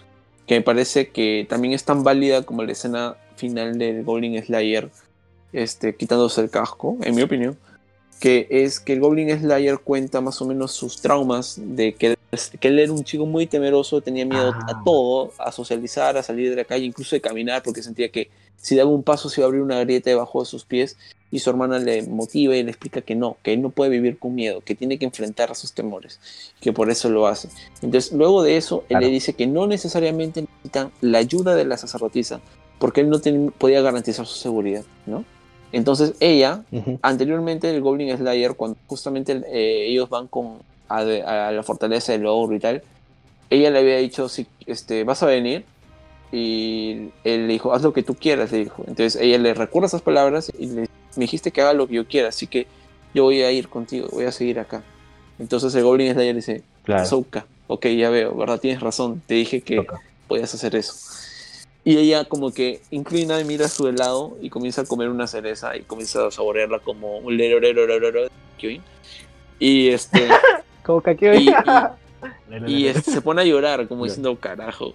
que me parece que también es tan válida como la escena final del Goblin Slayer este, quitándose el casco, en mi opinión, que es que el Goblin Slayer cuenta más o menos sus traumas de que, que él era un chico muy temeroso, tenía miedo Ah. a todo, a socializar, a salir de la calle, incluso de caminar, porque sentía que si daba un paso se iba a abrir una grieta debajo de sus pies y su hermana le motiva y le explica que no, que él no puede vivir con miedo, que tiene que enfrentar a sus temores, que por eso lo hace. Entonces, luego de eso, él Claro. le dice que no necesariamente necesitan la ayuda de la sacerdotisa, porque él no podía garantizar su seguridad, ¿no? Entonces ella, anteriormente el Goblin Slayer, cuando justamente eh, ellos van con, a, la fortaleza del ogro y tal, ella le había dicho, si, este, vas a venir, y él le dijo, haz lo que tú quieras, le dijo. Entonces ella le recuerda esas palabras y le me dijiste que haga lo que yo quiera, así que yo voy a ir contigo, voy a seguir acá. Entonces el Goblin Slayer dice, Claro. Ahsoka, ok, ya veo, ¿verdad? Tienes razón, te dije que Toca. podías hacer eso. Y ella como que inclina y mira a su helado y comienza a comer una cereza y comienza a saborearla como un lero, lero, lero, lero de Kyuin. Y este Como que y, y- y, este, se pone a llorar como diciendo carajo.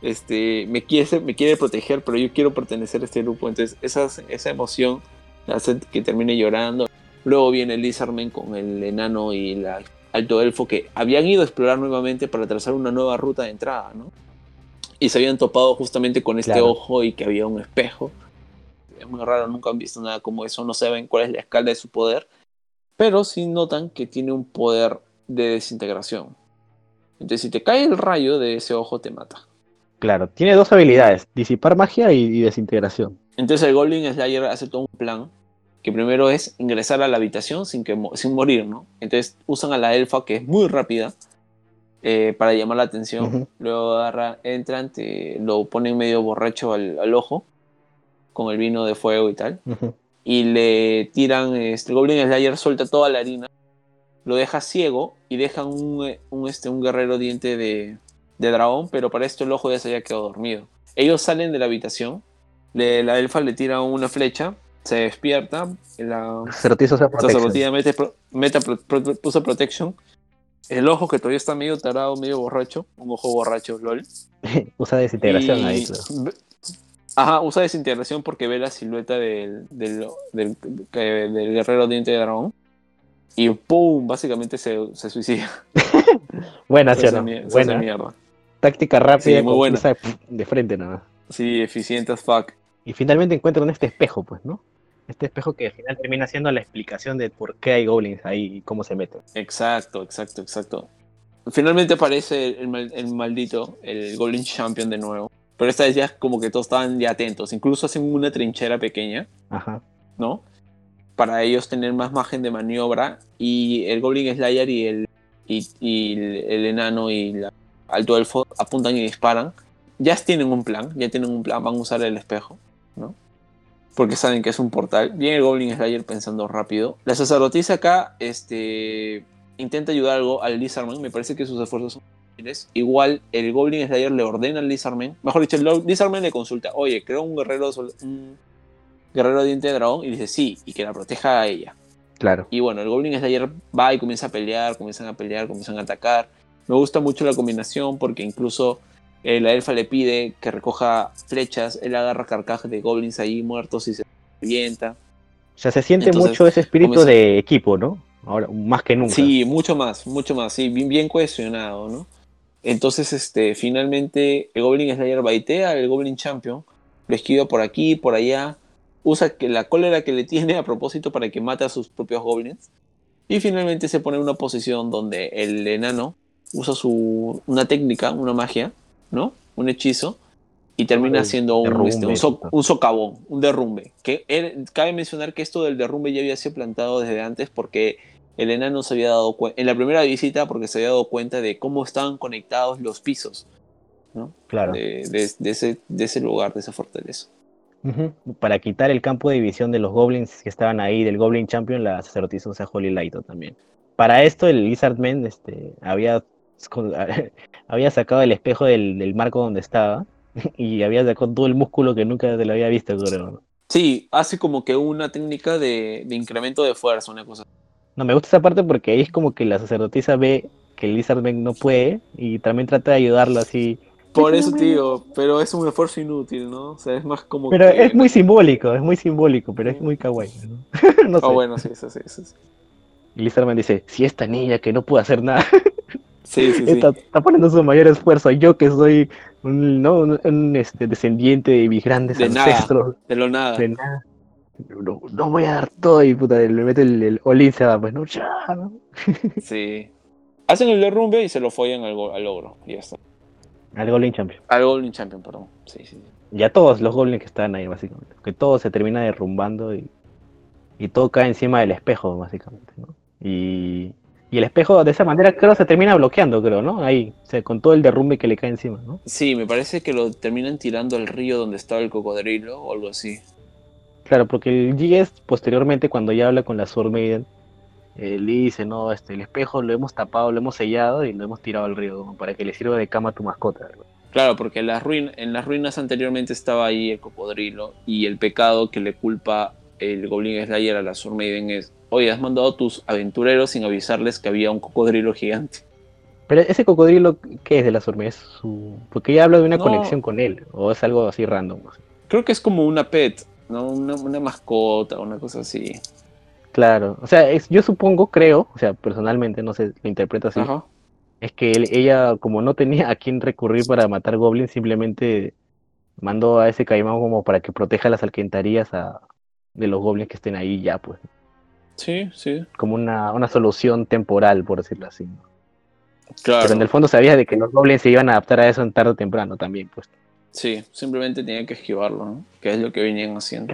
Este, me quiere, me quiere proteger, pero yo quiero pertenecer a este grupo. Entonces, esa, esa emoción hace que termine llorando. Luego viene Lizardman con el enano y la alto elfo que habían ido a explorar nuevamente para trazar una nueva ruta de entrada, ¿no? Y se habían topado justamente con este Claro. ojo y que había un espejo. Es muy raro, nunca han visto nada como eso, no saben cuál es la escala de su poder, pero sí notan que tiene un poder de desintegración. Entonces, si te cae el rayo de ese ojo, te mata. Claro, tiene dos habilidades, disipar magia y, y desintegración. Entonces el Goblin Slayer hace todo un plan, que primero es ingresar a la habitación sin, que, sin morir, ¿no? Entonces usan a la elfa, que es muy rápida, eh, para llamar la atención. Ujú. Luego agarra, entran, te- lo ponen medio borracho al, al ojo, con el vino de fuego y tal. Y le tiran, este, el Goblin Slayer suelta toda la harina, lo deja ciego y dejan un, un, este, un guerrero diente de, de dragón, pero para esto el ojo ya se había quedado dormido. Ellos salen de la habitación, le- la elfa le tira una flecha, se despierta, la Sacerdotisa usa protection. mete, pro- mete pro- pro- puso protection, el ojo que todavía está medio tarado, medio borracho, un ojo borracho, lol. usa desintegración Y- ahí, claro. Ajá, usa desintegración porque ve la silueta del, del, del, guerrero diente de dragón. Y ¡pum! Básicamente se, se suicida. Buena, Se ¿sí o hace no? se Buena. mierda. Táctica rápida, Sí, muy buena. de frente nada. Sí, eficiente as fuck. Y finalmente encuentran este espejo, pues, ¿no? Este espejo que al final termina siendo la explicación de por qué hay goblins ahí y cómo se meten. Exacto, exacto, exacto. finalmente aparece el, el maldito, el Golden Champion de nuevo. Pero esta vez ya como que todos estaban ya atentos. Incluso hacen una trinchera pequeña, Ajá. ¿no? Para ellos tener más margen de maniobra. Y el Goblin Slayer y el, y, y el, el enano y la alto elfo apuntan y disparan. Ya tienen un plan, ya tienen un plan, van a usar el espejo, ¿no? Porque saben que es un portal. Viene el Goblin Slayer pensando rápido. La sacerdotisa acá, este, intenta ayudar algo al Lizardman. Me parece que sus esfuerzos son útiles. Igual el Goblin Slayer le ordena al Lizardman. Mejor dicho, el Lizardman le consulta. Oye, creo un guerrero, un guerrero diente de dragón. Y dice sí, y que la proteja a ella. Claro. Y bueno, el Goblin Slayer va y comienza a pelear, comienzan a pelear, comienzan a atacar. Me gusta mucho la combinación porque incluso eh, la elfa le pide que recoja flechas, él agarra carcajes de goblins ahí muertos y se revienta. O sea, se siente Entonces, mucho ese espíritu de equipo, ¿no? Ahora, más que nunca. Sí, mucho más, mucho más, sí, bien, bien cohesionado, ¿no? Entonces, este, finalmente el Goblin Slayer baitea al Goblin Champion, lo esquiva por aquí, por allá, usa que la cólera que le tiene a propósito para que mate a sus propios goblins. Y finalmente se pone en una posición donde el enano usa su, una técnica, una magia, ¿no? Un hechizo. Y termina El haciendo un, este, un, so- un socavón, un derrumbe. Que cabe mencionar que esto del derrumbe ya había sido plantado desde antes porque el enano se había dado cuenta, en la primera visita, porque se había dado cuenta de cómo estaban conectados los pisos, ¿no? Claro. De, de- de ese, de ese lugar, de esa fortaleza. Para quitar el campo de división de los goblins que estaban ahí, del Goblin Champion, la sacerdotisa usa Holy Light también. Para esto, el Lizardman este, había, había sacado el espejo del, del marco donde estaba y había sacado todo el músculo que nunca se lo había visto, creo. Sí, hace como que una técnica de, de incremento de fuerza, una cosa. No, me gusta esa parte porque ahí es como que la sacerdotisa ve que el Lizardman no puede y también trata de ayudarlo así. Por eso, tío, pero es un esfuerzo inútil, ¿no? O sea, es más como Pero que... es muy simbólico, es muy simbólico, pero es muy kawaii. ¿no? no sé. Ah, bueno, sí, sí, sí. sí. Y Lizardman dice, si esta niña que no puede hacer nada Sí, sí, sí. Está, poniendo su mayor esfuerzo. Yo que soy un, ¿no? un, un, este, descendiente de mis grandes De nada. ancestros. De lo nada. De nada. No, no voy a dar todo y puta, le mete el, el Olin se va, pues no, ya, ¿no? Sí. Hacen el derrumbe y se lo follan al, go- al ogro. Y ya está. Al Goblin Champion. Al Golden Champion, perdón. Sí, sí. sí. Y a todos los goblins que están ahí, básicamente. Que todo se termina derrumbando y, y todo cae encima del espejo, básicamente, ¿no? Y, y el espejo de esa manera creo se termina bloqueando, creo, ¿no? Ahí, o sea, con todo el derrumbe que le cae encima, ¿no? Sí, me parece que lo terminan tirando al río donde estaba el cocodrilo o algo así. Claro, porque el GS posteriormente cuando ya habla con la Sword Maiden, eh, le dice, no, este, el espejo lo hemos tapado, lo hemos sellado y lo hemos tirado al río para que le sirva de cama a tu mascota. ¿no? Claro, porque en las, ruin- en las ruinas anteriormente estaba ahí el cocodrilo y el pecado que le culpa el Goblin Slayer a la Sword Maiden es, oye, has mandado a tus aventureros sin avisarles que había un cocodrilo gigante. Pero ese cocodrilo, ¿qué es de la Sword Maiden? ¿Es su... Porque ella habla de una No. conexión con él, o es algo así random. Creo que es como una pet, ¿no? Una, una mascota, una cosa así. Claro, o sea, es- yo supongo, creo, o sea, personalmente, no sé, lo interpreto así, Ajá. es que él- ella, como no tenía a quién recurrir para matar goblins, simplemente mandó a ese caimán como para que proteja las alcantarillas a, de los goblins que estén ahí ya, pues. Sí, sí. como una, una solución temporal, por decirlo así. ¿no? Claro. Pero en el fondo sabía de que los goblins se iban a adaptar a eso en tarde o temprano también, pues. Sí, simplemente tenía que esquivarlo, ¿no? Que es lo que venían haciendo.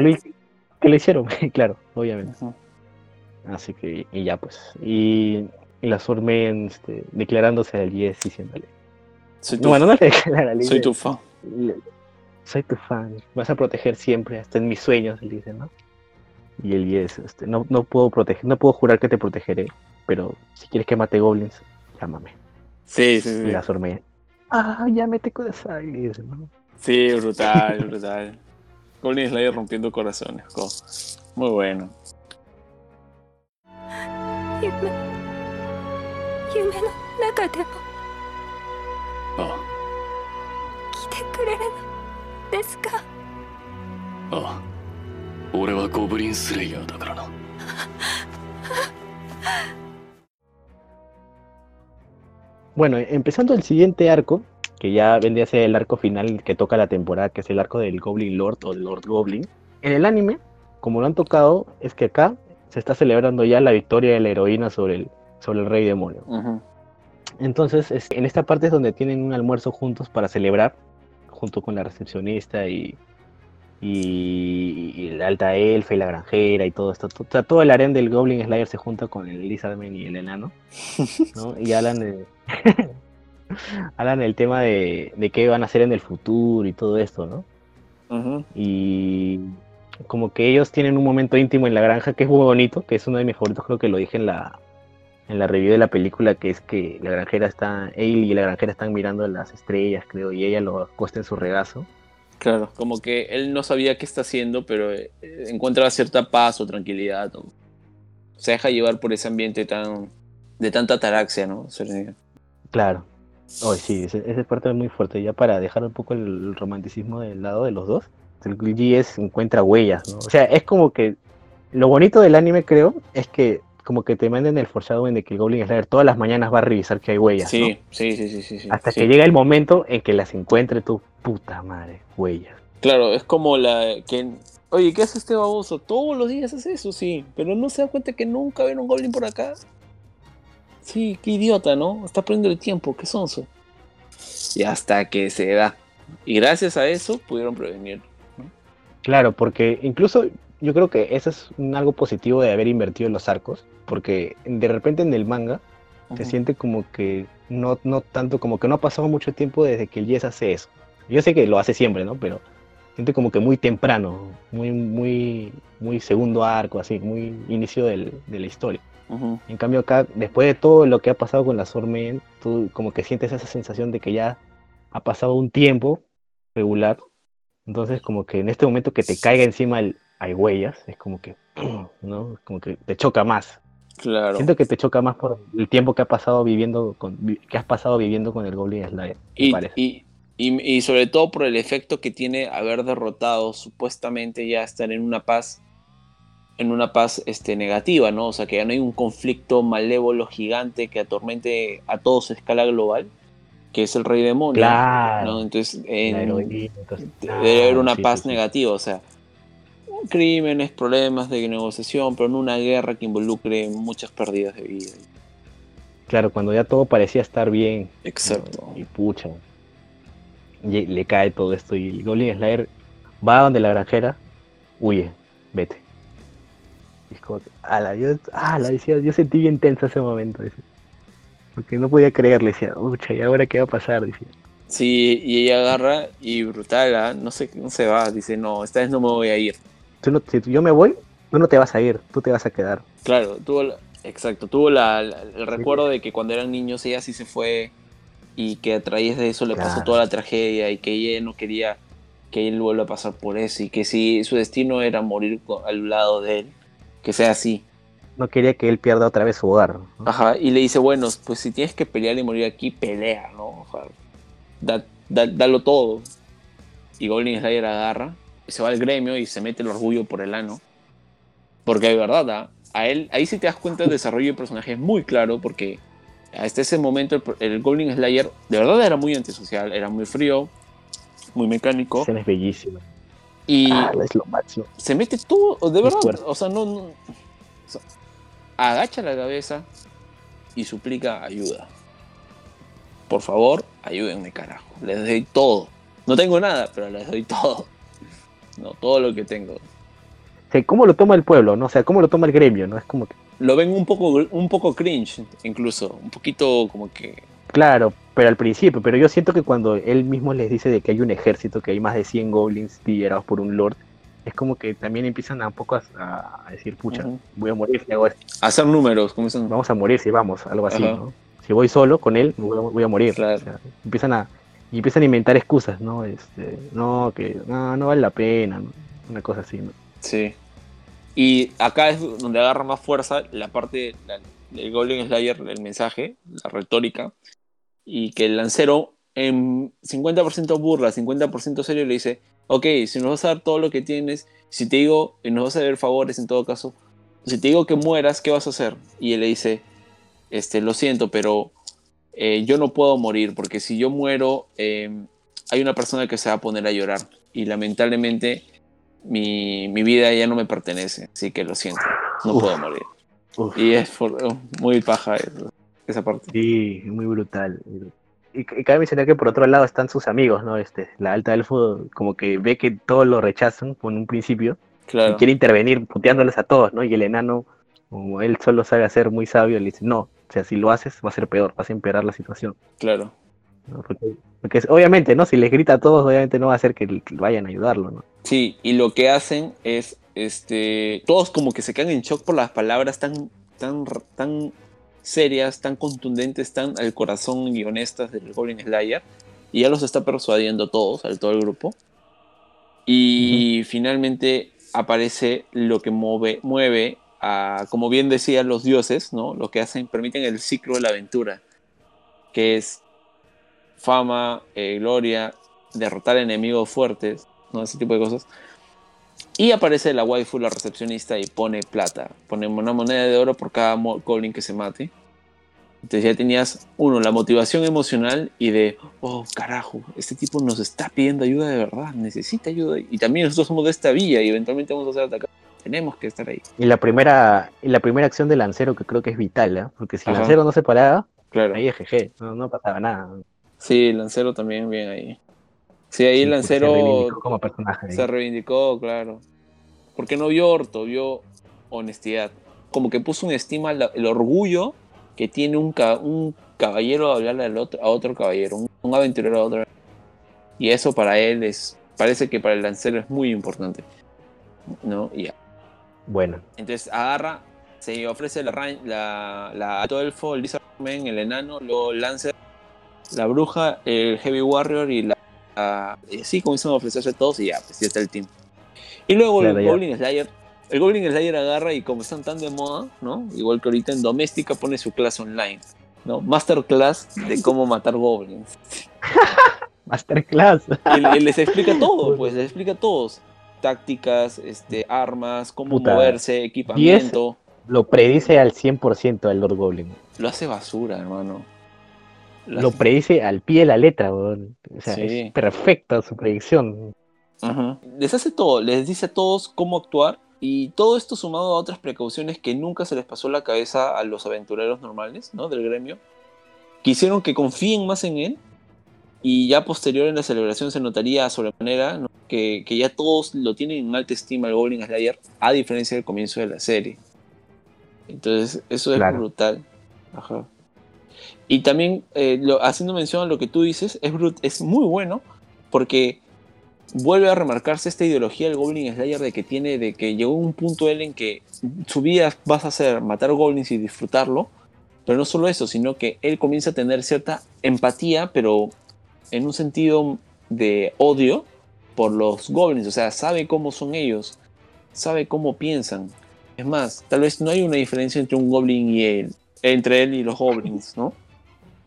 Que lo hicieron, claro, obviamente. Así que, y ya pues. Y, y la Maiden, este, declarándose al Yes diciéndole. Soy tu, No, bueno, no le declara, le soy tu fan. le- soy tu fan, vas a proteger siempre, hasta en mis sueños, le dice, ¿no? Y el Yes, este, no, no puedo proteger, no puedo jurar que te protegeré, pero si quieres que mate goblins, llámame. Sí, sí, Y sí. la Sword Maiden, ah, llámete Kudasai, le dice, ¿no? Sí, brutal, brutal. Goblin Slayer rompiendo corazones. co. Muy bueno. 夢夢 俺はゴブリンスレイヤーだからな Bueno, empezando el siguiente arco, que ya vendría a ser el arco final que toca la temporada, que es el arco del Goblin Lord o Lord Goblin. En el anime, como lo han tocado, es que acá se está celebrando ya la victoria de la heroína sobre el, sobre el rey demonio. Ujú. Entonces, es- en esta parte es donde tienen un almuerzo juntos para celebrar, junto con la recepcionista y, y, y la alta elfa y la granjera y todo esto. O sea, todo el harem del Goblin Slayer se junta con el Lizardman y el enano, ¿no? Y hablan de... hablan del tema de, de qué van a hacer en el futuro y todo esto, ¿no? Y como que ellos tienen un momento íntimo en la granja que es muy bonito, que es uno de mis favoritos, creo que lo dije en la en la review de la película, que es que la granjera está, él y la granjera están mirando las estrellas, creo, y ella lo acuesta en su regazo. Claro, como que él no sabía qué está haciendo, pero eh, encuentra cierta paz o tranquilidad. o- se deja llevar por ese ambiente tan de tanta ataraxia, ¿no? Serenidad. Claro. Oh, sí, ese- esa parte es muy fuerte. Ya para dejar un poco el romanticismo del lado de los dos, el GS encuentra huellas, ¿no? O sea, es como que lo bonito del anime, creo, es que como que te manden el foreshadowing de que el Goblin Slayer todas las mañanas va a revisar que hay huellas, Sí, ¿no? sí, sí, sí, sí, sí. Hasta sí. que llega el momento en que las encuentre tu puta madre, huellas. Claro, es como la que oye, ¿qué hace este baboso? Todos los días hace eso, sí, pero no se da cuenta que nunca ven un goblin por acá. Sí, qué idiota, ¿no? Está perdiendo el tiempo, qué sonso. Y hasta que se da. Y gracias a eso pudieron prevenir. Claro, porque incluso yo creo que eso es un algo positivo de haber invertido en los arcos, porque de repente en el manga se siente como que no, no tanto, como que no ha pasado mucho tiempo desde que el Yes hace eso. Yo sé que lo hace siempre, ¿no? Pero siente como que muy temprano, muy, muy, muy segundo arco, así, muy inicio del- de la historia. En cambio acá, después de todo lo que ha pasado con la Sormen, tú como que sientes esa sensación de que ya ha pasado un tiempo regular. Entonces como que en este momento que te caiga encima el hay huellas, es como que, ¿no? Como que te choca más. Claro. Siento que te choca más por el tiempo que ha pasado viviendo con, que has pasado viviendo con el Goblin Slayer, Y, y, y- y sobre todo por el efecto que tiene haber derrotado, supuestamente ya estar en una paz, en una paz este, negativa, ¿no? O sea, que ya no hay un conflicto malévolo gigante que atormente a todos a escala global, que es el rey demonio. Claro. ¿no? Entonces, en- debe haber una sí, paz sí. negativa, o sea, crímenes, problemas de negociación, pero no una guerra que involucre muchas pérdidas de vida. Claro, cuando ya todo parecía estar bien. Exacto. Y pucha. Y le cae todo esto y Goblin Slayer va donde la granjera, huye, vete. Y es como que, ala, yo, ala, decía, yo sentí bien tenso ese momento, decía. porque no podía creerle, decía, pucha, ¿y ahora qué va a pasar? Decía. Sí, y ella agarra y brutal, no sé, no se va, dice, no, esta vez no me voy a ir. Tú no- si yo me voy, tú no te vas a ir, tú te vas a quedar. Claro, tuvo la- exacto, tuvo la- la- el recuerdo de que cuando eran niños ella sí se fue y que a través de eso le pasó toda la tragedia y que ella no quería que él vuelva a pasar por eso y que si su destino era morir al lado de él, que sea así. No quería que él pierda otra vez su hogar. ¿no? Ajá, y le dice, bueno, pues si tienes que pelear y morir aquí, pelea, ¿no? O sea, da- da- dalo todo. Y Goblin Slayer agarra, se va al gremio y se mete el orgullo por el ano. Porque de verdad, ¿ah? a él, ahí sí te das cuenta el desarrollo del personaje es muy claro, porque hasta ese momento el, el Goblin Slayer de verdad era muy antisocial, era muy frío, muy mecánico, es bellísima. y Ah, es lo máximo. se mete todo, de verdad, o sea, no, no- o sea, agacha la cabeza y suplica ayuda. Por favor, ayúdenme, carajo. Les doy todo. No tengo nada, pero les doy todo. No, todo lo que tengo. O sea, ¿Cómo lo toma el pueblo? ¿no? O sea, ¿cómo lo toma el gremio? ¿no? Es como que, Lo ven un poco, un poco cringe, incluso. Un poquito como que. claro, pero al principio, pero yo siento que cuando él mismo les dice de que hay un ejército, que hay más de 100 goblins liderados por un lord, es como que también empiezan a un poco a, a decir, pucha, voy a morir si hago esto. Hacer números, como dicen. Vamos a morir si vamos, algo así, Ajá. ¿no? Si voy solo con él, voy a, voy a morir. Claro. O sea, empiezan a y empiezan a inventar excusas, ¿no? Este, no, que no, no vale la pena, una cosa así, ¿no? Sí. Y acá es donde agarra más fuerza la parte del Golden Slayer, el mensaje, la retórica, y que el lancero en 50% burla, 50% serio le dice, ok, si nos vas a dar todo lo que tienes, si te digo, y nos vas a ver favores en todo caso, si te digo que mueras, ¿qué vas a hacer? Y él le dice, este, lo siento, pero eh, yo no puedo morir, porque si yo muero, eh, hay una persona que se va a poner a llorar, y lamentablemente mi, mi vida ya no me pertenece, así que lo siento, no Uf. puedo morir. Uf. Y es por- muy paja eso. esa parte. Sí, muy brutal. Y, y cabe mencionar que por otro lado están sus amigos, ¿no? Este, la alta elfo como que ve que todos lo rechazan por un principio y Claro, quiere intervenir puteándoles a todos, ¿no? Y el enano, como él solo sabe hacer muy sabio, le dice, no, o sea, si lo haces va a ser peor, vas a empeorar la situación. claro. ¿no? Porque, porque obviamente, ¿no? Si les grita a todos, obviamente no va a hacer que, vayan a ayudarlo, ¿no? Sí, y lo que hacen es, este, todos como que se quedan en shock por las palabras tan, tan, tan serias, tan contundentes, tan al corazón y honestas del Goblin Slayer. Y ya los está persuadiendo a todos, al todo el grupo. Y finalmente aparece lo que mueve, mueve a, como bien decían los dioses, ¿no? Lo que hacen, permiten el ciclo de la aventura, que es fama, eh, gloria, derrotar enemigos fuertes, ¿no? Ese tipo de cosas. Y aparece la waifu, la recepcionista, y pone plata. Pone una moneda de oro por cada goblin que se mate. Entonces ya tenías, uno, la motivación emocional y de, oh, carajo, este tipo nos está pidiendo ayuda de verdad, necesita ayuda. Y también nosotros somos de esta villa y eventualmente vamos a ser atacados. Tenemos que estar ahí. Y la primera, y la primera acción de Lancero que creo que es vital, ¿ah? Porque si Ajá. Lancero no se paraba, Claro. ahí es GG, no, no pasaba nada. Sí, Lancero también bien ahí. Sí, ahí Sí, porque Lancero Se reivindicó como personaje. ahí. Se reivindicó, claro. Porque no vio orto, vio honestidad. Como que puso en estima el orgullo que tiene un, ca- un caballero a hablarle al otro, a otro caballero, un, un aventurero a otro. Y eso para él es, parece que para el lancero es muy importante. ¿No? Y ya. Bueno, Entonces agarra, se ofrece la, la, la alto elfo, el Lizardman, el enano, luego Lancer, la bruja, el Heavy Warrior y la. la- y así comienzan a ofrecerse todos y ya, pues ya está el team. Y luego Claro, el ya. Goblin Slayer. El Goblin Slayer agarra y como están tan de moda, ¿no? Igual que ahorita en Doméstica pone su clase online, ¿no? Masterclass de cómo matar goblins. Masterclass. Y, y les explica todo, pues, les explica todos. Tácticas, este, armas, cómo Puta, moverse, equipamiento. Lo predice al 100% al Lord Goblin. Lo hace basura, hermano. Lo hace- predice al pie de la letra, weón. O sea, Sí. es perfecta su predicción. Ajá. Les hace todo, les dice a todos cómo actuar y todo esto sumado a otras precauciones que nunca se les pasó la cabeza a los aventureros normales, ¿no? Del gremio. Quisieron que confíen más en él y ya posterior en la celebración se notaría sobremanera ¿no? que, que ya todos lo tienen en alta estima el Goblin Slayer, a diferencia del comienzo de la serie. Entonces, eso es Claro. brutal. Ajá. Y también, eh, lo- haciendo mención a lo que tú dices, es, brut- es muy bueno porque vuelve a remarcarse esta ideología del Goblin Slayer de que tiene, de que llegó un punto él en que su vida vas a hacer matar goblins y disfrutarlo, pero no solo eso, sino que él comienza a tener cierta empatía, pero en un sentido de odio por los goblins, o sea, sabe cómo son ellos, sabe cómo piensan. Es más, tal vez no hay una diferencia entre un goblin y él, entre él y los goblins, ¿no?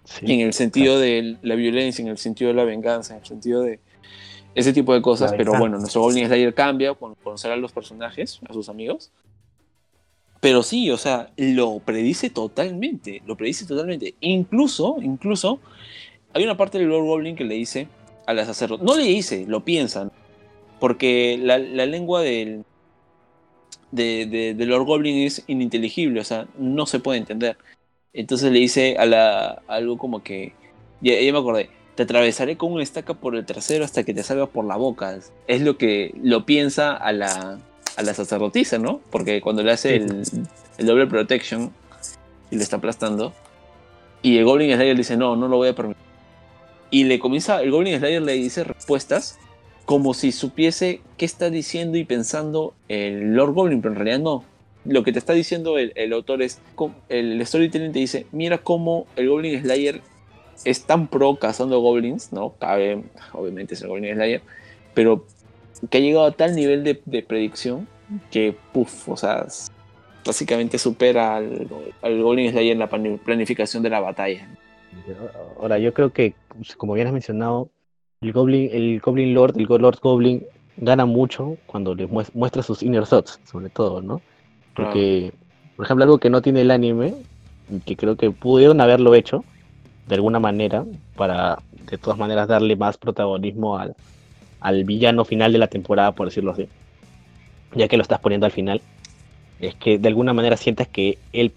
Sí. en el sentido de la violencia, en el sentido de la venganza, en el sentido de ese tipo de cosas. Pero bueno, nuestro Goblin Slayer cambia con conocer a los personajes, a sus amigos. Pero sí, o sea, lo predice totalmente, lo predice totalmente. Incluso, incluso, hay una parte del Lord Goblin que le dice a la sacerdote, no le dice, lo piensan, porque la, la lengua del, de, de, de Lord Goblin es ininteligible, o sea, no se puede entender. Entonces le dice a la, algo como que, ya, ya me acordé, te atravesaré con una estaca por el trasero hasta que te salga por la boca. Es lo que lo piensa a la, a la sacerdotisa, ¿no? Porque cuando le hace el, el doble protection y lo está aplastando, y el Goblin Slayer le dice, no, no lo voy a permitir. Y le comienza, el Goblin Slayer le dice respuestas como si supiese qué está diciendo y pensando el Lord Goblin, pero en realidad no. Lo que te está diciendo el, el autor es, el storytelling te dice, mira cómo el Goblin Slayer es tan pro cazando goblins, ¿no? Cabe, obviamente es el Goblin Slayer, pero que ha llegado a tal nivel de, de predicción que, puff, o sea, básicamente supera al, al Goblin Slayer en la plani- planificación de la batalla. Ahora, yo creo que, como bien has mencionado, el Goblin, el Goblin Lord, el Lord Goblin, gana mucho cuando le mues- muestra sus inner thoughts, sobre todo, ¿no? Porque, por ejemplo, algo que no tiene el anime, que creo que pudieron haberlo hecho de alguna manera, para de todas maneras darle más protagonismo al, al villano final de la temporada, por decirlo así, ya que lo estás poniendo al final, es que de alguna manera sientas que él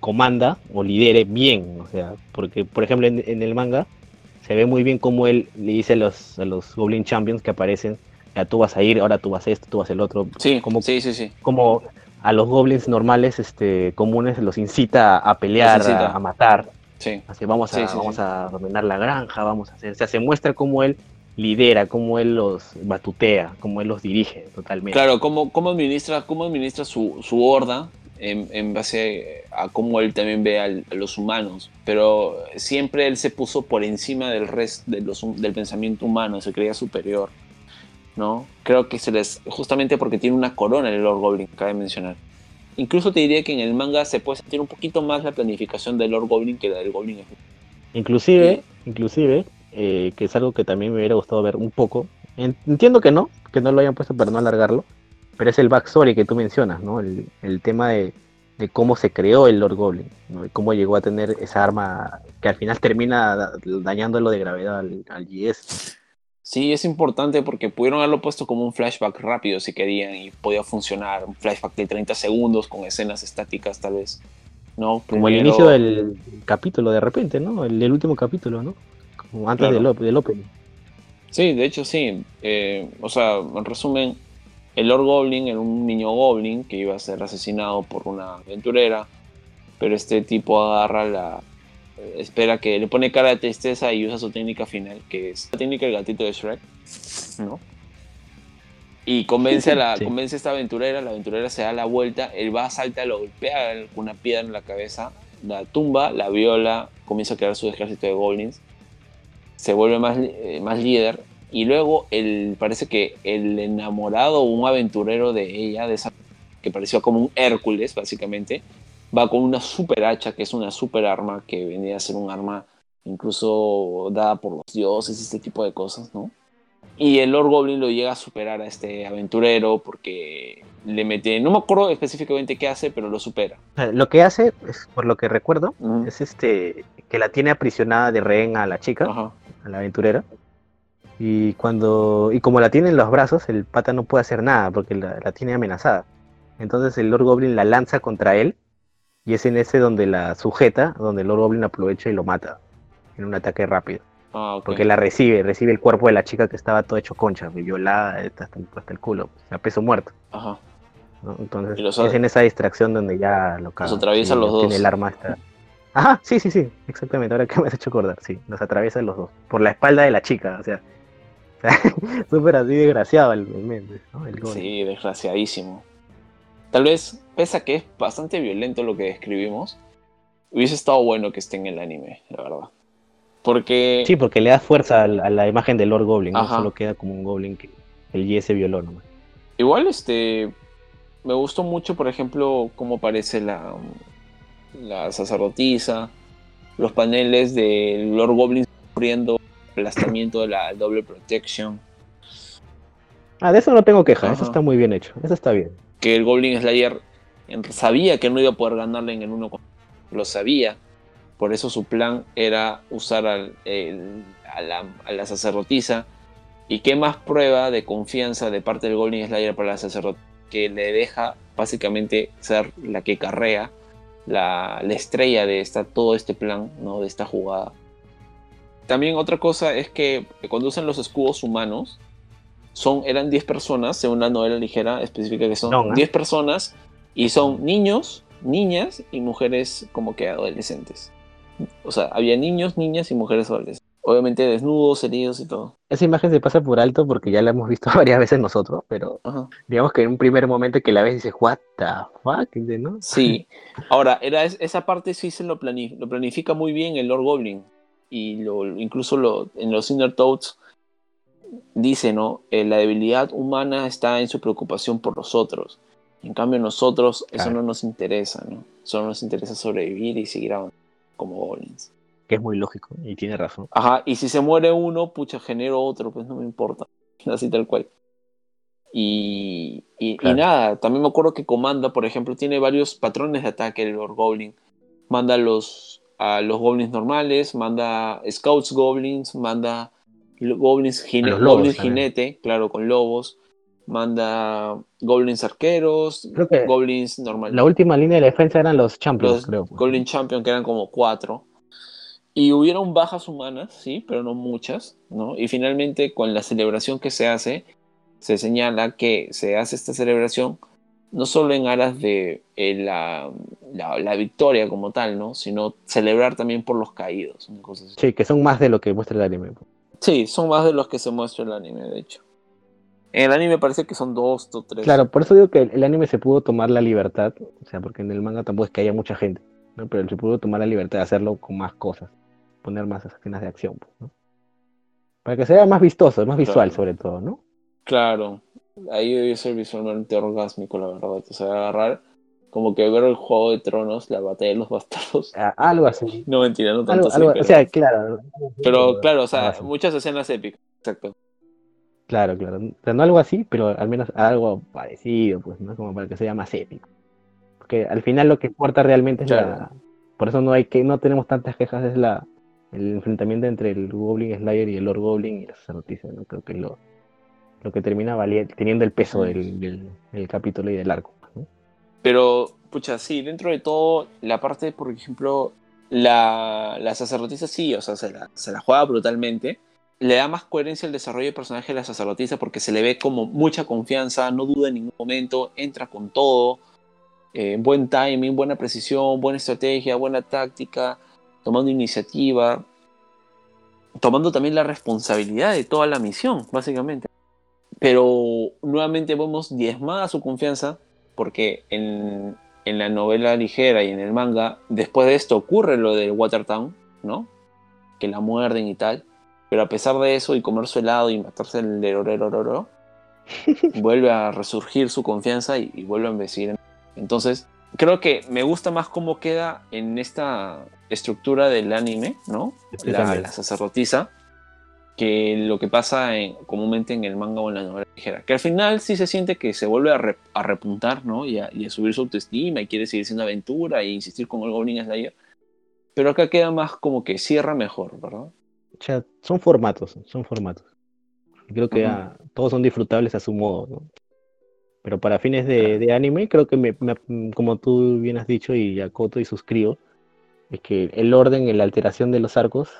comanda o lidere bien, o sea, porque por ejemplo en, en el manga se ve muy bien cómo él le dice a los, a los Goblin Champions que aparecen, ya tú vas a ir, ahora tú vas a esto, tú vas el otro, Sí, como, sí, sí, sí. como a los goblins normales, este, comunes, los incita a pelear, incita. A, a matar, sí. así vamos, a, vamos a dominar la granja, vamos a hacer, o sea, se muestra cómo él lidera, cómo él los batutea, cómo él los dirige totalmente. Claro, cómo, cómo administra, cómo administra su, su horda en, en base a cómo él también ve al- a los humanos. Pero siempre él se puso por encima del resto de los, del pensamiento humano, se creía superior. ¿no? Creo que se les. Justamente porque tiene una corona el Lord Goblin, cabe mencionar. Incluso te diría que en el manga se puede sentir un poquito más la planificación del Lord Goblin que la del Goblin. Inclusive, inclusive, eh, que es algo que también me hubiera gustado ver un poco. En- Entiendo que no, que no lo hayan puesto para no alargarlo, pero es el backstory que tú mencionas, ¿no? El, el tema de, de cómo se creó el Lord Goblin, ¿no? Y cómo llegó a tener esa arma que al final termina da- dañándolo de gravedad al, al GS. Sí, es importante porque pudieron haberlo puesto como un flashback rápido si querían y podía funcionar. Un flashback de 30 segundos con escenas estáticas, tal vez. ¿no? Como el inicio del capítulo de repente, ¿no? El, el último capítulo, ¿no? Como antes Claro. del, del opening. Sí, de hecho sí. Eh, o sea, en resumen, el Lord Goblin era un niño Goblin que iba a ser asesinado por una aventurera, pero este tipo agarra la... eh, Espera que le pone cara de tristeza y usa su técnica final, que es la técnica del gatito de Shrek, ¿no? Y convence a, la, Sí. convence a esta aventurera, la aventurera se da la vuelta, él va, salta, lo golpea con una piedra en la cabeza, la tumba, la viola, comienza a crear su ejército de goblins, se vuelve más, eh, más líder y luego el, parece que el enamorado o un aventurero de ella, de esa, que parecía como un Hércules básicamente, va con una super hacha, que es una super arma que venía a ser un arma incluso dada por los dioses, este tipo de cosas, ¿no? Y el Lord Goblin lo llega a superar a este aventurero porque le mete, no me acuerdo específicamente qué hace, pero lo supera. Lo que hace, es, por lo que recuerdo, Ujú. es este que la tiene aprisionada de rehén a la chica. Ajá. a la aventurera. Y cuando y como la tiene en los brazos, el pata no puede hacer nada porque la, la tiene amenazada. Entonces el Lord Goblin la lanza contra él y es en ese donde la sujeta, donde el Lord Goblin aprovecha y lo mata en un ataque rápido. Ah. Porque la recibe, recibe el cuerpo de la chica que estaba todo hecho concha, violada hasta, hasta el- hasta culo, a peso muerto. Ajá. ¿no? Entonces los- es en esa distracción donde ya lo caga. atraviesa Sí, los Tiene dos. el arma esta. Ajá, sí, sí, sí, exactamente. Ahora que me has hecho acordar, sí, los atraviesa los dos. Por la espalda de la chica, o sea. Súper así desgraciado el, el ¿no? El. Sí, desgraciadísimo. Tal vez, pese a que es bastante violento lo que describimos, hubiese estado bueno que esté en el anime, la verdad. Porque Sí, porque le da fuerza a la, a la imagen del Lord Goblin, no solo queda como un Goblin que el YS violó nomás. igual este me gustó mucho, por ejemplo, cómo aparece la, la sacerdotisa, los paneles del Lord Goblin sufriendo aplastamiento de la doble protection, Ah, de eso no tengo queja, eso está muy bien hecho, eso está bien. que el Goblin Slayer sabía que no iba a poder ganarle en el uno contra uno. lo sabía. Por eso su plan era usar al- el- a, la, a la sacerdotisa. Y qué más prueba de confianza de parte del Goblin Slayer para la sacerdotisa que le deja básicamente ser la que carrea la, la estrella de esta, todo este plan, ¿no? de esta jugada. También otra cosa es que cuando usan los escudos humanos, son, eran 10 personas, según la novela ligera específica que son No, ¿eh? 10 personas y son niños, niñas y mujeres como que adolescentes. O sea, había niños, niñas y mujeres adolescentes. Obviamente desnudos, heridos y todo. Esa imagen se pasa por alto porque ya la hemos visto varias veces nosotros, pero Ajá. digamos que en un primer momento que la ves dices, what the fuck, ¿no? Sí. Ahora, era es- esa parte sí se lo planifica muy bien el Lord Goblin. Y lo, incluso lo, en los Inner Thoughts dice, ¿no? Eh, la debilidad humana está en su preocupación por los otros. En cambio, nosotros eso Claro. no nos interesa, ¿no? Solo nos interesa sobrevivir y seguir avanzando como goblins. Que es muy lógico y tiene razón. Ajá, y si se muere uno, pucha, genero otro, pues no me importa. Así tal cual. Y, y, y Claro. nada, también me acuerdo que Comanda, por ejemplo, tiene varios patrones de ataque el Lord Goblin. Manda los, a los goblins normales, manda scouts goblins, manda goblins, los jinete, claro, con lobos. manda goblins arqueros, Creo que goblins normal, la última línea de defensa eran los champions, los creo. pues. goblin champion que eran como cuatro. Y hubieron bajas humanas, sí, pero no muchas, ¿no? Y finalmente con la celebración que se hace, se señala que se hace esta celebración no solo en aras de eh, la, la- la victoria como tal, ¿no? Sino celebrar también por los caídos, una cosa así. Sí, que son más de lo que muestra el anime. Sí, son más de los que se muestra el anime, de hecho. En el anime parece que son dos o tres. Claro, por eso digo que el, anime se pudo tomar la libertad, o sea, porque en el manga tampoco es que haya mucha gente, ¿no? pero se pudo tomar la libertad de hacerlo con más cosas, poner más escenas de acción, pues, ¿no? Para que sea más vistoso, más visual Claro. sobre todo, ¿no? Claro, ahí debe ser visualmente orgásmico, la verdad. O sea, agarrar como que ver el juego de tronos, la batalla de los bastardos. Ah, algo así. No mentira, no tanto Algo, así, algo- pero, O sea, claro. pero claro, o sea, muchas escenas épicas. Exacto. Claro, claro. O sea, no algo así, pero al menos algo parecido, pues, ¿no? Como para que sea más épico. Porque al final lo que importa realmente es Claro. la. Por eso no hay que, no tenemos tantas quejas, es la el enfrentamiento entre el Goblin Slayer y el Lord Goblin y la sacerdotisa, ¿no? Creo que es lo, lo que termina valiendo, teniendo el peso del, del, del capítulo y del arco. ¿no? Pero, pucha, sí, dentro de todo, la parte, por ejemplo, la, la sacerdotisa sí, o sea, se la, se la juega brutalmente. Le da más coherencia al desarrollo del personaje de la sacerdotisa porque se le ve como mucha confianza, no duda en ningún momento, entra con todo, eh, buen timing, buena precisión, buena estrategia, buena táctica, tomando iniciativa, tomando también la responsabilidad de toda la misión, básicamente. Pero nuevamente vemos diezmada su confianza porque en, en la novela ligera y en el manga, después de esto ocurre lo del Watertown, ¿no? Que la muerden y tal. Pero a pesar de eso y comer su helado y matarse el lerorerororo, vuelve a resurgir su confianza y, y vuelve a embestir. Entonces, creo que me gusta más cómo queda en esta estructura del anime, ¿no? La sacerdotisa, que lo que pasa en- comúnmente en el manga o en la novela ligera. Que al final sí se siente que se vuelve a, re- a repuntar, ¿no? Y a, y a subir su autoestima y quiere seguir siendo aventura e insistir con el Goblin Slayer. Pero acá queda más como que cierra mejor, ¿verdad? O sea, son formatos, son formatos. Creo que ah, todos son disfrutables a su modo, ¿no? Pero para fines de, de anime, creo que me- me- como tú bien has dicho y acoto y suscribo, es que el orden la alteración de los arcos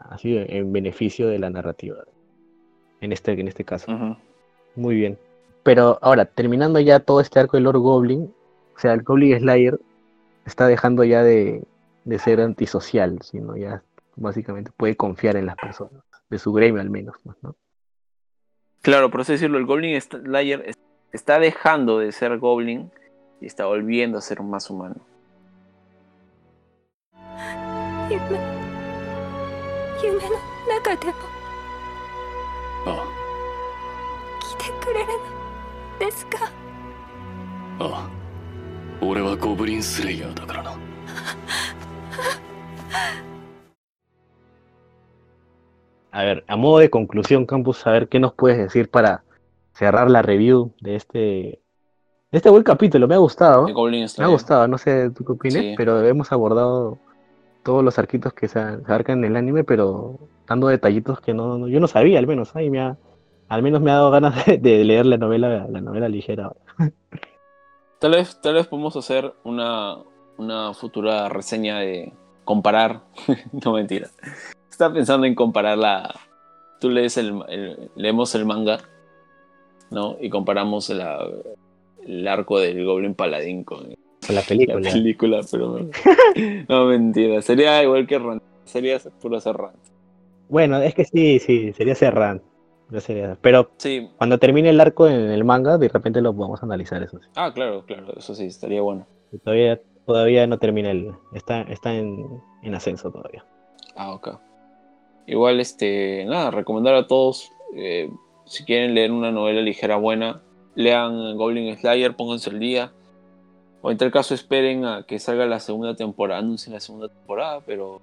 ha sido en beneficio de la narrativa. En este, en este caso. Muy bien. Pero ahora, terminando ya todo este arco del Lord Goblin, o sea, el Goblin Slayer está dejando ya de, de ser antisocial, sino ya básicamente puede confiar en las personas, de su gremio al menos, pues, ¿no? Claro, por así decirlo, el Goblin Slayer es- está dejando de ser Goblin y está volviendo a ser más humano. 夢夢の中でもあ来てくれるのですかあ俺はゴブリンスレイヤーだからな A ver, a modo de conclusión, Campus, a ver qué nos puedes decir para cerrar la review de este, de este buen capítulo. Me ha gustado. El Goblin Me ha Slayer. gustado, no sé tú qué opinas, Sí. pero hemos abordado todos los arquitos que se, abarcan en el anime, pero dando detallitos que no, no- yo no sabía, al menos. Ay, me ha, al menos me ha dado ganas de, leer la novela, la novela ligera. Tal vez, tal vez podemos hacer una, una futura reseña de comparar. no mentira. Estaba pensando en comparar la. Tú lees el, el- leemos el manga, ¿no? Y comparamos el arco del Goblin Paladín con La la película. película, pero no. no mentira. Sería igual que Rant. Sería puro hacer Rant. Bueno, es que sí, sí, sería cerrar. Sería, pero Sí. cuando termine el arco en el manga, de repente lo podemos analizar, eso sí. Ah, claro, claro. Eso sí, estaría bueno. Todavía, todavía no termina el. Está, está en, en ascenso todavía. Ah, ok. Igual, este, nada, recomendar a todos, eh, si quieren leer una novela ligera buena, lean Goblin Slayer, pónganse el día. O en tal caso esperen a que salga la segunda temporada, anuncien la segunda temporada, pero...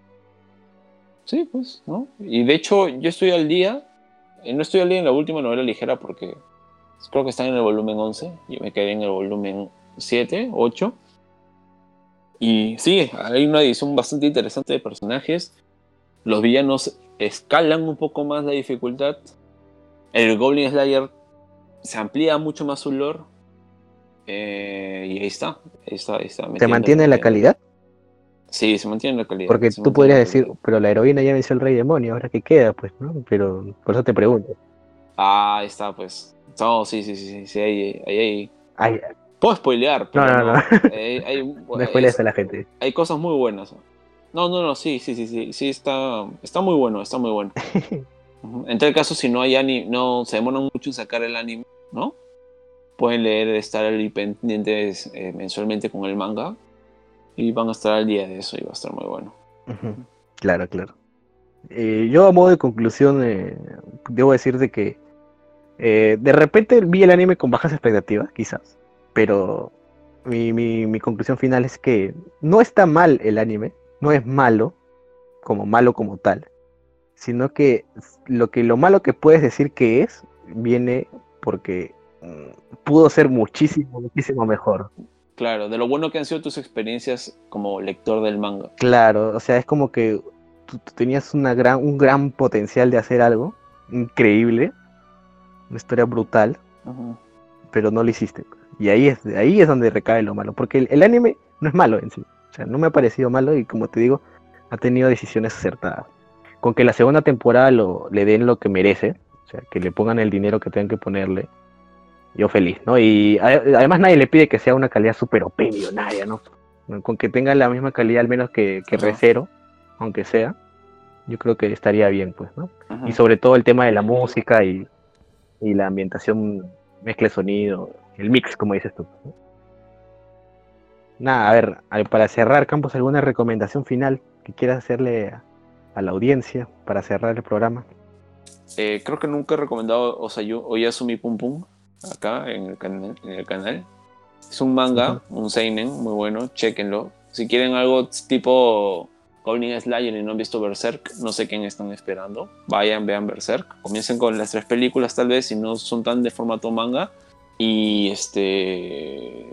Sí, pues, ¿no? Y de hecho, yo estoy al día, eh, no estoy al día en la última novela ligera porque creo que están en el volumen 11, yo me quedé en el volumen 7, 8. Y sí, hay una edición bastante interesante de personajes. Los villanos escalan un poco más la dificultad. El Goblin Slayer se amplía mucho más su lore. Eh, y ahí está. Ahí está, ahí está ¿Se metiendo- mantiene la calidad? Sí, se mantiene la calidad. Porque tú podrías decir, pero la heroína ya venció al rey demonio, ahora qué queda, pues, ¿no? Pero por eso te pregunto. Ah, ahí está, pues. No, sí, sí, sí, sí, sí, ahí, ahí, ahí. Puedo spoilear, pero No, no. no, hay, no spoilees a la gente. hay cosas muy buenas. No, no, no, sí, sí, sí, sí, sí, está, está muy bueno, está muy bueno. En tal caso, si no hay anime, no se demoran mucho en sacar el anime, ¿no? Pueden leer, estar pendientes eh, mensualmente con el manga y van a estar al día de eso y va a estar muy bueno. Claro, claro. Eh, yo a modo de conclusión, eh, debo decirte que eh, de repente vi el anime con bajas expectativas, quizás, pero mi, mi- mi conclusión final es que no está mal el anime, no es malo, como malo como tal, sino que lo, que lo malo que puedes decir que es, viene porque pudo ser muchísimo, muchísimo mejor. Claro, de lo bueno que han sido tus experiencias como lector del manga. Claro, o sea, es como que tú, tú tenías una gran, un gran potencial de hacer algo increíble, una historia brutal, pero no lo hiciste. Y ahí es, ahí es donde recae lo malo, porque el, el anime no es malo en sí. O sea, no me ha parecido malo y como te digo, ha tenido decisiones acertadas. Con que la segunda temporada lo, le den lo que merece, o sea, que le pongan el dinero que tengan que ponerle, yo feliz, ¿no? Y además nadie le pide que sea una calidad súper OP millonaria, ¿no? Con que tenga la misma calidad al menos que, que. Recero, aunque sea, yo creo que estaría bien, pues, ¿no? Y sobre todo el tema de la música y, y la ambientación, mezcla de sonido, el mix, como dices tú. ¿no? Nada, a ver, para cerrar, Campos, ¿alguna recomendación final que quieras hacerle a, a la audiencia para cerrar el programa? Eh, creo que nunca he recomendado Osayu, Oyasumi Pum Pum acá en el, canal, en el canal. Es un manga, un seinen muy bueno, chequenlo. Si quieren algo tipo Goblin Slayer y no han visto Berserk, no sé quién están esperando. Vayan, vean Berserk. Comiencen con las tres películas tal vez si no son tan de formato manga. Y este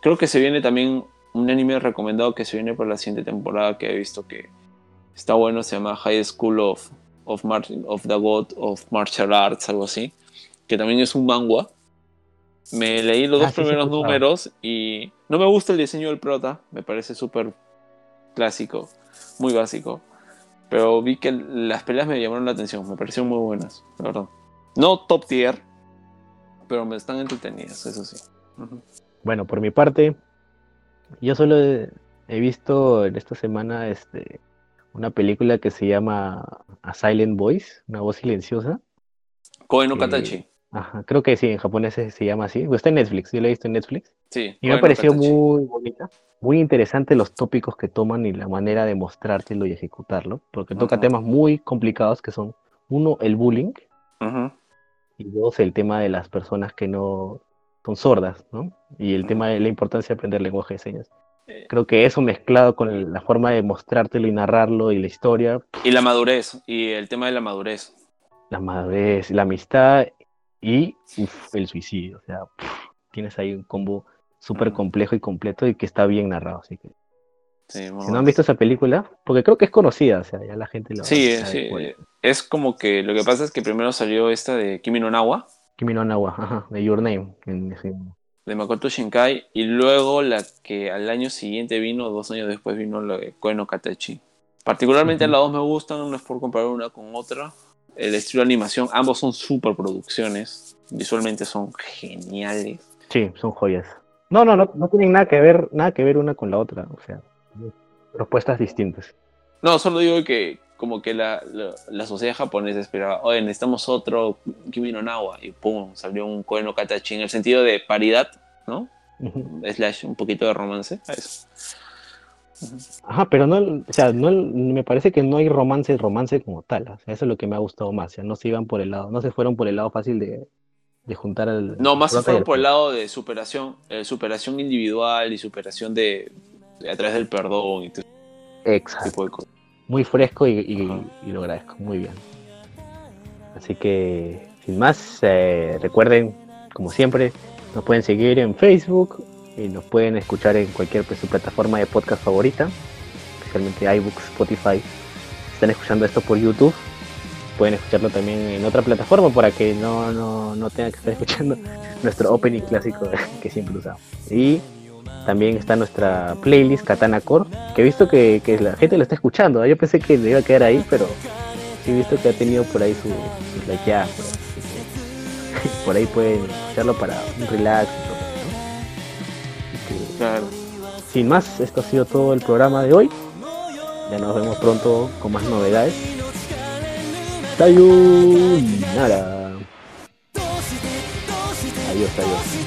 creo que se viene también un anime recomendado que se viene para la siguiente temporada que he visto que está bueno, se llama High School of of, Mar- of the God of Martial Arts, algo así, que también es un manga. Me leí los Ah, dos sí, primeros números y no me gusta el diseño del prota, me parece súper clásico, muy básico. Pero vi que las peleas me llamaron la atención, me parecieron muy buenas, la verdad. No top tier, pero me están entretenidas, eso sí. Bueno, por mi parte, yo solo he, visto en esta semana este, una película que se llama A Silent Voice, una voz silenciosa. Koe no Eh. Ajá, creo que sí, en japonés se, se llama así. Está en Netflix, yo la he visto en Netflix. Sí, Y me Katachi. muy bonita, muy interesante los tópicos que toman y la manera de mostrártelo y ejecutarlo, porque toca temas muy complicados que son, uno, el bullying, y dos, el tema de las personas que no son sordas, ¿no? Y el tema de la importancia de aprender lenguaje de señas. Eh. Creo que eso mezclado con el- la forma de mostrártelo y narrarlo y la historia, Y la madurez, y el tema de la madurez. la madurez, la amistad y uf, el suicidio. O sea, tienes ahí un combo súper complejo y completo y que está bien narrado. Así que Sí, si no han visto esa película, porque creo que es conocida, o sea, ya la gente lo Sí, sí. cuál es. Como que lo que pasa es que primero salió esta de Kimi no Nawa, Kimi no Nawa, ajá, de Your Name. en ese- de Makoto Shinkai, y luego la que al año siguiente vino, dos años después vino la de Koe no Katachi. Particularmente Ujú. las dos me gustan, no es por comparar una con otra. El estilo de animación, ambos son super producciones, visualmente son geniales. Sí, son joyas. No, no, no, no tienen nada que ver, nada que ver una con la otra, o sea, propuestas distintas. No, solo digo que como que la, la, la sociedad japonesa esperaba, oye, necesitamos otro Kimi no Nawa, y pum, salió un Koe no Katachi en el sentido de paridad, ¿no? Ujú. slash un poquito de romance eso. Ajá, pero no, o sea, no, me parece que no hay romance, romance como tal. O sea, eso es lo que me ha gustado más. O sea, no se iban por el lado, no se fueron por el lado fácil de, de juntar al. No, más se fueron por el lado de superación, eh, superación individual y superación de, de- a través del perdón y todo Exacto. tipo de cosas. Muy fresco y, y- Ajá. y lo agradezco, muy bien. Así que, sin más, eh, recuerden, como siempre, nos pueden seguir en Facebook y nos pueden escuchar en cualquier pues, su plataforma de podcast favorita, especialmente iBooks, Spotify. Si están escuchando esto por YouTube, pueden escucharlo también en otra plataforma para que no, no, no tengan que estar escuchando nuestro opening clásico que siempre usamos. Y también está nuestra playlist Katana Core, que he visto que, que la gente lo está escuchando. ¿eh? Yo pensé que le iba a quedar ahí, pero sí he visto que ha tenido por ahí su, sus likeadas. Por, ahí. Pueden escucharlo para un relax. y todo, Sin más, esto ha sido todo el programa de hoy. Ya nos vemos pronto con más novedades. Sayonara. Adiós, adiós.